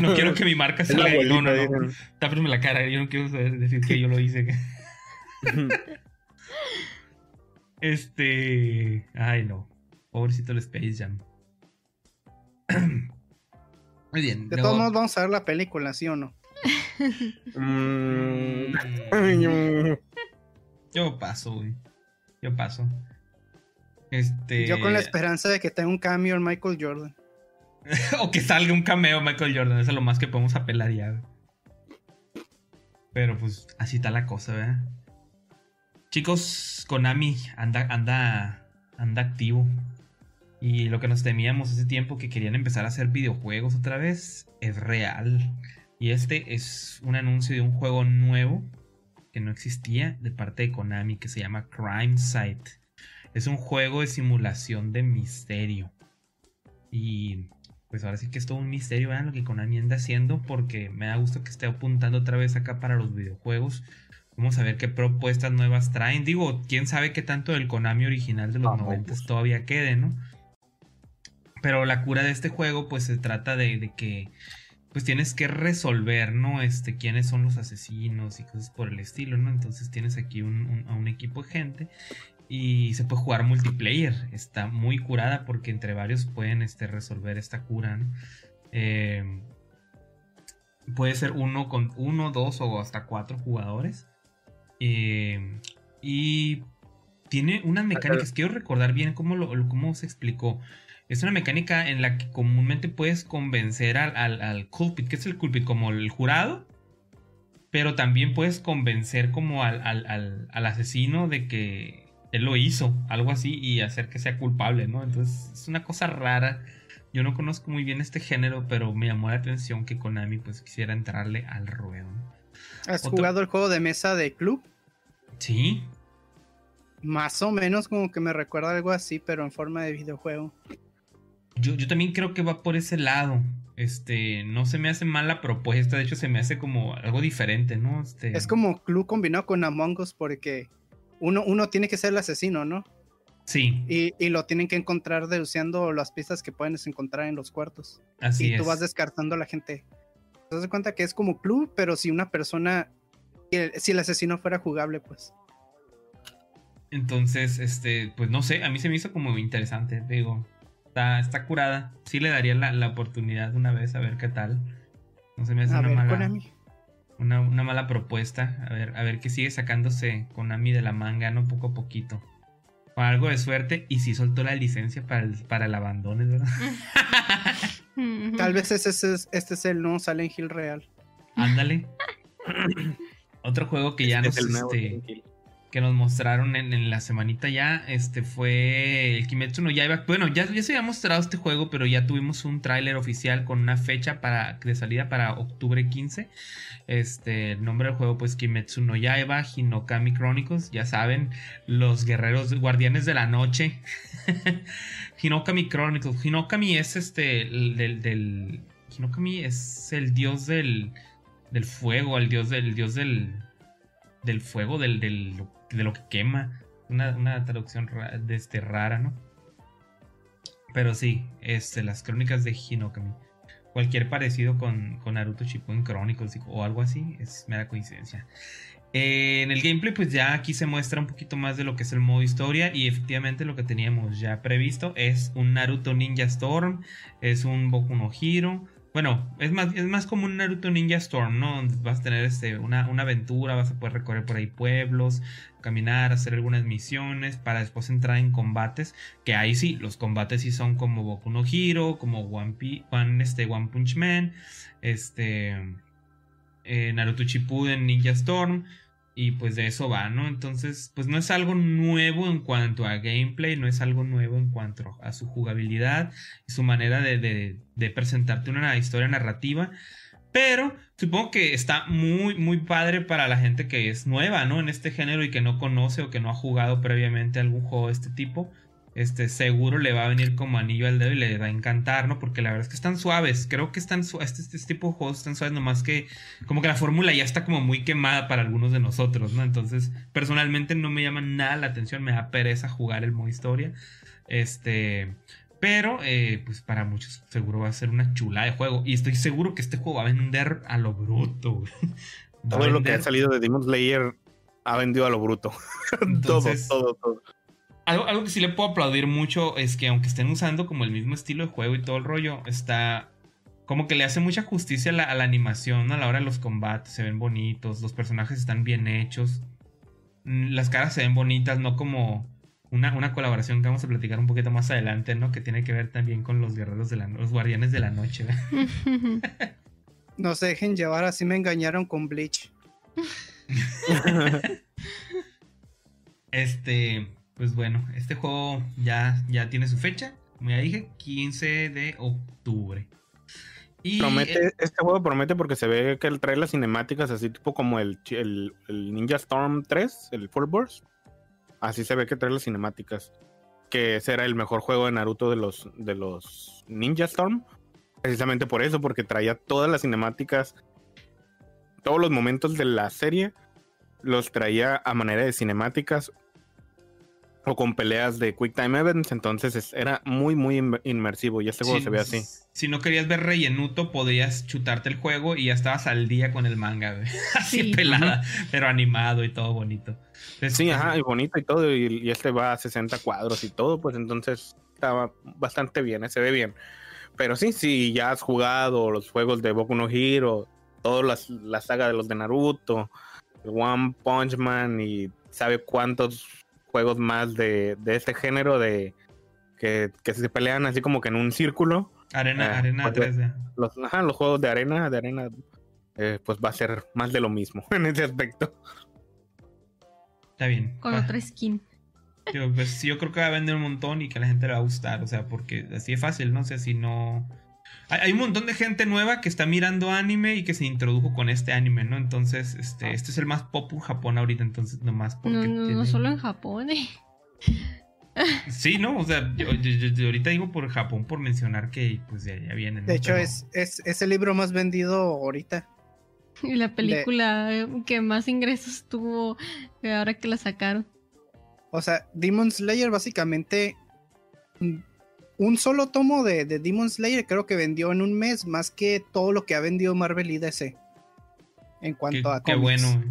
No quiero que mi marca salga. No, no, no. Tápeme la cara. Yo no quiero decir que yo lo hice. este. Ay, no. Pobrecito el Space Jam. Muy bien. De todos modos, vamos a ver la película, ¿sí o no? Mm. Yo paso, güey. Yo paso. Este... Yo con la esperanza de que tenga un cambio en Michael Jordan. o que salga un cameo Michael Jordan. Eso es lo más que podemos apelar. Pero pues así está la cosa, ¿verdad? Chicos, Konami anda, anda, anda activo. Y lo que nos temíamos hace tiempo que querían empezar a hacer videojuegos otra vez es real. Y este es un anuncio de un juego nuevo que no existía de parte de Konami que se llama Crime Site. Es un juego de simulación de misterio. Y pues ahora sí que es todo un misterio, vean lo que Konami anda haciendo porque me da gusto que esté apuntando otra vez acá para los videojuegos. Vamos a ver qué propuestas nuevas traen. Digo, quién sabe qué tanto del Konami original de los 90 todavía quede, ¿no? Pero la cura de este juego pues se trata de, de que pues tienes que resolver, ¿no? Este, quiénes son los asesinos y cosas por el estilo, ¿no? Entonces tienes aquí un, a un equipo de gente y se puede jugar multiplayer. Está muy curada porque entre varios pueden este, resolver esta cura, ¿no? Em, puede ser uno con uno, dos o hasta cuatro jugadores. Em, y tiene unas mecánicas, quiero recordar bien cómo, lo, cómo se explicó. Es una mecánica en la que comúnmente puedes convencer al, al, culprit. ¿Qué es el culprit? Como el jurado. Pero también puedes convencer como al, al, asesino de que él lo hizo, algo así, y hacer que sea culpable, ¿no? Entonces es una cosa rara. Yo no conozco muy bien este género, pero me llamó la atención que Konami pues quisiera entrarle al ruedo. ¿Has jugado el juego de mesa de club? Sí. Más o menos como que me recuerda algo así, pero en forma de videojuego. Yo, también creo que va por ese lado. Este, no se me hace mal la propuesta, de hecho se me hace como algo diferente, ¿no? Este... Es como Clue combinado con Among Us porque uno, uno tiene que ser el asesino, ¿no? Sí. Y, lo tienen que encontrar deduciendo las pistas que pueden encontrar en los cuartos. Así y tú vas descartando a la gente. Te das cuenta que es como Clue, pero si una persona, si el asesino fuera jugable, pues. Entonces, este, pues no sé, a mí se me hizo como interesante, digo, Está, curada. Sí le daría la, oportunidad una vez a ver qué tal. No se me hace una mala. Una, una, mala propuesta. A ver, a ver qué sigue sacándose Konami de la manga, ¿no? Poco a poquito. Con algo de suerte. Y sí soltó la licencia para el, para el abandono, ¿verdad? Tal vez ese, es, este es el no Silent Hill real. Ándale. Otro juego que ya este nos. Este, que nos mostraron en, la semanita ya, este fue el Kimetsu no Yaiba. Bueno, ya, ya se había mostrado este juego, pero ya tuvimos un tráiler oficial con una fecha para, de salida para octubre 15. Este, el nombre del juego pues Kimetsu no Yaiba, Hinokami Chronicles, ya saben, los guerreros guardianes de la noche. Hinokami Chronicles, Hinokami es este, el, del, Hinokami es el dios del, del fuego, el dios del, dios del, del fuego, del, del de lo que quema. Una, traducción de este, rara, ¿no? Pero sí, este, las crónicas de Hinokami. Cualquier parecido con, con Naruto Shippuden Chronicles o algo así es mera coincidencia. En el gameplay, pues ya aquí se muestra un poquito más de lo que es el modo historia. Y efectivamente, lo que teníamos ya previsto es un Naruto Ninja Storm, es un Boku no Hero, Bueno, es más, es más como un Naruto Ninja Storm, ¿no? Vas a tener este, una, una aventura, vas a poder recorrer por ahí pueblos, caminar, hacer algunas misiones para después entrar en combates. Que ahí sí, los combates sí son como Boku no Hero, como One, One, este, Punch Man, este, eh, Naruto Shippuden, Ninja Storm. Y pues de eso va, ¿no? Entonces, pues no es algo nuevo en cuanto a gameplay, no es algo nuevo en cuanto a su jugabilidad su manera de, presentarte una historia narrativa. Pero supongo que está muy, muy padre para la gente que es nueva, ¿no? En este género y que no conoce o que no ha jugado previamente algún juego de este tipo este, seguro le va a venir como anillo al dedo y le va a encantar, ¿no? Porque la verdad es que están suaves. Creo que están este, este, tipo de juegos están suaves, nomás que como que la fórmula ya está como muy quemada para algunos de nosotros, ¿no? Entonces, personalmente no me llama nada la atención, me da pereza jugar el modo historia. Este, pero, eh, pues para muchos seguro va a ser una chula de juego. Y estoy seguro que este juego va a vender a lo bruto. Todo lo que ha salido de Demon Slayer ha vendido a lo bruto. todo, todo, todo. Algo, que sí le puedo aplaudir mucho es que aunque estén usando como el mismo estilo de juego y todo el rollo, está como que le hace mucha justicia a la, animación, a la hora de los combates, se ven bonitos, los personajes están bien hechos, mm, las caras se ven bonitas, no como una, una colaboración que vamos a platicar un poquito más adelante, ¿no? Que tiene que ver también con los guerreros de la los guardianes de la noche. no se dejen llevar, así me engañaron con Bleach. este, pues bueno, este juego ya, ya tiene su fecha, como ya dije, 15 de octubre. Y promete, este juego promete porque se ve que él trae las cinemáticas así tipo como el, el, Ninja Storm 3, el Full Burst. Así se ve que trae las cinemáticas. Que será el mejor juego de Naruto de los, de los Ninja Storm. Precisamente por eso, porque traía todas las cinemáticas, todos los momentos de la serie, los traía a manera de cinemáticas o con peleas de Quick Time Events, entonces era muy, muy inmersivo y este juego se ve así. Si no querías ver rellenuto, podías chutarte el juego y ya estabas al día con el manga, así pelada, pero animado y todo bonito. sí, ajá, y bonito y todo, y, este va a 60 cuadros y todo, pues entonces estaba bastante bien, eh, se ve bien. Pero sí, si ya has jugado los juegos de Boku no Hero, toda la, la saga de los de Naruto, One Punch Man y sabe cuántos juegos más de, de este género de que, se pelean así como que en un círculo. Arena, eh, arena 3D. Los, ajá, los juegos de arena, de arena, eh, pues va a ser más de lo mismo en ese aspecto. Está bien. Con otra skin. Yo, pues, yo creo que va a vender un montón y que a la gente le va a gustar, o sea, porque así es fácil, no sé si no hay, un montón de gente nueva que está mirando anime y que se introdujo con este anime, ¿no? Entonces, este, ah. este es el más pop en Japón ahorita, entonces nomás porque. No, no, no solo en Japón, eh. Sí, ¿no? O sea, yo, ahorita digo por Japón por mencionar que pues ya, ya vienen. De hecho, es, es, el libro más vendido ahorita. Y la película que más ingresos tuvo ahora que la sacaron. O sea, Demon Slayer básicamente un solo tomo de, Demon Slayer creo que vendió en un mes más que todo lo que ha vendido Marvel y DC. En cuanto a Qué bueno.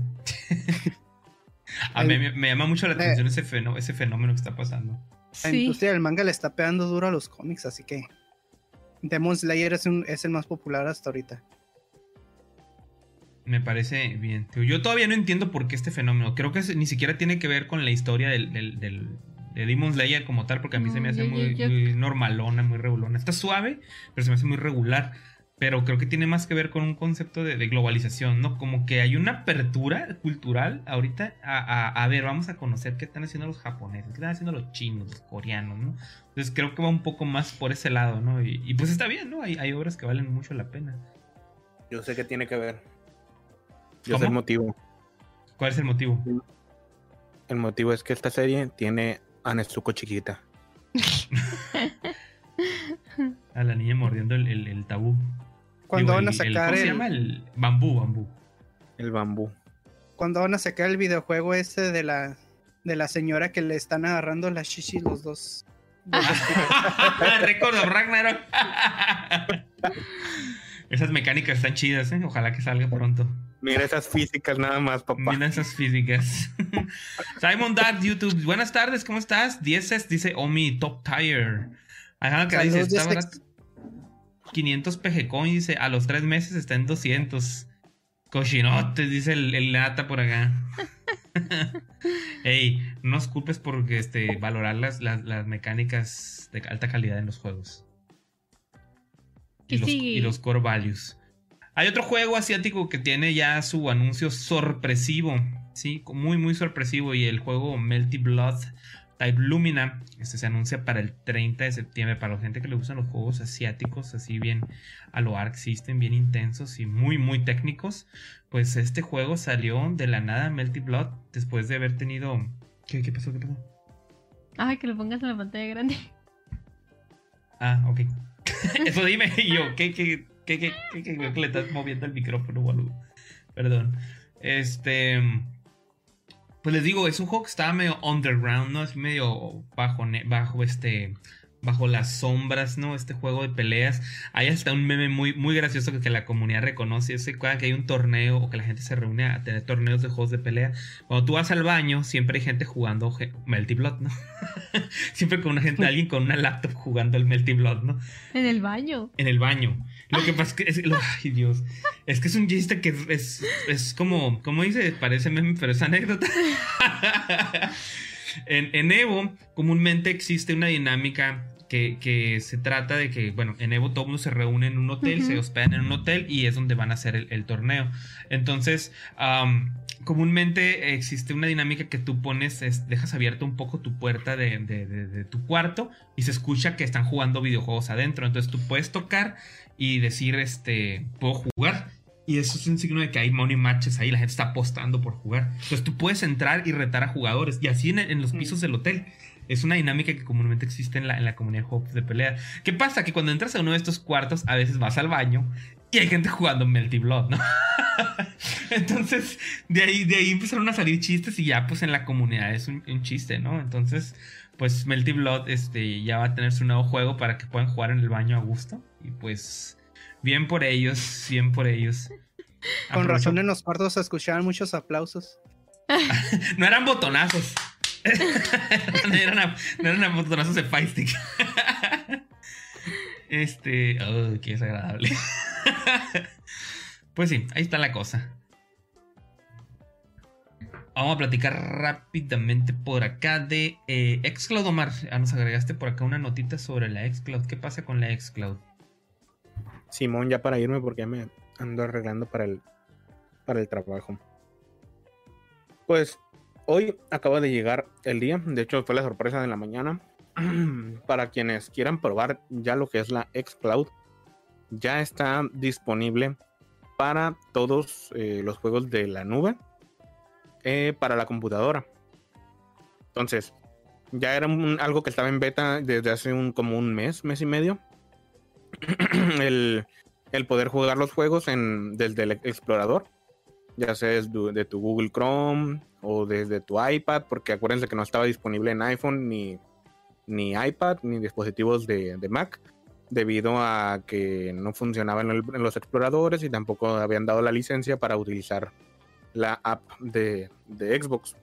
a mí me, llama mucho la atención ese, fenómeno, ese fenómeno que está pasando. La industria del manga le está pegando duro a los cómics, así que Demon Slayer es, es el más popular hasta ahorita. Me parece bien. Yo todavía no entiendo por qué este fenómeno. Creo que ni siquiera tiene que ver con la historia del, de Demon Slayer como tal, porque a mí se me hace muy, normalona, muy regulona. Está suave, pero se me hace muy regular. Pero creo que tiene más que ver con un concepto de, globalización, ¿no? Como que hay una apertura cultural ahorita a, ver, vamos a conocer qué están haciendo los japoneses, qué están haciendo los chinos, los coreanos, ¿no? Entonces creo que va un poco más por ese lado, ¿no? Y, pues está bien, ¿no? Hay, hay, obras que valen mucho la pena. Yo sé qué tiene que ver. Yo sé el motivo. ¿Cuál es el motivo? El motivo es que esta serie tiene a Nezuko chiquita. a la niña mordiendo el, tabú. Cuando van a sacar ¿cómo se llama? El bambú, bambú. El bambú. Cuando van a sacar el videojuego ese de la de la señora que le están agarrando la shishi los dos. Recuerdo Ragnarok. Esas mecánicas están chidas, ¿eh? Ojalá que salga pronto. Mira esas físicas nada más, papá. Mira esas físicas. Simon Dark, YouTube. Buenas tardes, ¿cómo estás? Dieces dice Omi, top tire. Ajá, que dice, 500 PG coins, dice, a los tres meses está en 200. Cochinotes, dice el, el lata por acá. Ey, no os culpes por este, valorar las, las, mecánicas de alta calidad en los juegos. Y, los, y los core values. Hay otro juego asiático que tiene ya su anuncio sorpresivo. Sí, muy, muy sorpresivo. Y el juego Melty Blood Type Lumina. Este se anuncia para el 30 de septiembre. Para la gente que le gustan los juegos asiáticos, así bien a lo Arc System, bien intensos y muy, muy técnicos. Pues este juego salió de la nada, Melty Blood, después de haber tenido. ¿Qué, qué pasó? ¿Qué pasó? Ay, que lo pongas en la pantalla grande. Ah, ok. Eso dime yo, ¿qué, qué, qué, qué, qué, qué, le estás moviendo el micrófono, boludo? Perdón. Este. Pues les digo, es un juego que estaba medio underground, ¿no? Es medio bajo, bajo este bajo las sombras, ¿no? Este juego de peleas. Hay hasta un meme muy, muy gracioso que, la comunidad reconoce. Es que hay un torneo o que la gente se reúne a tener torneos de juegos de pelea. Cuando tú vas al baño, siempre hay gente jugando Melty Blood, ¿no? siempre con una gente, alguien con una laptop jugando el Melty Blood, ¿no? En el baño. En el baño. Lo que pasa es que ay Dios, es que es un chiste que es, es como, como dice, parece meme, pero es anécdota. en, en Evo comúnmente existe una dinámica que, se trata de que, bueno, en Evo todo mundo se reúne en un hotel, se hospedan en un hotel y es donde van a hacer el, torneo. Entonces, comúnmente existe una dinámica que tú pones, dejas abierta un poco tu puerta de, tu cuarto y se escucha que están jugando videojuegos adentro. Entonces tú puedes tocar y decir, este, puedo jugar. Y eso es un signo de que hay money matches ahí, la gente está apostando por jugar. Entonces tú puedes entrar y retar a jugadores. Y así en, los pisos del hotel. Es una dinámica que comúnmente existe en la, en la comunidad de pelea. ¿Qué pasa? Que cuando entras a uno de estos cuartos, a veces vas al baño y hay gente jugando Melty Blood, ¿no? Entonces, de ahí, de ahí empezaron a salir chistes y ya, pues en la comunidad es un, chiste, ¿no? Entonces, pues Melty Blood este, ya va a tener su nuevo juego para que puedan jugar en el baño a gusto. Y pues, bien por ellos, bien por ellos. Con razón en los cuartos se escuchaban muchos aplausos. no eran botonazos. no, eran, no eran botonazos de Stick. este. Oh, qué desagradable. pues sí, ahí está la cosa. Vamos a platicar rápidamente por acá de eh, Xcloud Omar. Ah, nos agregaste por acá una notita sobre la Xcloud. ¿Qué pasa con la Xcloud? Simón, ya para irme porque me ando arreglando para el, para el trabajo. Pues Hoy acaba de llegar el día, de hecho fue la sorpresa de la mañana. Para quienes quieran probar ya lo que es la xCloud, ya está disponible para todos eh, los juegos de la nube eh, para la computadora. Entonces, ya era algo que estaba en beta desde hace un, como un mes, mes y medio. el, poder jugar los juegos en, desde el explorador ya sea de tu Google Chrome o desde tu iPad, porque acuérdense que no estaba disponible en iPhone ni, ni iPad ni dispositivos de, Mac, debido a que no funcionaban en, los exploradores y tampoco habían dado la licencia para utilizar la app de, Xbox.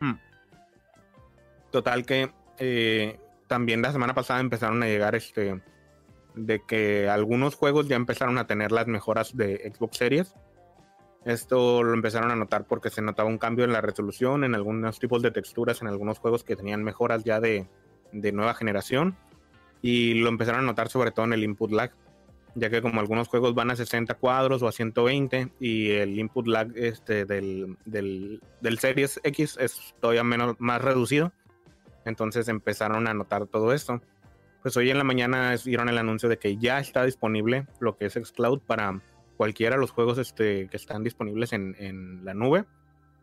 Hmm. Total que eh, también la semana pasada empezaron a llegar este de que algunos juegos ya empezaron a tener las mejoras de Xbox Series esto lo empezaron a notar porque se notaba un cambio en la resolución, en algunos tipos de texturas, en algunos juegos que tenían mejoras ya de, nueva generación. Y lo empezaron a notar sobre todo en el input lag, ya que como algunos juegos van a 60 cuadros o a 120 y el input lag este del, del, Series X es todavía menos, más reducido. Entonces empezaron a notar todo esto. Pues hoy en la mañana dieron el anuncio de que ya está disponible lo que es Xcloud para cualquiera de los juegos este, que están disponibles en, la nube.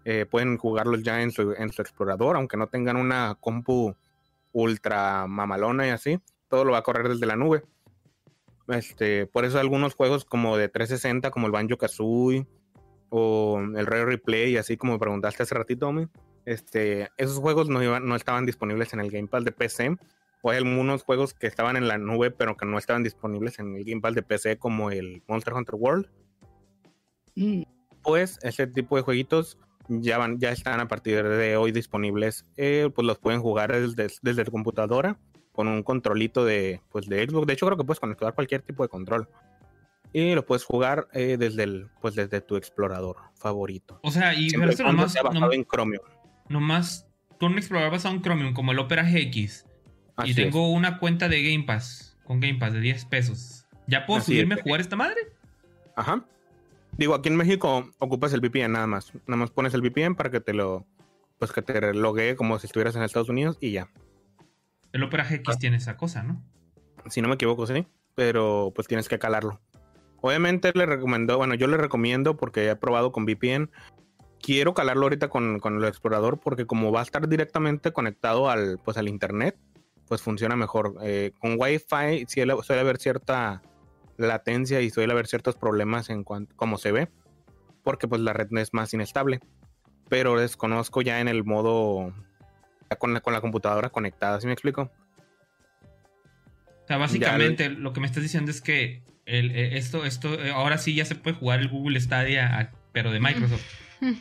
Eh, pueden jugarlos ya en su, explorador, aunque no tengan una compu ultra mamalona y así, todo lo va a correr desde la nube. Este, por eso algunos juegos como de 360, como el Banjo Kazooie o el Rare Replay, así como preguntaste hace ratito, este, esos juegos no, iban, no estaban disponibles en el Gamepad de PC, o hay algunos juegos que estaban en la nube pero que no estaban disponibles en el Game Pass de PC como el Monster Hunter World. Mm. Pues ese tipo de jueguitos ya van, ya están a partir de hoy disponibles. Eh, pues los pueden jugar desde, desde la computadora con un controlito de, pues, de Xbox. De hecho, creo que puedes conectar cualquier tipo de control. Y lo puedes jugar eh, desde el, pues desde tu explorador favorito. O sea, y Siempre sea basado en Chromium. Nomás con un explorador basado en Chromium, como el Opera GX. Y tengo una cuenta de Game Pass, con Game Pass de 10 pesos. ¿Ya puedo subirme a jugar esta madre? Ajá. Digo, aquí en México ocupas el VPN nada más. Nada más pones el VPN para que te lo. Pues que te loguee como si estuvieras en Estados Unidos y ya. El Opera GX ah. tiene esa cosa, ¿no? Si no me equivoco, sí. Pero pues tienes que calarlo. Obviamente le recomiendo, bueno, yo le recomiendo porque he probado con VPN. Quiero calarlo ahorita con, el explorador porque como va a estar directamente conectado al, pues, al internet, pues funciona mejor. Eh, con Wi-Fi suele haber cierta latencia y suele haber ciertos problemas en cuanto como se ve, porque pues la red es más inestable. Pero desconozco ya en el modo con la, con la computadora conectada, ¿sí me explico? O sea, básicamente lo que me estás diciendo es que el, eh, esto, esto, eh, ahora sí ya se puede jugar el Google Stadia, pero de Microsoft.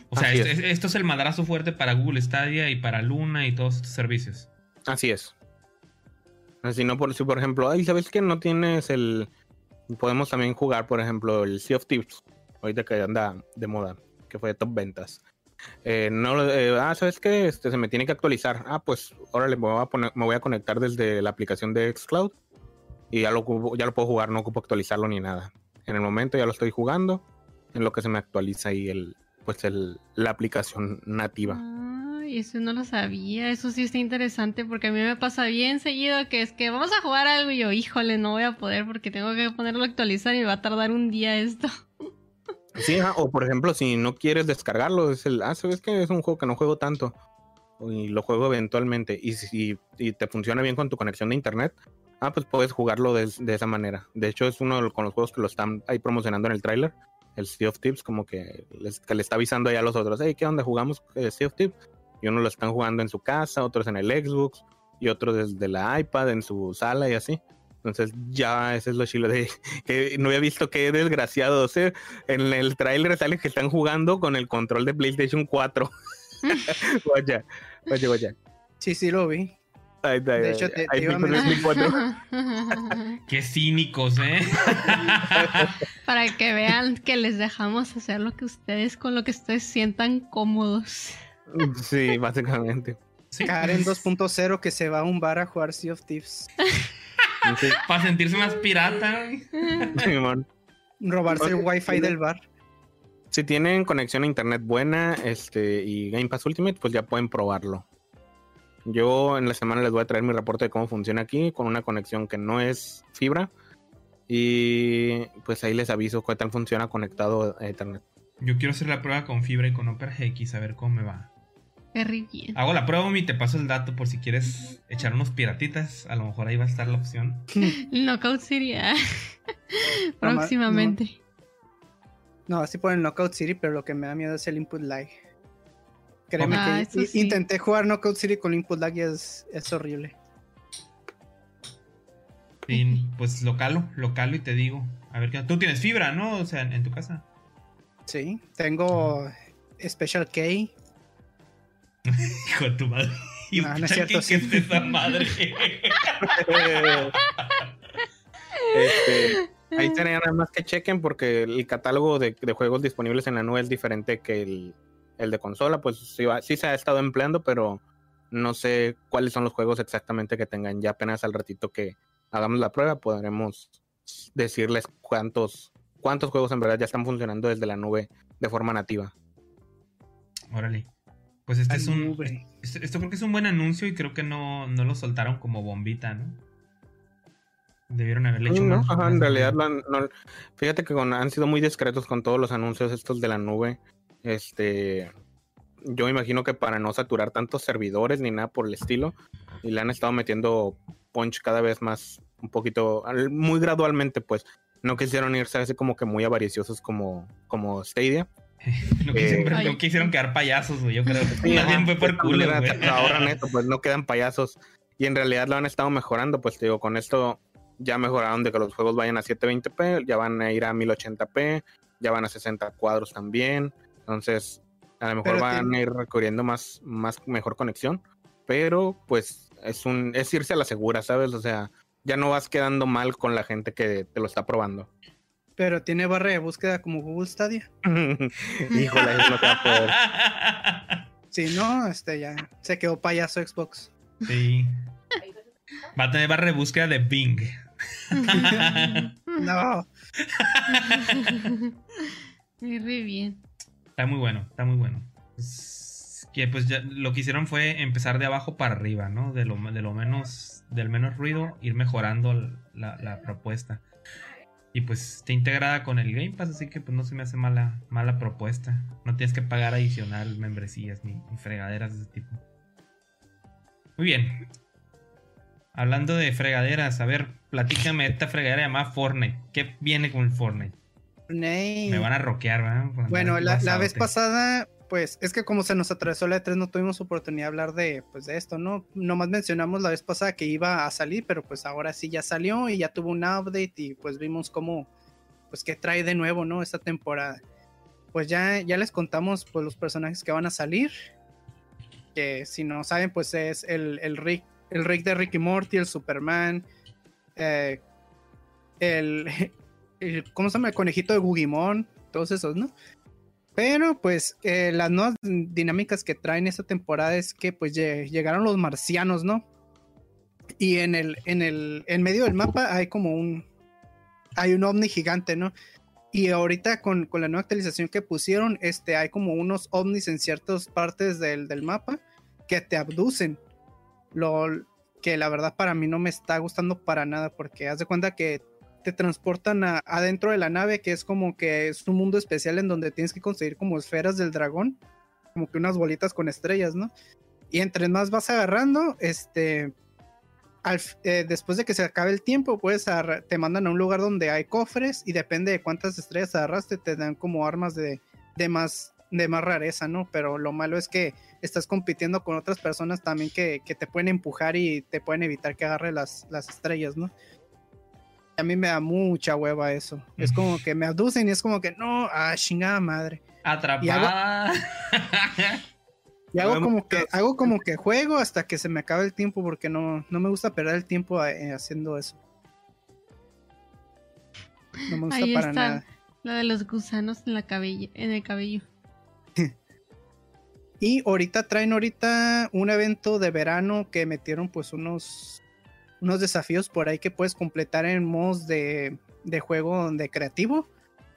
O sea, esto es. el madrazo fuerte para Google Stadia y para Luna y todos estos servicios. Así es. Así no por si por ejemplo, ay, ¿sabes que no tienes el podemos también jugar, por ejemplo, el Sea of Tips, ahorita que anda de moda, que fue de top ventas. Eh, no, eh, ah, ¿sabes qué? Este, se me tiene que actualizar. Ah, pues, órale, me voy a, poner, me voy a conectar desde la aplicación de Xcloud y ya lo, ya lo puedo jugar, no ocupo actualizarlo ni nada. En el momento ya lo estoy jugando, en lo que se me actualiza ahí el, pues el, la aplicación nativa. Eso no lo sabía, eso sí está interesante porque a mí me pasa bien seguido que es que vamos a jugar algo y yo, híjole, no voy a poder porque tengo que ponerlo a actualizar y va a tardar un día esto. Sí, o por ejemplo, si no quieres descargarlo, es el, ah, sabes que es un juego que no juego tanto y lo juego eventualmente y si te funciona bien con tu conexión de internet, ah, pues puedes jugarlo de, esa manera. De hecho, es uno de, con los juegos que lo están ahí promocionando en el tráiler, el Sea of Tips, como que, que le está avisando ahí a los otros, hey, ¿qué onda? ¿Jugamos eh, Sea of Tips? Y uno lo están jugando en su casa, otros en el Xbox y otros desde la iPad en su sala y así. Entonces ya ese es lo chilo de que no había visto qué desgraciado. O en el tráiler sale que están jugando con el control de PlayStation 4. vaya, vaya, vaya. Sí, sí lo vi. de hecho, te, iba a Qué cínicos, ¿eh? Para que vean que les dejamos hacer lo que ustedes con lo que ustedes sientan cómodos. Sí, básicamente. Karen 2.0 que se va a un bar a jugar Sea of Thieves. Para sentirse más pirata. Robarse el wifi del bar. Si tienen conexión a internet buena este, y Game Pass Ultimate, pues ya pueden probarlo. Yo en la semana les voy a traer mi reporte de cómo funciona aquí con una conexión que no es fibra. Y pues ahí les aviso qué tal funciona conectado a internet. Yo quiero hacer la prueba con fibra y con Opera GX a ver cómo me va. Bien. Hago la prueba y te paso el dato por si quieres echar unos piratitas. A lo mejor ahí va a estar la opción. Knockout City. Ah. Próximamente. No. así ponen Knockout City, pero lo que me da miedo es el input lag. Créeme ah, que intenté jugar Knockout City con input lag y es, es horrible. pues localo, localo y te digo. A ver, ¿tú tienes fibra, no? O sea, en tu casa. Sí, tengo Special K. Hijo de tu madre. No, no es cierto, ¿Qué, es esa madre? este, ahí tenía nada más que chequen porque el catálogo de, juegos disponibles en la nube es diferente que el, de consola. Pues sí, sí, se ha estado empleando, pero no sé cuáles son los juegos exactamente que tengan. Ya apenas al ratito que hagamos la prueba podremos decirles cuántos cuántos juegos en verdad ya están funcionando desde la nube de forma nativa. Órale. Pues este es un. Este, esto, creo que es un buen anuncio y creo que no, lo soltaron como bombita, ¿no? Debieron haberle hecho no, Ajá, en realidad, fíjate que han sido muy discretos con todos los anuncios estos de la nube. Este. Yo imagino que para no saturar tantos servidores ni nada por el estilo. Y le han estado metiendo punch cada vez más, un poquito, muy gradualmente, pues no quisieron irse así como que muy avariciosos como, como Stadia. no, quisieron, quedar payasos, güey. Yo creo que también fue por culo, Ahora neto, pues no quedan payasos. Y en realidad lo han estado mejorando, pues te digo, con esto ya mejoraron de que los juegos vayan a 720p, ya van a ir a 1080p, ya van a 60 cuadros también. Entonces, a lo mejor van a ir recorriendo más, más mejor conexión pero pues es un es irse a la segura, ¿sabes? O sea, ya no vas quedando mal con la gente que te lo está probando. Pero tiene barra de búsqueda como Google Stadia. Híjole, no te va a poder. Si no, este ya se quedó payaso Xbox. Sí. Va a tener barra de búsqueda de Bing. no. Muy bien. Está muy bueno, está muy bueno. que pues ya, lo que hicieron fue empezar de abajo para arriba, ¿no? De lo, de lo menos, del menos ruido, ir mejorando la, la propuesta. Y pues está integrada con el Game Pass, así que pues no se me hace mala, mala propuesta. No tienes que pagar adicional membresías ni, fregaderas de ese tipo. Muy bien. Hablando de fregaderas, a ver, platícame esta fregadera llamada Fortnite. ¿Qué viene con el Fortnite? Me van a rockear, ¿verdad? Bueno, la, vez pasada, pues es que como se nos atravesó la E3 no tuvimos oportunidad de hablar de, pues, de esto, ¿no? Nomás mencionamos la vez pasada que iba a salir, pero pues ahora sí ya salió y ya tuvo un update y pues vimos cómo, pues qué trae de nuevo, ¿no? Esta temporada. Pues ya, ya les contamos pues los personajes que van a salir. Que si no saben, pues es el, el Rick, el Rick de Ricky Morty, el Superman, eh, el, ¿cómo se llama? El conejito de Gugimon, todos esos, ¿no? Pero pues eh, las nuevas dinámicas que traen esta temporada es que pues llegaron los marcianos, ¿no? Y en el, en el, en medio del mapa hay como un, hay un ovni gigante, ¿no? Y ahorita con, la nueva actualización que pusieron, este, hay como unos ovnis en ciertas partes del, del mapa que te abducen. Lo que la verdad para mí no me está gustando para nada porque haz de cuenta que te transportan adentro de la nave, que es como que es un mundo especial en donde tienes que conseguir como esferas del dragón, como que unas bolitas con estrellas, ¿no? Y entre más vas agarrando, este, eh, después de que se acabe el tiempo, pues te mandan a un lugar donde hay cofres y depende de cuántas estrellas agarraste, te dan como armas de, de, más, de más rareza, ¿no? Pero lo malo es que estás compitiendo con otras personas también que, que te pueden empujar y te pueden evitar que agarre las, las estrellas, ¿no? A mí me da mucha hueva eso. Es como que me aducen y es como que no, ah, chingada madre. Atrapada. Y hago, como que hago como que juego hasta que se me acabe el tiempo porque no, no me gusta perder el tiempo eh, haciendo eso. No me gusta para nada. La de los gusanos en la cabello, en el cabello. y ahorita traen ahorita un evento de verano que metieron pues unos unos desafíos por ahí que puedes completar en modos de, juego de creativo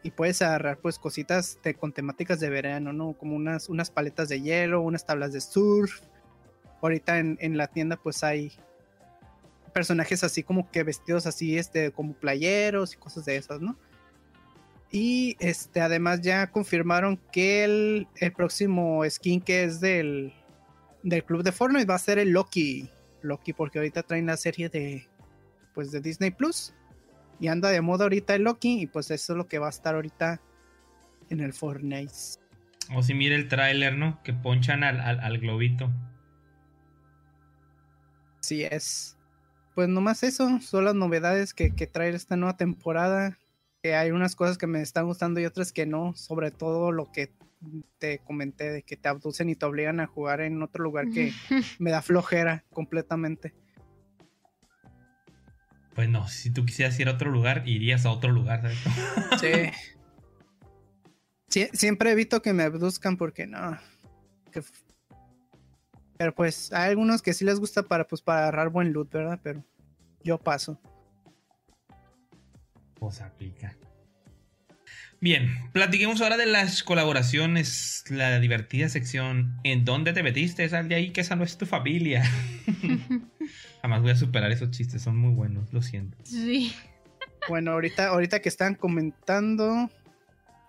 y puedes agarrar pues cositas con temáticas de verano, ¿no? Como unas, unas paletas de hielo, unas tablas de surf. Ahorita en, la tienda pues hay personajes así como que vestidos así, este, como playeros y cosas de esas, ¿no? Y este, además ya confirmaron que el, el próximo skin que es del, del club de Fortnite va a ser el Loki. Loki porque ahorita traen la serie de pues de Disney Plus y anda de moda ahorita el Loki y pues eso es lo que va a estar ahorita en el Fortnite. O si mire el tráiler, ¿no? Que ponchan al, globito. Sí es. Pues nomás eso, son las novedades que, que trae esta nueva temporada. Que hay unas cosas que me están gustando y otras que no. Sobre todo lo que te comenté de que te abducen y te obligan a jugar en otro lugar que me da flojera completamente. Pues no, si tú quisieras ir a otro lugar, irías a otro lugar, Sí. Siempre evito que me abduzcan porque no. Pero pues hay algunos que sí les gusta para, pues, para agarrar buen loot, ¿verdad? Pero yo paso. Pues aplica. Bien, platiquemos ahora de las colaboraciones, la divertida sección ¿En dónde te metiste? Sal de ahí que esa no es tu familia. Jamás voy a superar esos chistes, son muy buenos, lo siento. Sí. Bueno, ahorita, ahorita que están comentando.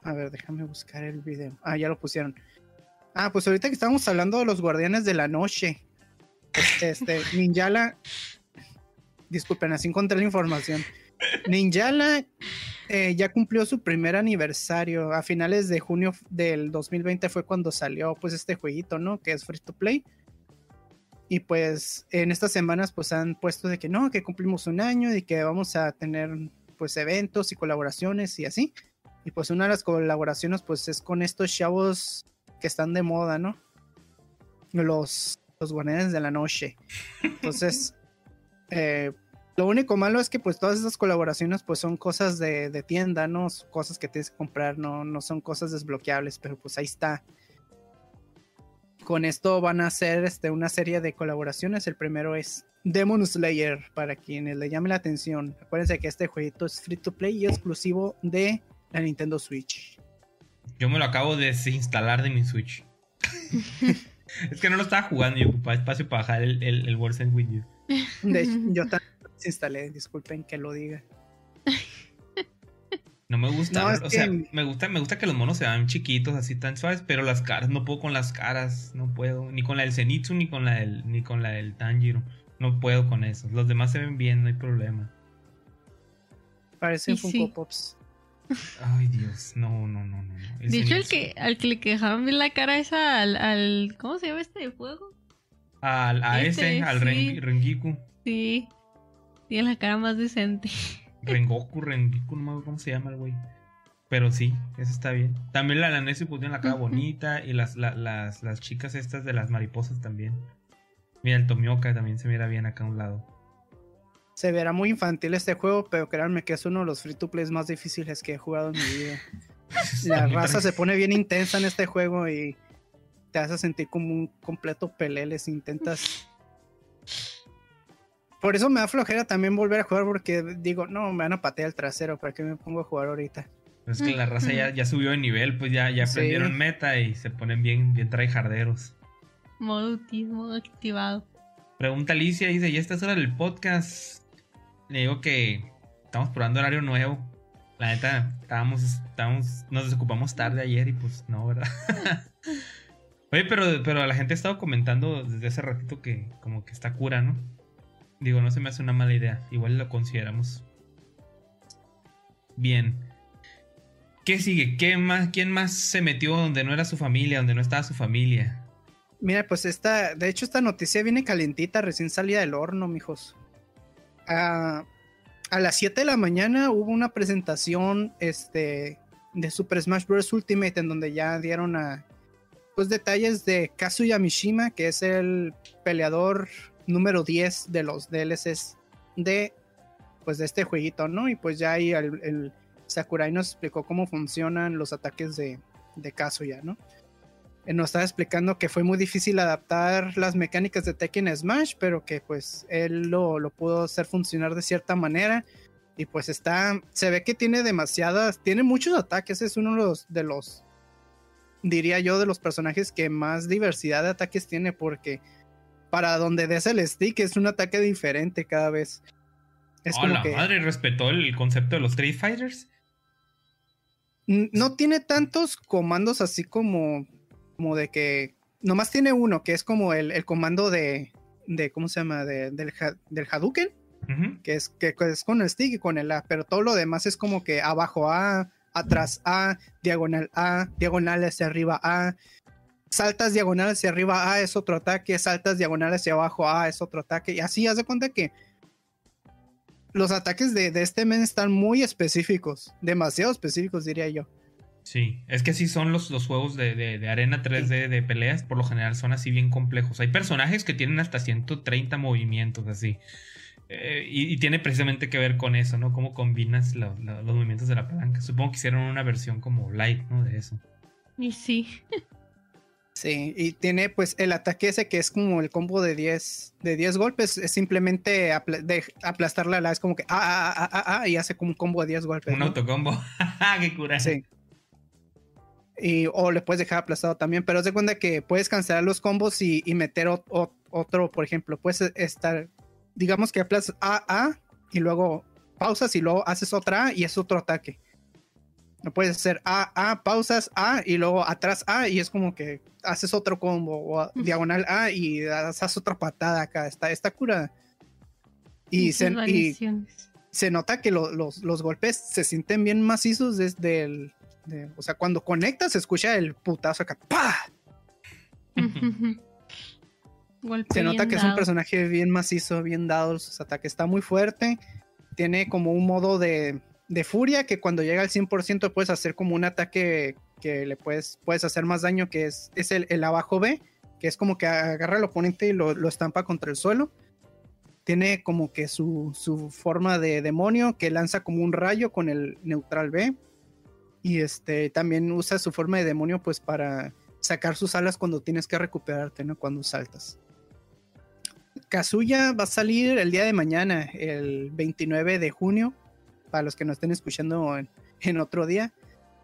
A ver, déjame buscar el video. Ah, ya lo pusieron. Ah, pues ahorita que estamos hablando de los guardianes de la noche. Este, este Ninjala. Disculpen, así encontré la información. Ninjala eh, ya cumplió su primer aniversario. A finales de junio del 2020 fue cuando salió pues este jueguito, ¿no? Que es free to play. Y pues en estas semanas pues han puesto de que no, que cumplimos un año y que vamos a tener pues eventos y colaboraciones y así. Y pues una de las colaboraciones pues es con estos chavos que están de moda, ¿no? Los, los guardianes de la noche. Entonces, eh, lo único malo es que pues todas esas colaboraciones pues son cosas de, tienda, ¿no? Cosas que tienes que comprar, no, no son cosas desbloqueables, pero pues ahí está. Con esto van a hacer este, una serie de colaboraciones. El primero es Demon Slayer, para quienes le llame la atención. Acuérdense que este jueguito es free to play y exclusivo de la Nintendo Switch. Yo me lo acabo de desinstalar de mi Switch. es que no lo estaba jugando y ocupaba espacio para bajar el, el, el With You. yo también instalé, disculpen que lo diga. No me gusta, o sea, me gusta, me gusta que los monos sean chiquitos, así tan suaves, pero las caras, no puedo con las caras, no puedo, ni con la del Zenitsu, ni con la del, ni con la del Tanjiro, no puedo con eso. Los demás se ven bien, no hay problema. Parecen Funko Pops. Ay, Dios, no, no, no, no. de hecho, el que, al que le quejaban bien la cara esa al, al, ¿cómo se llama este de fuego? Al, a ese, al Rengiku. Sí, tiene la cara más decente. Rengoku, Rengiku, no me cómo se llama el güey. Pero sí, eso está bien. También la Lanesi pues tiene la cara bonita y las, las, las chicas estas de las mariposas también. Mira, el Tomioka también se mira bien acá a un lado. Se verá muy infantil este juego, pero créanme que es uno de los free to plays más difíciles que he jugado en mi vida. la raza se pone bien intensa en este juego y te hace sentir como un completo pelele si intentas por eso me da flojera también volver a jugar porque digo, no, me van a patear el trasero, ¿para qué me pongo a jugar ahorita? Es que la raza ya, subió de nivel, pues ya, ya aprendieron meta y se ponen bien, bien traijarderos. Modo autismo activado. Pregunta Alicia, dice, ya esta hora del podcast. Le digo que estamos probando horario nuevo. La neta, estábamos, estábamos, nos desocupamos tarde ayer y pues no, ¿verdad? Oye, pero, pero la gente ha estado comentando desde hace ratito que como que está cura, ¿no? Digo, no se me hace una mala idea. Igual lo consideramos. Bien. ¿Qué sigue? ¿Qué más, ¿Quién más se metió donde no era su familia, donde no estaba su familia? Mira, pues esta, de hecho esta noticia viene calentita, recién salida del horno, mijos. a las 7 de la mañana hubo una presentación este, de Super Smash Bros. Ultimate en donde ya dieron a, pues, detalles de Kazuya Mishima, que es el peleador número 10 de los DLCs de pues de este jueguito, ¿no? Y pues ya ahí el, Sakurai nos explicó cómo funcionan los ataques de, de Kazuya, ¿no? Él nos estaba explicando que fue muy difícil adaptar las mecánicas de Tekken Smash, pero que pues él lo, lo, pudo hacer funcionar de cierta manera. Y pues está, se ve que tiene demasiadas, tiene muchos ataques, es uno de los, de los, diría yo, de los personajes que más diversidad de ataques tiene, porque para donde des el stick es un ataque diferente cada vez. Es oh, la madre respetó el concepto de los Street Fighters. No tiene tantos comandos así como, como de que. Nomás tiene uno, que es como el, comando de, de. ¿Cómo se llama? del, del Hadouken. que, es, que es con el stick y con el A. Pero todo lo demás es como que abajo A, atrás A, diagonal A, diagonal hacia arriba A, saltas diagonales hacia arriba, ah, es otro ataque, saltas diagonales hacia abajo, ah, es otro ataque, y así haz de cuenta que los ataques de, este men están muy específicos, demasiado específicos, diría yo. Sí, es que sí son los, los juegos de, arena 3D de peleas, por lo general son así bien complejos. Hay personajes que tienen hasta 130 movimientos así. Eh, y, tiene precisamente que ver con eso, ¿no? Cómo combinas los movimientos de la palanca. Supongo que hicieron una versión como light, ¿no? De eso. Y sí. Sí, y tiene pues el ataque ese que es como el combo de 10 de 10 golpes, es simplemente de aplastarla la es como que ah, ah, ah, ah, ah, y hace como un combo de 10 golpes. Un autocombo, qué cura. Sí. Y, o le puedes dejar aplastado también, pero haz de cuenta que puedes cancelar los combos y, meter otro, por ejemplo, puedes estar, digamos que aplastas A, A, y luego pausas y luego haces otra A y es otro ataque. No puedes hacer A, A, pausas A y luego atrás A y es como que haces otro combo o diagonal A y haces otra patada acá. Está, está curada. Y se, se, nota que los, golpes se sienten bien macizos desde el. o sea, cuando conectas se escucha el putazo acá. ¡Pah! se nota que es un personaje bien macizo, bien dado sus ataques. Está muy fuerte. Tiene como un modo de, de furia que cuando llega al 100% puedes hacer como un ataque que le puedes, puedes hacer más daño, que es, es el, abajo B, que es como que agarra al oponente y lo, estampa contra el suelo. Tiene como que su, su, forma de demonio que lanza como un rayo con el neutral B. Y este también usa su forma de demonio pues para sacar sus alas cuando tienes que recuperarte, ¿no? Cuando saltas. Kazuya va a salir el día de mañana, el 29 de junio, para los que nos estén escuchando en, otro día.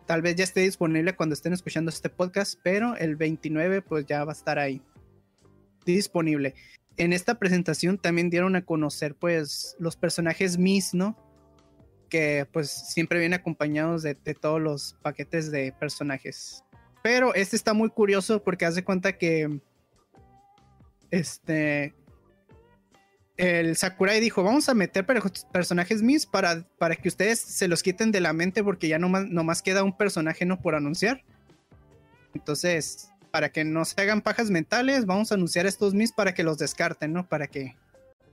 Tal vez ya esté disponible cuando estén escuchando este podcast, pero el 29 pues ya va a estar ahí disponible. En esta presentación también dieron a conocer pues los personajes Miss, ¿no? Que pues siempre vienen acompañados de, de todos los paquetes de personajes. Pero este está muy curioso porque hace cuenta que este el Sakurai dijo, vamos a meter personajes mis para, para que ustedes se los quiten de la mente porque ya no más queda un personaje no por anunciar. Entonces, para que no se hagan pajas mentales, vamos a anunciar estos mis para que los descarten, ¿no? Para que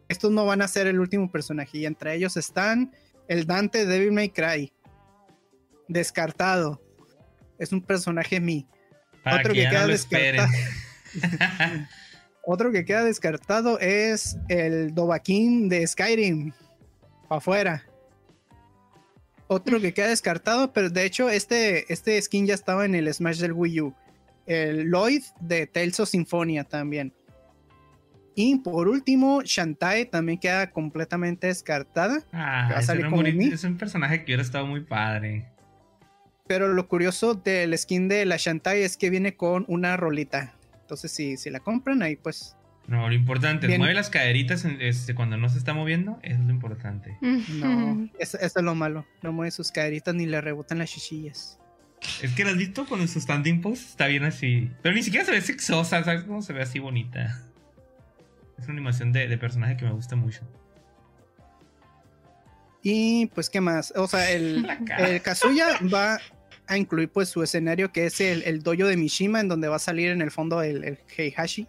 estos no van a ser el último personaje. Y entre ellos están el Dante Devil May Cry. Descartado. Es un personaje mi. Otro que, queda descartado. Otro que queda descartado es el Dobaquín de Skyrim. Para afuera. Otro que queda descartado, pero de hecho este, este skin ya estaba en el Smash del Wii U. El Lloyd de Tales of Symphonia también. Y por último, Shantae también queda completamente descartada. Ah, es un personaje que hubiera estado muy padre. Pero lo curioso del skin de la Shantae es que viene con una rolita. Entonces, si, si la compran, ahí pues. No, lo importante es mueve las caderitas este, cuando no se está moviendo. Eso es lo importante. No, eso, es lo malo. No mueve sus caderitas ni le rebotan las chichillas. Es que la has visto con su standing pose, está bien así. Pero ni siquiera se ve sexosa, ¿sabes cómo se ve así bonita? Es una animación de, personaje que me gusta mucho. Y pues, ¿qué más? O sea, el, el Kazuya va, a incluir pues su escenario que es el, el dojo de Mishima en donde va a salir en el fondo el, el Heihachi.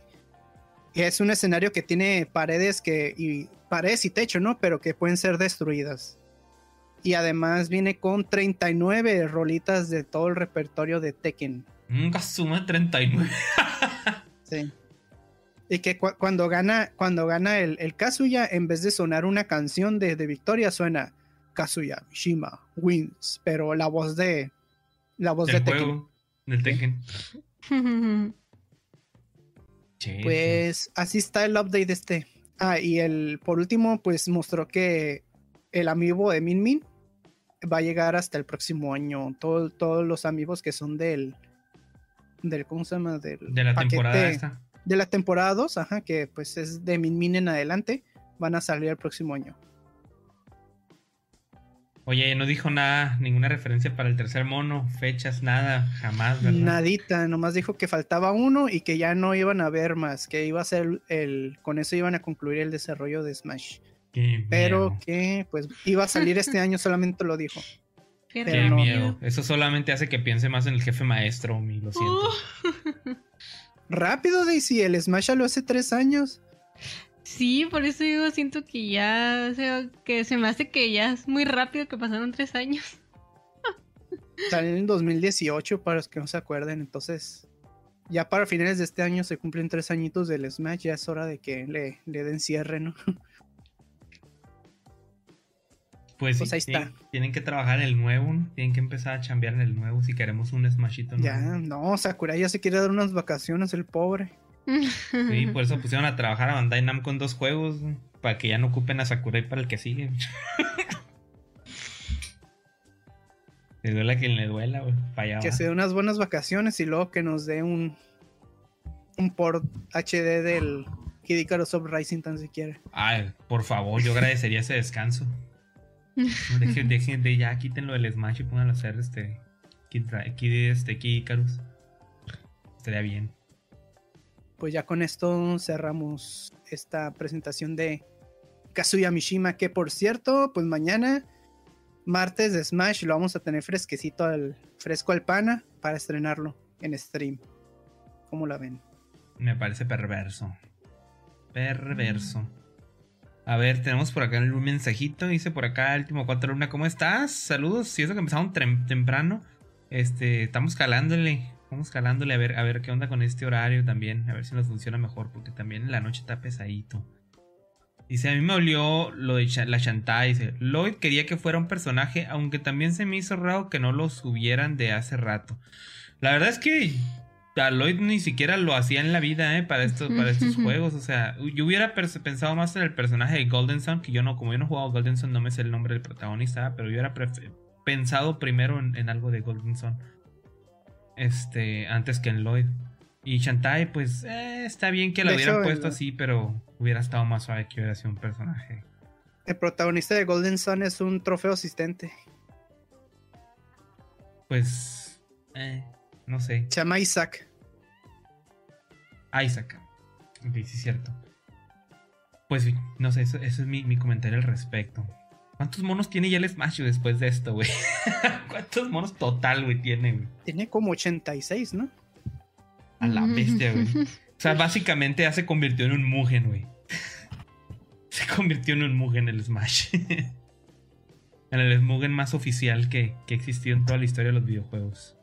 Es un escenario que tiene paredes que y paredes y techo, ¿no? Pero que pueden ser destruidas. Y además viene con 39 rolitas de todo el repertorio de Tekken. Nunca suma 39. sí. Y que cuando gana, cuando gana el, el, Kazuya, en vez de sonar una canción de, de victoria, suena Kazuya Mishima wins. Pero la voz de, la voz de Tekken. del Tekken. pues así está el update de este. Ah, y el por último, pues mostró que el amiibo de Min Min va a llegar hasta el próximo año. todos los amigos que son del. del ¿Cómo se llama? Del de la temporada esta. De la temporada 2, ajá, que pues es de Min Min en adelante, van a salir el próximo año. Oye, no dijo nada, ninguna referencia para el tercer mono, fechas, nada, jamás, ¿verdad? Nadita, nomás dijo que faltaba uno y que ya no iban a haber más, que iba a ser el, con eso iban a concluir el desarrollo de Smash. Pero que pues iba a salir este año, solamente lo dijo. Qué, miedo. Eso solamente hace que piense más en el jefe maestro, mi lo siento. Uh. Rápido, Daisy, el Smash ya lo hace tres años. Sí, por eso yo siento que ya, o sea, que se me hace que ya es muy rápido que pasaron tres años. Sale en 2018, para los que no se acuerden, entonces ya para finales de este año se cumplen tres añitos del Smash, ya es hora de que le, le den cierre, ¿no? Pues, pues ahí está. Tienen, que trabajar en el nuevo, tienen que empezar a chambear en el nuevo si queremos un Smashito nuevo. Ya, no, Sakurai ya se quiere dar unas vacaciones, el pobre. Sí, por eso pusieron a trabajar a Bandai Namco con dos juegos, para que ya no ocupen a Sakurai para el que sigue. Le duela quien le duela, Que se dé unas buenas vacaciones y luego que nos dé un un port HD del Kid Icarus Rising tan siquiera. Ay, por favor, yo agradecería ese descanso. dejen, dejen de ya, quítenlo del Smash y pónganlo a hacer este Kid, Kid, este Kid Icarus. Estaría bien pues ya con esto cerramos esta presentación de Kazuya Mishima, que por cierto, pues mañana, martes de Smash, lo vamos a tener fresquecito al fresco al pana para estrenarlo en stream. ¿Cómo la ven? Me parece perverso. Perverso. A ver, tenemos por acá un mensajito. Dice por acá, último cuatro luna, ¿cómo estás? Saludos. Si eso que empezaron temprano. Este, estamos calándole vamos calándole a ver, a ver qué onda con este horario también, a ver si nos funciona mejor, porque también en la noche está pesadito. Dice, a mí me olió lo de la Shantai. Dice, Lloyd quería que fuera un personaje, aunque también se me hizo raro que no lo subieran de hace rato. La verdad es que a Lloyd ni siquiera lo hacía en la vida, ¿eh? Para estos, para estos juegos. O sea, yo hubiera pensado más en el personaje de Golden Sun, que yo no, como yo no he jugado Golden Sun, no me sé el nombre del protagonista, pero yo hubiera pensado primero en, algo de Golden Sun. Este, antes que en Lloyd. Y Shantai, pues, eh, está bien que lo hubieran puesto así, pero hubiera estado más suave que hubiera sido un personaje. El protagonista de Golden Sun es un trofeo asistente. Pues, eh, no sé. Se llama Isaac. Isaac. Ok, sí es cierto. Pues no sé, eso, es mi, comentario al respecto. ¿Cuántos monos tiene ya el Smash después de esto, güey? ¿Cuántos monos total, güey, tiene, güey? Tiene como 86, ¿no? A la bestia, güey. O sea, básicamente ya se convirtió en un Mugen, güey. Se convirtió en un Mugen el Smash. en el Mugen más oficial que, que existió en toda la historia de los videojuegos.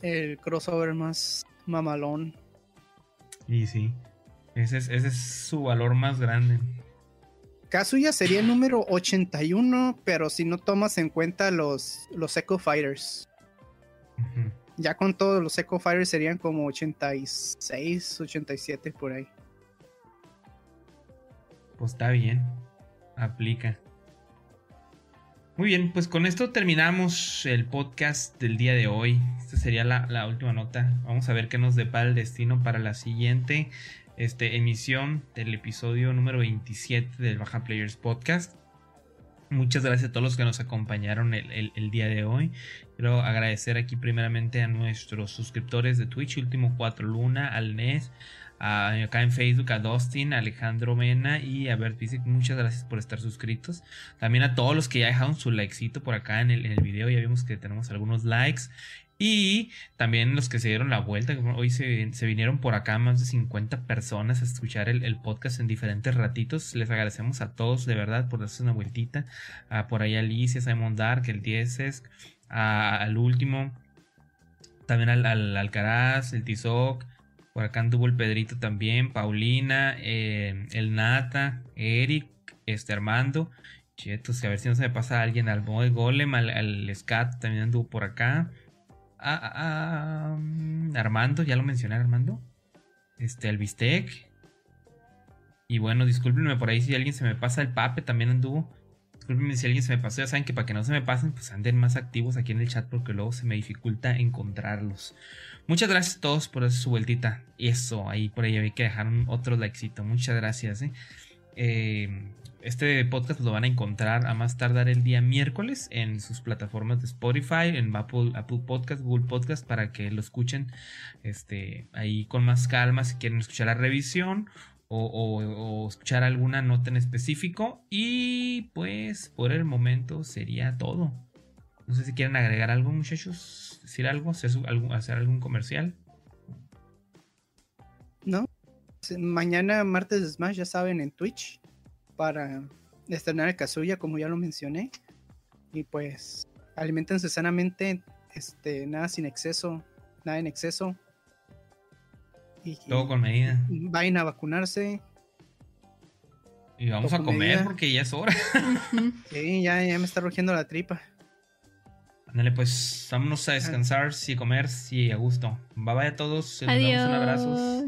El crossover más mamalón. Y sí, ese es, ese es su valor más grande. Kazuya sería el número 81, pero si no tomas en cuenta los, los Echo Fighters. Ya con todos los Echo Fighters serían como 86, 87 por ahí. Pues está bien. Aplica. Muy bien, pues con esto terminamos el podcast del día de hoy. Esta sería la, última nota. Vamos a ver qué nos depara el destino para la siguiente este, emisión del episodio número 27 del Baja Players Podcast. Muchas gracias a todos los que nos acompañaron el, día de hoy. Quiero agradecer aquí primeramente a nuestros suscriptores de Twitch, Último 4 Luna, al NES, acá en Facebook a Dustin, a Alejandro Mena y a Bert Muchas gracias por estar suscritos. También a todos los que ya dejaron su likecito por acá en el, en el video. Ya vimos que tenemos algunos likes. Y también los que se dieron la vuelta, hoy se, vinieron por acá más de 50 personas a escuchar el, podcast en diferentes ratitos. Les agradecemos a todos de verdad por darse una vueltita. por ahí Alicia, Simon Dark, el 10 al último. También al, al Alcaraz, el Tizoc, por acá anduvo el Pedrito también, Paulina, eh, el Nata, Eric, este Armando. Chetos, a ver si no se me pasa alguien al de Golem, al, Scat también anduvo por acá. Ah, ah, ah mm, Armando, ya lo mencioné, Armando. Este, el Bistec. Y bueno, discúlpenme por ahí si alguien se me pasa, el Pape también anduvo. Disculpenme si alguien se me pasó, ya saben que para que no se me pasen, pues anden más activos aquí en el chat porque luego se me dificulta encontrarlos. Muchas gracias a todos por su vueltita. Y eso, ahí por ahí hay que dejar un otro likecito. Muchas gracias. ¿eh? Eh, este podcast lo van a encontrar a más tardar el día miércoles en sus plataformas de Spotify, en Apple, Apple Podcast, Google Podcast, para que lo escuchen este, ahí con más calma si quieren escuchar la revisión o, escuchar alguna nota en específico. Y pues por el momento sería todo. No sé si quieren agregar algo, muchachos. Decir algo, hacer, hacer algún comercial. No. Mañana, martes de Smash, ya saben, en Twitch. Para estrenar el Kazuya, como ya lo mencioné. Y pues, alimentense sanamente. Este, nada sin exceso. Nada en exceso. Todo con medida. Vayan a vacunarse. Y vamos a comer porque ya es hora. sí, ya, ya me está rugiendo la tripa. Ándale, pues vámonos a descansar, sí, comer, sí, a gusto. Bye bye a todos. Adiós. un abrazo.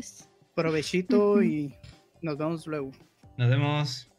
Provechito y nos vemos luego. Nos vemos.